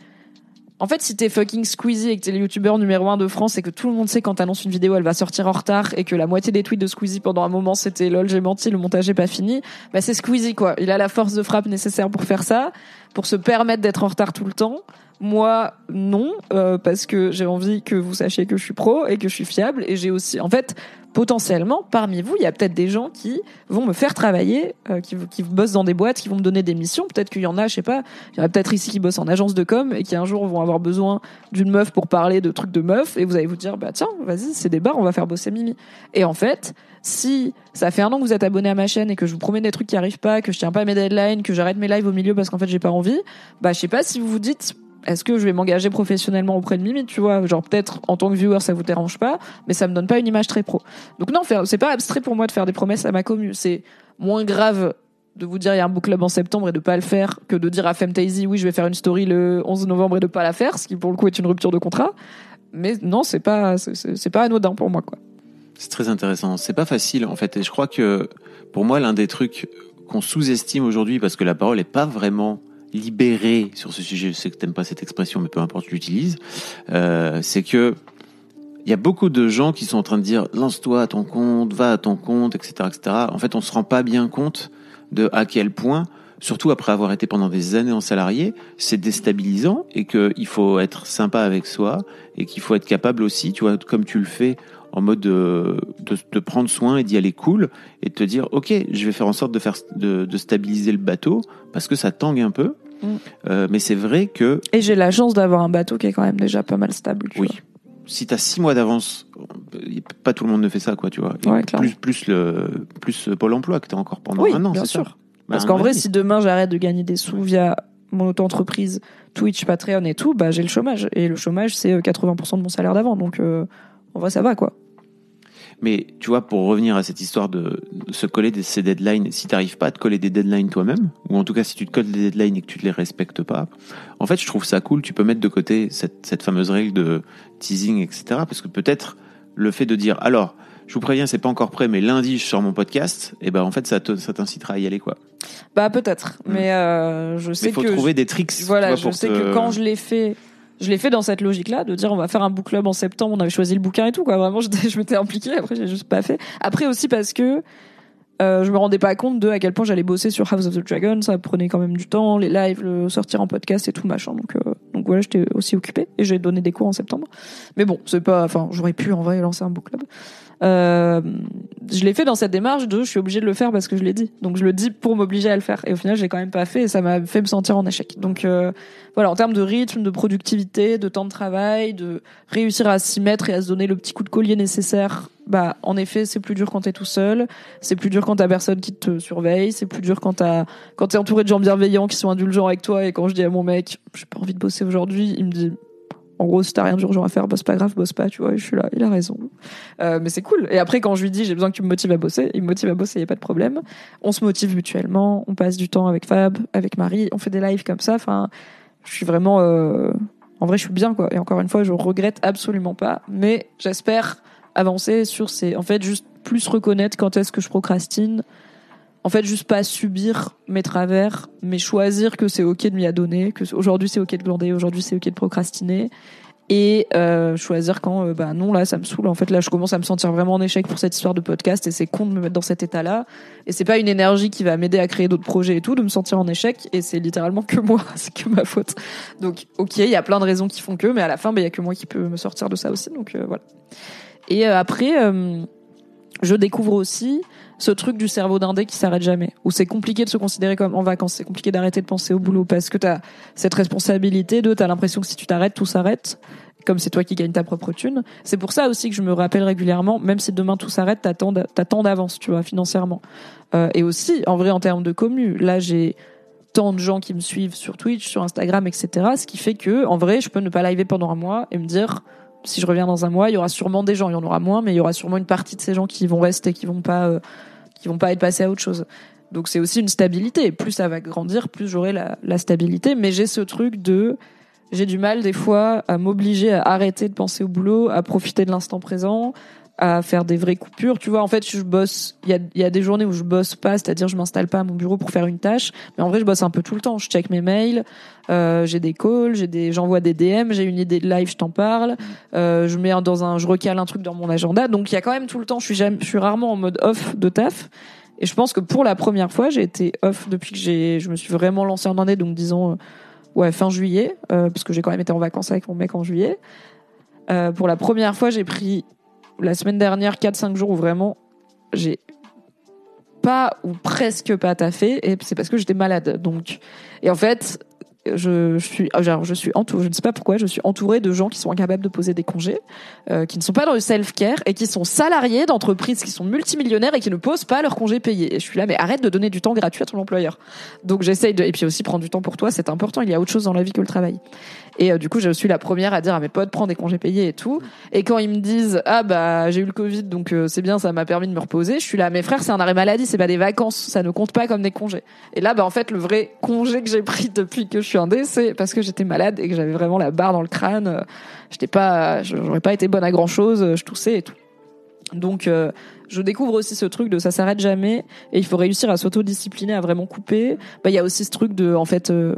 en fait, si t'es fucking Squeezie et que t'es le youtubeur numéro un de France et que tout le monde sait quand t'annonces une vidéo, elle va sortir en retard et que la moitié des tweets de Squeezie pendant un moment c'était lol, j'ai menti, le montage est pas fini, bah c'est Squeezie quoi. Il a la force de frappe nécessaire pour faire ça, pour se permettre d'être en retard tout le temps. Moi, non, euh, parce que j'ai envie que vous sachiez que je suis pro et que je suis fiable et j'ai aussi, en fait, potentiellement, parmi vous, il y a peut-être des gens qui vont me faire travailler, euh, qui, qui bossent dans des boîtes, qui vont me donner des missions. Peut-être qu'il y en a, je sais pas, il y en a peut-être ici qui bossent en agence de com et qui un jour vont avoir besoin d'une meuf pour parler de trucs de meuf et vous allez vous dire, bah tiens, vas-y, c'est des bars, on va faire bosser Mimi. Et en fait, si ça fait un an que vous êtes abonné à ma chaîne et que je vous promets des trucs qui arrivent pas, que je tiens pas mes deadlines, que j'arrête mes lives au milieu parce qu'en fait j'ai pas envie, bah je sais pas si vous vous dites est-ce que je vais m'engager professionnellement auprès de Mimi, tu vois? Genre peut-être en tant que viewer ça vous dérange pas, mais ça me donne pas une image très pro. Donc non, c'est pas abstrait pour moi de faire des promesses à ma commu. C'est moins grave de vous dire il y a un book club en septembre et de pas le faire que de dire à Femtasy oui je vais faire une story le 11 novembre et de pas la faire, ce qui pour le coup est une rupture de contrat. Mais non, c'est pas c'est pas anodin pour moi quoi. C'est très intéressant. C'est pas facile, en fait. Et je crois que, pour moi, l'un des trucs qu'on sous-estime aujourd'hui, parce que la parole est pas vraiment libérée sur ce sujet, je sais que t'aimes pas cette expression, mais peu importe, je l'utilise, euh, c'est que il y a beaucoup de gens qui sont en train de dire lance-toi à ton compte, va à ton compte, etc., etc. En fait, on se rend pas bien compte de à quel point, surtout après avoir été pendant des années en salarié, c'est déstabilisant et qu'il faut être sympa avec soi et qu'il faut être capable aussi, tu vois, comme tu le fais en mode de, de, de prendre soin et d'y aller cool et de te dire ok je vais faire en sorte de faire de, de stabiliser le bateau parce que ça tangue un peu Mm. Euh, mais c'est vrai que Et j'ai la chance d'avoir un bateau qui est quand même déjà pas mal stable. tu oui vois. si t'as six mois d'avance pas tout le monde ne fait ça quoi tu vois Ouais, plus plus le plus Pôle Emploi que t'as encore pendant Oui, un an bien ça sûr. Bah, Parce qu'en vrai, si demain j'arrête de gagner des sous via mon auto-entreprise, Twitch, Patreon et tout, bah j'ai le chômage. Et le chômage, c'est euh, 80% de mon salaire d'avant. Donc euh, en vrai, ça va quoi. Mais tu vois, pour revenir à cette histoire de se coller des, ces deadlines, si tu n'arrives pas à te coller des deadlines toi-même, ou en tout cas si tu te colles des deadlines et que tu ne les respectes pas, en fait, je trouve ça cool. Tu peux mettre de côté cette, cette fameuse règle de teasing, etc. Parce que peut-être le fait de dire, alors, je vous préviens, c'est pas encore prêt, mais lundi, je sors mon podcast, et ben en fait, ça te- ça t'incitera à y aller, quoi. Bah peut-être. Mm. Mais euh, je Mais sais il faut que trouver des tricks. Voilà, vois, je pour sais te- que quand je l'ai fait, je l'ai fait dans cette logique-là, de dire on va faire un book club en septembre, on avait choisi le bouquin et tout, quoi. Vraiment, [laughs] je m'étais impliquée, après j'ai juste pas fait. Après aussi parce que euh, je me rendais pas compte de à quel point j'allais bosser sur House of the Dragon, ça prenait quand même du temps, les lives, le sortir en podcast et tout machin. Donc euh, donc voilà, j'étais aussi occupée et j'ai donné des cours en septembre. Mais bon, c'est pas, enfin, j'aurais pu en vrai lancer un book club. Euh, je l'ai fait dans cette démarche de je suis obligée de le faire parce que je l'ai dit. Donc je le dis pour m'obliger à le faire. Et au final, j'ai quand même pas fait et ça m'a fait me sentir en échec. Donc euh, voilà, en termes de rythme, de productivité, de temps de travail, de réussir à s'y mettre et à se donner le petit coup de collier nécessaire, bah en effet, c'est plus dur quand t'es tout seul, c'est plus dur quand t'as personne qui te surveille, c'est plus dur quand t'as quand t'es entouré de gens bienveillants qui sont indulgents avec toi et quand je dis à mon mec, j'ai pas envie de bosser aujourd'hui, il me dit en gros, si t'as rien d'urgent à faire, bosse pas grave, bosse pas, tu vois. Je suis là, il a raison. Euh, mais c'est cool. Et après, quand je lui dis, j'ai besoin que tu me motives à bosser, il me motive à bosser, y a pas de problème. On se motive mutuellement, on passe du temps avec Fab, avec Marie, on fait des lives comme ça. Enfin, je suis vraiment, euh, en vrai, je suis bien, quoi. Et encore une fois, je regrette absolument pas. Mais j'espère avancer sur ces, en fait, juste plus reconnaître quand est-ce que je procrastine. En fait, juste pas subir mes travers, mais choisir que c'est ok de m'y adonner, que aujourd'hui c'est ok de glander, aujourd'hui c'est ok de procrastiner, et euh, choisir quand, euh, bah non, là ça me saoule. En fait, là je commence à me sentir vraiment en échec pour cette histoire de podcast, et c'est con de me mettre dans cet état-là. Et c'est pas une énergie qui va m'aider à créer d'autres projets et tout, de me sentir en échec, et c'est littéralement que moi, [laughs] c'est que ma faute. Donc, ok, il y a plein de raisons qui font que, mais à la fin, bah, il y a que moi qui peux me sortir de ça aussi. Donc euh, voilà. Et euh, après, euh, je découvre aussi ce truc du cerveau d'indé qui s'arrête jamais, où c'est compliqué de se considérer comme en vacances, c'est compliqué d'arrêter de penser au boulot parce que t'as cette responsabilité de, t'as l'impression que si tu t'arrêtes, tout s'arrête, comme c'est toi qui gagnes ta propre thune. C'est pour ça aussi que je me rappelle régulièrement, même si demain tout s'arrête, t'as tant, d'avance, tu vois, financièrement. Euh, et aussi, en vrai, en termes de commu, là j'ai tant de gens qui me suivent sur Twitch, sur Instagram, etc. Ce qui fait que, en vrai, je peux ne pas liver pendant un mois et me dire, si je reviens dans un mois, il y aura sûrement des gens, il y en aura moins, mais il y aura sûrement une partie de ces gens qui vont rester, qui vont pas, euh, qui vont pas être passés à autre chose. Donc c'est aussi une stabilité. Plus ça va grandir, plus j'aurai la, la stabilité. Mais j'ai ce truc de, j'ai du mal des fois à m'obliger à arrêter de penser au boulot, à profiter de l'instant présent, à faire des vraies coupures. Tu vois, en fait, je bosse. Il y a, y a des journées où je bosse pas, c'est-à-dire je m'installe pas à mon bureau pour faire une tâche. Mais en vrai, je bosse un peu tout le temps. Je check mes mails, euh, j'ai des calls, j'ai des, j'envoie des DM, j'ai une idée de live, je t'en parle. Euh, je mets un- dans un, je recale un truc dans mon agenda. Donc il y a quand même tout le temps. Je suis jamais, je suis rarement en mode off de taf. Et je pense que pour la première fois, j'ai été off depuis que j'ai, je me suis vraiment lancée en année. Donc disons, euh, ouais, fin juillet, euh, parce que j'ai quand même été en vacances avec mon mec en juillet. Euh, pour la première fois, j'ai pris la semaine dernière 4-5 jours où vraiment j'ai pas ou presque pas taffé et c'est parce que j'étais malade donc. Et en fait je, suis ah, genre, je suis entourée je ne sais pas pourquoi je suis entourée de gens qui sont incapables de poser des congés euh, qui ne sont pas dans le self care et qui sont salariés d'entreprises qui sont multimillionnaires et qui ne posent pas leurs congés payés. Et je suis là mais arrête de donner du temps gratuit à ton employeur. Donc j'essaye de et puis aussi prendre du temps pour toi c'est important il y a autre chose dans la vie que le travail et euh, du coup je suis la première à dire à mes potes prends des congés payés et tout et quand ils me disent ah bah j'ai eu le Covid donc euh, c'est bien ça m'a permis de me reposer, je suis là mes frères c'est un arrêt maladie, c'est pas des vacances, ça ne compte pas comme des congés. Et là bah en fait le vrai congé que j'ai pris [laughs] depuis que je suis indé c'est parce que j'étais malade et que j'avais vraiment la barre dans le crâne, j'étais pas j'aurais pas été bonne à grand chose, je toussais et tout. Donc euh, je découvre aussi ce truc de ça s'arrête jamais et il faut réussir à s'autodiscipliner à vraiment couper. Bah il y a aussi ce truc de en fait euh,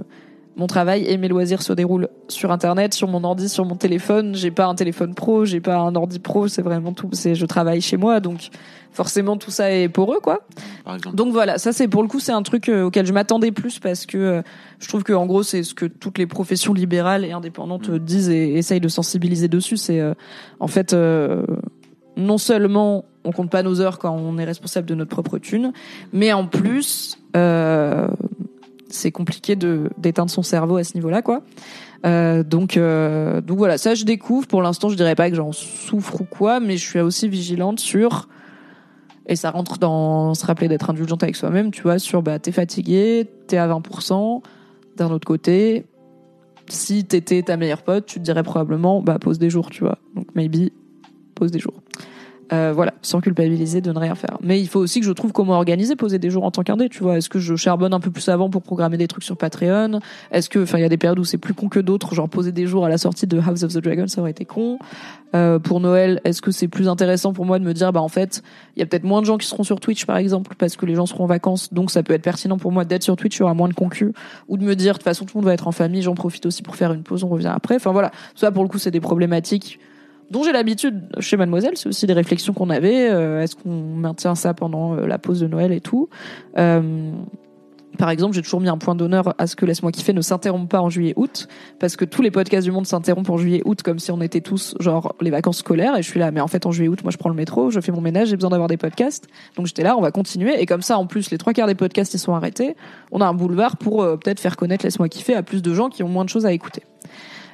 mon travail et mes loisirs se déroulent sur internet, sur mon ordi, sur mon téléphone. J'ai pas un téléphone pro, j'ai pas un ordi pro, c'est vraiment tout. C'est je travaille chez moi, donc forcément tout ça est pour eux, quoi. par exemple. Donc voilà, ça c'est pour le coup c'est un truc euh, auquel je m'attendais plus parce que euh, je trouve que en gros c'est ce que toutes les professions libérales et indépendantes euh, disent et essayent de sensibiliser dessus. C'est euh, en fait euh, non seulement on compte pas nos heures quand on est responsable de notre propre thune, mais en plus, euh, c'est compliqué de d'éteindre son cerveau à ce niveau-là, quoi. Euh, donc, euh, donc voilà, ça je découvre. Pour l'instant, je dirais pas que j'en souffre ou quoi, mais je suis aussi vigilante sur et ça rentre dans se rappeler d'être indulgente avec soi-même, tu vois, sur bah t'es fatigué, t'es à 20%. D'un autre côté, si t'étais ta meilleure pote, tu te dirais probablement bah pose des jours, tu vois. Donc maybe pose des jours. Euh, voilà, sans culpabiliser de ne rien faire. Mais il faut aussi que je trouve comment organiser, poser des jours en tant qu'indé, tu vois. Est-ce que je charbonne un peu plus avant pour programmer des trucs sur Patreon? Est-ce que, enfin, il y a des périodes où c'est plus con que d'autres, genre poser des jours à la sortie de House of the Dragon, ça aurait été con. Euh, pour Noël, est-ce que c'est plus intéressant pour moi de me dire, bah en fait, il y a peut-être moins de gens qui seront sur Twitch, par exemple, parce que les gens seront en vacances, donc ça peut être pertinent pour moi d'être sur Twitch, il y aura moins de concus, ou de me dire, de toute façon, tout le monde va être en famille, j'en profite aussi pour faire une pause, on revient après. Enfin voilà, ça pour le coup, c'est des problématiques dont j'ai l'habitude chez Mademoiselle. C'est aussi des réflexions qu'on avait. Euh, Est-ce qu'on maintient ça pendant euh, la pause de Noël et tout euh, par exemple, j'ai toujours mis un point d'honneur à ce que Laisse-moi kiffer ne s'interrompt pas en juillet-août, parce que tous les podcasts du monde s'interrompent en juillet-août comme si on était tous genre les vacances scolaires. Et je suis là, mais en fait en juillet-août, moi je prends le métro, je fais mon ménage, j'ai besoin d'avoir des podcasts. Donc j'étais là, on va continuer. Et comme ça, en plus, les trois quarts des podcasts ils sont arrêtés. On a un boulevard pour euh, peut-être faire connaître Laisse-moi kiffer à plus de gens qui ont moins de choses à écouter.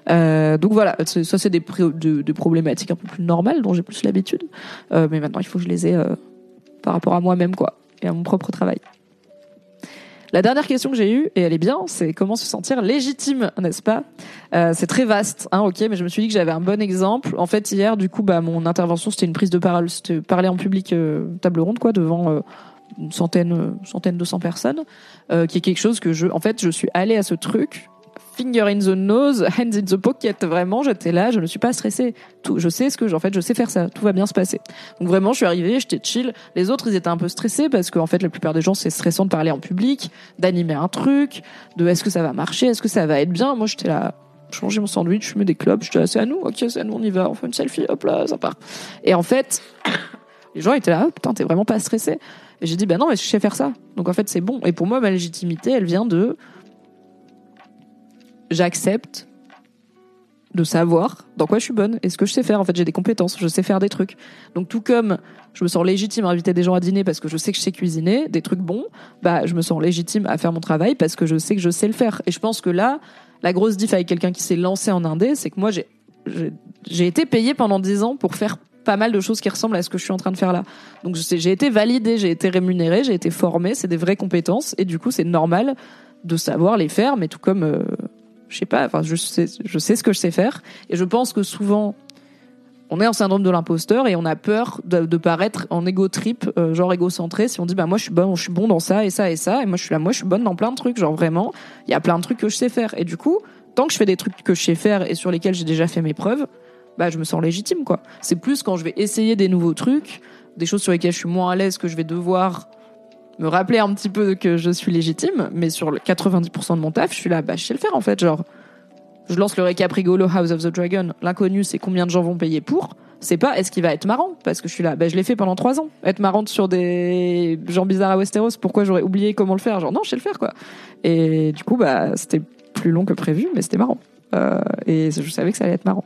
Euh, donc voilà, ça c'est des, de- des problématiques un peu plus normales dont j'ai plus l'habitude. Euh, mais maintenant il faut que je les ai euh, par rapport à moi-même quoi et à mon propre travail. La dernière question que j'ai eue, et elle est bien, c'est comment se sentir légitime, n'est-ce pas? Euh, C'est très vaste, hein, ok, mais je me suis dit que j'avais un bon exemple. En fait, hier, du coup, bah, mon intervention, c'était une prise de parole, c'était parler en public, euh, table ronde, quoi, devant euh, une centaine, euh, centaine, 200 personnes, euh, qui est quelque chose que je, en fait, je suis allée à ce truc, finger in the nose, [laughs] hands in the pocket, vraiment, j'étais là, je ne suis pas stressée. Tout, je sais ce que, en fait, je sais faire ça, tout va bien se passer. Donc vraiment, je suis arrivée, j'étais chill. Les autres, ils étaient un peu stressés parce qu'en fait, la plupart des gens, c'est stressant de parler en public, d'animer un truc, de est-ce que ça va marcher, est-ce que ça va être bien. Moi, j'étais là, je mangeais mon sandwich, je fumais des clopes, j'étais là, c'est à nous, ok, c'est à nous, on y va, on fait une selfie, hop là, ça part. Et en fait, [coughs] les gens étaient là, oh, putain, t'es vraiment pas stressé. Et j'ai dit, bah non, mais je sais faire ça. Donc en fait, c'est bon. Et pour moi, ma légitimité, elle vient de, j'accepte de savoir dans quoi je suis bonne et ce que je sais faire. En fait, j'ai des compétences, je sais faire des trucs. Donc tout comme je me sens légitime à inviter des gens à dîner parce que je sais que je sais cuisiner des trucs bons, bah je me sens légitime à faire mon travail parce que je sais que je sais le faire. Et je pense que là, la grosse diff avec quelqu'un qui s'est lancé en indé, c'est que moi j'ai j'ai- été payée pendant 10 ans pour faire pas mal de choses qui ressemblent à ce que je suis en train de faire là. Donc j'ai été validée, j'ai été rémunérée, j'ai été formée, c'est des vraies compétences et du coup c'est normal de savoir les faire, mais tout comme euh, je sais pas, enfin je sais, je sais ce que je sais faire et je pense que souvent on est en syndrome de l'imposteur et on a peur de, de paraître en égo trip, euh, genre égocentré. Si on dit bah moi je suis bon, je suis bon dans ça et ça et ça et moi je suis là, moi je suis bonne dans plein de trucs, genre vraiment, il y a plein de trucs que je sais faire et du coup tant que je fais des trucs que je sais faire et sur lesquels j'ai déjà fait mes preuves, bah je me sens légitime quoi. C'est plus quand je vais essayer des nouveaux trucs, des choses sur lesquelles je suis moins à l'aise que je vais devoir me rappeler un petit peu que je suis légitime, mais sur le 90% de mon taf, je suis là, bah je sais le faire en fait, genre je lance le récap rigolo House of the Dragon. L'inconnu, c'est combien de gens vont payer pour? C'est pas est-ce qu'il va être marrant? Parce que je suis là. Ben je l'ai fait pendant trois ans. Être marrante sur des gens bizarres à Westeros. Pourquoi j'aurais oublié comment le faire? Genre non, je sais le faire quoi. Et du coup bah c'était plus long que prévu, mais c'était marrant. Euh, et je savais que ça allait être marrant.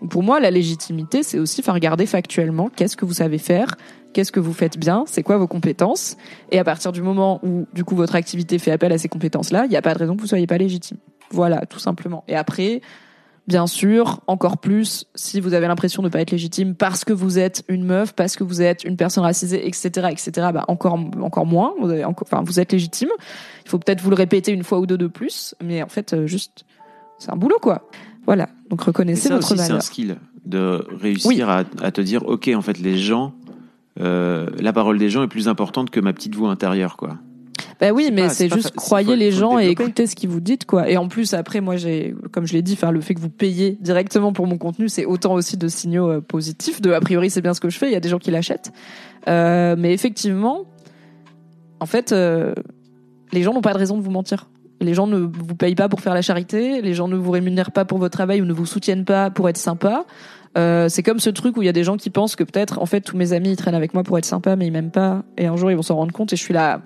Donc pour moi, la légitimité, c'est aussi faire regarder factuellement qu'est-ce que vous savez faire, qu'est-ce que vous faites bien, c'est quoi vos compétences? Et à partir du moment où du coup votre activité fait appel à ces compétences-là, il n'y a pas de raison que vous soyez pas légitime. Voilà, tout simplement. Et après, bien sûr, encore plus, si vous avez l'impression de ne pas être légitime parce que vous êtes une meuf, parce que vous êtes une personne racisée, etc., etc., bah encore, encore moins. Vous, avez encore, enfin, vous êtes légitime. Il faut peut-être vous le répéter une fois ou deux de plus, mais en fait, euh, juste, c'est un boulot, quoi. Voilà. Donc reconnaissez ça votre aussi, c'est un valeur. skill de réussir Oui. à, à te dire, ok, en fait, les gens, la parole des gens est plus importante que ma petite voix intérieure, quoi. Bah oui, mais pas- c'est pas juste fa- croyez les le gens et écoutez ce qu'ils vous dites quoi. Et en plus après moi j'ai comme je l'ai dit enfin le fait que vous payez directement pour mon contenu, c'est autant aussi de signaux euh, positifs de a priori c'est bien ce que je fais, il y a des gens qui l'achètent. Euh, mais effectivement en fait euh, les gens n'ont pas de raison de vous mentir. Les gens ne vous payent pas pour faire la charité, les gens ne vous rémunèrent pas pour votre travail ou ne vous soutiennent pas pour être sympa. Euh, c'est comme ce truc où il y a des gens qui pensent que peut-être en fait tous mes amis ils traînent avec moi pour être sympa mais ils m'aiment pas et un jour ils vont s'en rendre compte et je suis là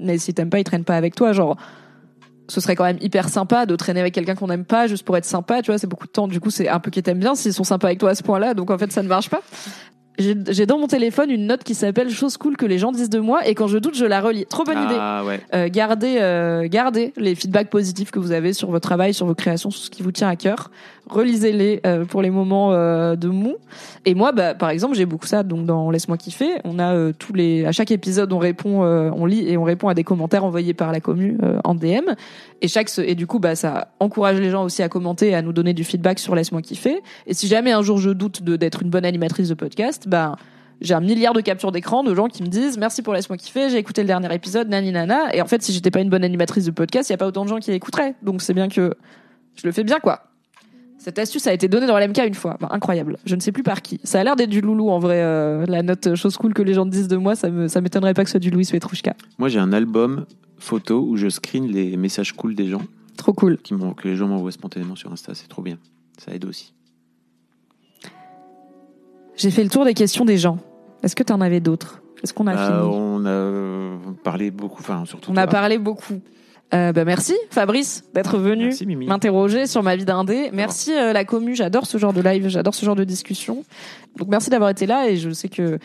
mais si t'aimes pas, ils traînent pas avec toi. Genre, ce serait quand même hyper sympa de traîner avec quelqu'un qu'on n'aime pas juste pour être sympa, tu vois, c'est beaucoup de temps. Du coup, c'est un peu qu'ils t'aiment bien s'ils sont sympas avec toi à ce point-là, donc en fait, ça ne marche pas. J'ai dans mon téléphone une note qui s'appelle chose cool que les gens disent de moi et quand je doute, je la relis. Trop bonne idée. Ah ouais. Euh, gardez, euh, gardez les feedbacks positifs que vous avez sur votre travail, sur vos créations, sur ce qui vous tient à cœur. Relisez-les euh, pour les moments euh, de mou. Et moi, bah, par exemple, j'ai beaucoup ça. Donc dans Laisse-moi kiffer, on a euh, tous les, à chaque épisode, on répond, euh, on lit et on répond à des commentaires envoyés par la commu euh, en DM. Et chaque, et du coup, bah, ça encourage les gens aussi à commenter, et à nous donner du feedback sur Laisse-moi kiffer. Et si jamais un jour je doute de d'être une bonne animatrice de podcast, bah j'ai un milliard de captures d'écran de gens qui me disent merci pour laisse-moi kiffer, j'ai écouté le dernier épisode, nani nana. Et en fait, si j'étais pas une bonne animatrice de podcast, il y a pas autant de gens qui écouteraient. Donc c'est bien que je le fais bien, quoi. Cette astuce a été donnée dans l'MK une fois. Bah, incroyable. Je ne sais plus par qui. Ça a l'air d'être du loulou en vrai. euh, la note chose cool que les gens disent de moi, ça me ça m'étonnerait pas que ce soit du Louis Petrouchka. Moi, j'ai un album photo où je screen les messages cool des gens Trop cool. qui que les gens m'envoient spontanément sur Insta. C'est trop bien. Ça aide aussi. J'ai fait le tour des questions des gens. Est-ce que tu en avais d'autres? Est-ce qu'on a Euh, fini? on a parlé beaucoup, enfin surtout. On a parlé beaucoup. Euh, bah merci Fabrice d'être venu m'interroger sur ma vie d'indé. Merci euh, la commu, j'adore ce genre de live, j'adore ce genre de discussion. Donc merci d'avoir été là et je sais que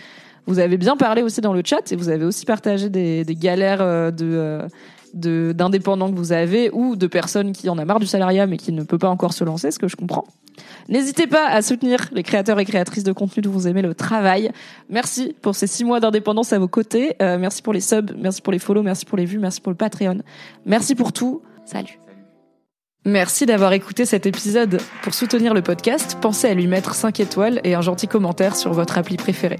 vous avez bien parlé aussi dans le chat et vous avez aussi partagé des, des galères euh, de euh, de- d'indépendants que vous avez ou de personnes qui en a marre du salariat mais qui ne peut pas encore se lancer, ce que je comprends. N'hésitez pas à soutenir les créateurs et créatrices de contenu dont vous aimez le travail. Merci pour ces six mois d'indépendance à vos côtés. Euh, merci pour les subs, merci pour les follow, merci pour les vues, merci pour le Patreon. Merci pour tout. Salut. Merci d'avoir écouté cet épisode. Pour soutenir le podcast, pensez à lui mettre 5 étoiles et un gentil commentaire sur votre appli préférée.